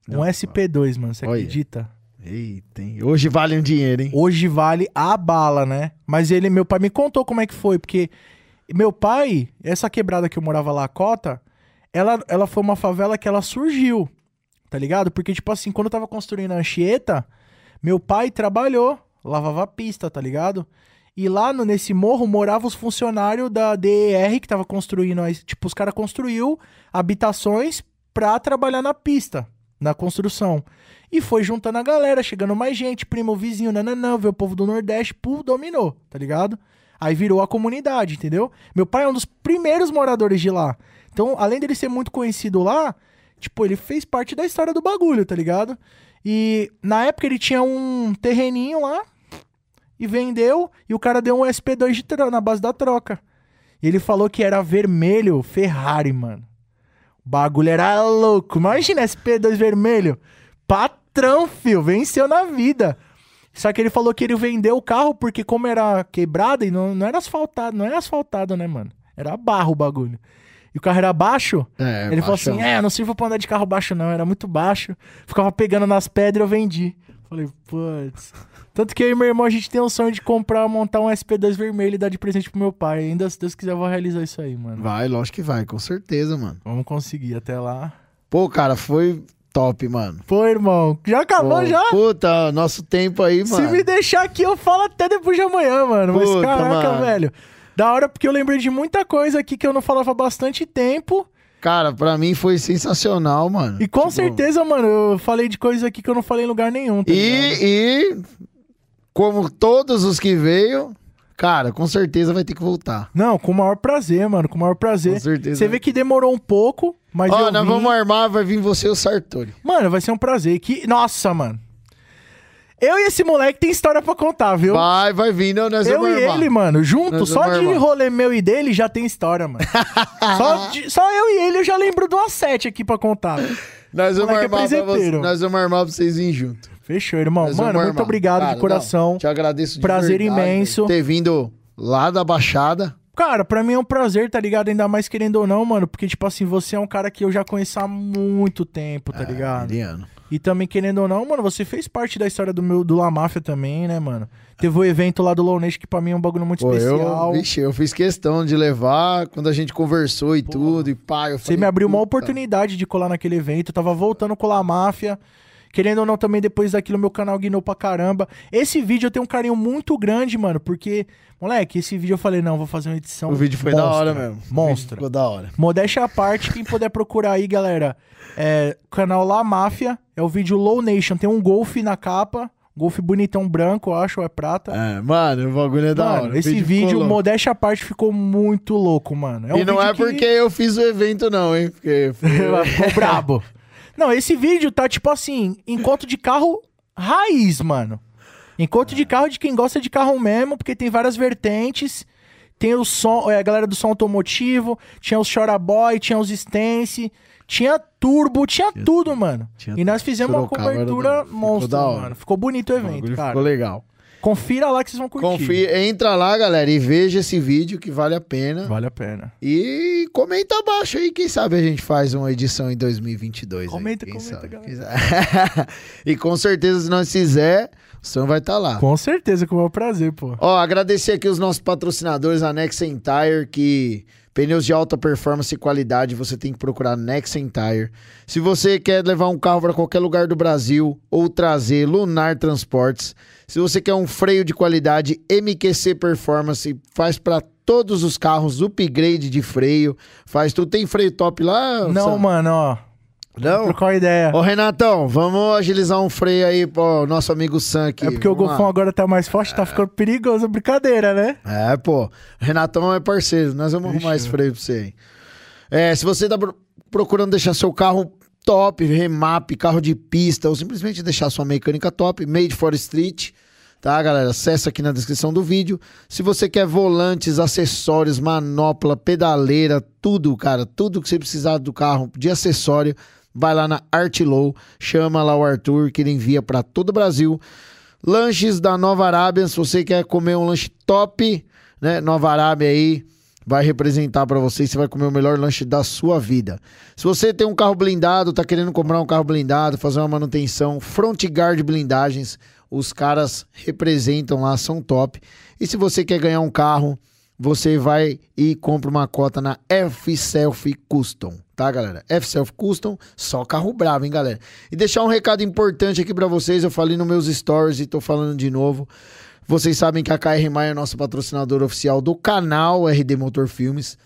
Um Não, SP2, mano. Você Olha. acredita? Eita, hein? Hoje vale um dinheiro, hein? Hoje vale a bala, né? Mas ele, meu pai me contou como é que foi, porque meu pai, essa quebrada que eu morava lá, a Cota, ela, ela foi uma favela que ela surgiu, tá ligado? Porque, tipo assim, quando eu tava construindo a Anchieta, meu pai trabalhou, lavava a pista, tá ligado? E lá no- nesse morro moravam os funcionários da DER que tava construindo, tipo, os caras construiu habitações pra trabalhar na pista, na construção. E foi juntando a galera, chegando mais gente, primo, vizinho, nananã, veio o povo do Nordeste, pum, dominou, tá ligado? Aí virou a comunidade, entendeu? Meu pai é um dos primeiros moradores de lá. Então, além dele ser muito conhecido lá, tipo, ele fez parte da história do bagulho, tá ligado? E na época ele tinha um terreninho lá e vendeu, e o cara deu um SP2 de na base da troca. E ele falou que era vermelho Ferrari, mano. O bagulho era louco. Imagina SP2 vermelho. Patrão, fio, venceu na vida. Só que ele falou que ele vendeu o carro porque, como era quebrado e não, não era asfaltado, não era asfaltado, né, mano? Era barro o bagulho. E o carro era baixo. É, ele falou baixão. assim: É, não sirvo pra andar de carro baixo, não. Era muito baixo. Ficava pegando nas pedras e eu vendi. Falei, putz. Tanto que eu e meu irmão, a gente tem o sonho de comprar, montar um SP2 vermelho e dar de presente pro meu pai. Ainda, se Deus quiser, eu vou realizar isso aí, mano. Vai, lógico que vai, com certeza, mano. Vamos conseguir até lá. Pô, cara, foi top, mano. Pô, irmão, já acabou Pô, já? Puta, nosso tempo aí, Se mano. me deixar aqui, eu falo até depois de amanhã, mano. Mas Puta, caraca, mano. velho. Da hora, porque eu lembrei de muita coisa aqui que eu não falava há bastante tempo. Cara, pra mim foi sensacional, mano. E com Tipo, certeza, mano, eu falei de coisa aqui que eu não falei em lugar nenhum. Tá? E, e, como todos os que veio, cara, com certeza vai ter que voltar. Não, com o maior prazer, mano. Com o maior prazer. Com certeza. Você vê que demorou um pouco, mas Ó, nós vim. vamos armar, vai vir você e o Sartori. Mano, vai ser um prazer. Que... Nossa, mano. Eu e esse moleque tem história pra contar, viu? Vai, vai vir, não, nós Eu e armar. ele, mano, junto, Nós só de armar. rolê meu e dele já tem história, mano. só, de- só eu e ele eu já lembro do A7 aqui pra contar. Nós vamos é armar pra vocês, presepeiro. nós vamos armar pra vocês virem junto. Fechou, irmão. Nós Mano, muito armar. obrigado Cara, de coração. não, te agradeço de Prazer verdade, imenso. Ter vindo lá da Baixada. Cara, pra mim é um prazer, tá ligado? Ainda mais querendo ou não, mano. Porque, tipo assim, você é um cara que eu já conheço há muito tempo, tá ligado? Eliano. E também, querendo ou não, mano, você fez parte da história do meu do La Máfia também, né, mano? Teve o evento lá do Nation, que pra mim é um bagulho muito Pô, especial. eu, vixe, eu fiz questão de levar quando a gente conversou e tudo, e pá, eu Você falei, me abriu uma oportunidade de colar naquele evento. Eu tava voltando com a máfia. Querendo ou não, também depois daquilo, meu canal guinou pra caramba. Esse vídeo eu tenho um carinho muito grande, mano, porque, moleque, esse vídeo eu falei, não, vou fazer uma edição. O vídeo foi da monstra, hora mesmo. O vídeo Monstra. Ficou da hora. Modéstia à parte, quem puder procurar aí, galera. É, canal La Máfia, é o vídeo Low Nation. Tem um Golf na capa. Golf bonitão branco, eu acho, ou é prata. É, mano, o bagulho é da Mano, hora. Esse vídeo, louco. modéstia à parte, ficou muito louco, mano. É um e não vídeo é que- porque eu fiz o evento, não, hein? Porque foi- Ficou brabo. Não, esse vídeo tá tipo assim, encontro de carro raiz, mano. Encontro de carro de quem gosta de carro mesmo, porque tem várias vertentes. Tem o som, é, a galera do som automotivo, tinha os Chora Boy, tinha os Stance, tinha turbo, tinha tudo, mano. tinha e nós fizemos uma cobertura monstra, hora. mano. Ficou bonito o o evento, bagulho cara. ficou legal. Confira lá que vocês vão curtir. Confia, entra lá, galera, e veja esse vídeo que vale a pena. Vale a pena. E comenta abaixo aí, quem sabe a gente faz uma edição em 2022. aí, Comenta, quem comenta, sabe, galera. e com certeza, se nós fizer, o som vai estar lá. Com certeza, com o maior prazer, pô. Ó, agradecer aqui os nossos patrocinadores, a Nexen Tire, que pneus de alta performance e qualidade, você tem que procurar Nexen Tire. Se você quer levar um carro para qualquer lugar do Brasil ou trazer Lunar Transportes, se você quer um freio de qualidade, MQC Performance faz para todos os carros upgrade de freio, faz tudo. Tem freio top lá? Não, Sam? mano, ó. Não? Trocar uma ideia. Ô, Renatão, vamos agilizar um freio aí pro nosso amigo Sam aqui. É porque o Vamos lá. Golfão agora tá mais forte, tá ficando perigoso. Brincadeira, né? É, pô. Renatão é parceiro. Nós vamos arrumar esse freio pra você aí. É, se você tá pro- procurando deixar seu carro top, remap, carro de pista, ou simplesmente deixar sua mecânica top, Made for Street, tá, galera? Acesse aqui na descrição do vídeo. Se você quer volantes, acessórios, manopla, pedaleira, tudo, cara, tudo que você precisar do carro de acessório, vai lá na Artlow, chama lá o Arthur, que ele envia para todo o Brasil. Lanches da Nova Arábia, se você quer comer um lanche top, né? Nova Arábia aí vai representar para você, você vai comer o melhor lanche da sua vida. Se você tem um carro blindado, tá querendo comprar um carro blindado, fazer uma manutenção, Front Guard Blindagens, os caras representam lá, são top. E se você quer ganhar um carro, você vai e compra uma cota na F-Self Custom, tá, galera? F-Self Custom, só carro bravo, hein, galera? E deixar um recado importante aqui pra vocês, eu falei nos meus stories e tô falando de novo. Vocês sabem que a KR Maia é nossa patrocinadora oficial do canal RD Motor Filmes.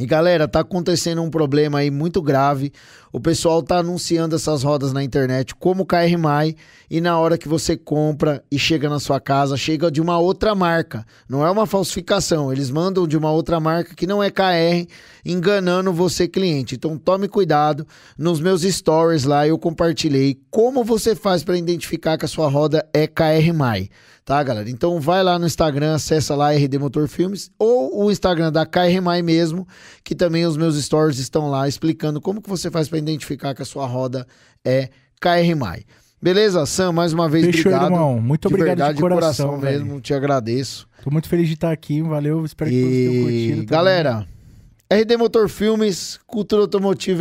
E galera, tá acontecendo um problema aí muito grave. O pessoal tá anunciando essas rodas na internet como KR Mai e na hora que você compra e chega na sua casa, chega de uma outra marca. Não é uma falsificação, eles mandam de uma outra marca que não é KR, enganando você cliente. Então tome cuidado. Nos meus stories lá eu compartilhei como você faz para identificar que a sua roda é KR Mai. Tá, galera? Então vai lá no Instagram, acessa lá RD Motor Filmes ou o Instagram da KR Mai mesmo, que também os meus stories estão lá explicando como que você faz para identificar que a sua roda é KR Mai. Beleza, Sam, mais uma vez Fechou, obrigado. irmão. Muito de obrigado verdade, de coração, velho. mesmo, te agradeço. Tô muito feliz de estar aqui. Valeu. Espero que todos tenham curtido. Também. galera, RD Motor Filmes, cultura automotiva é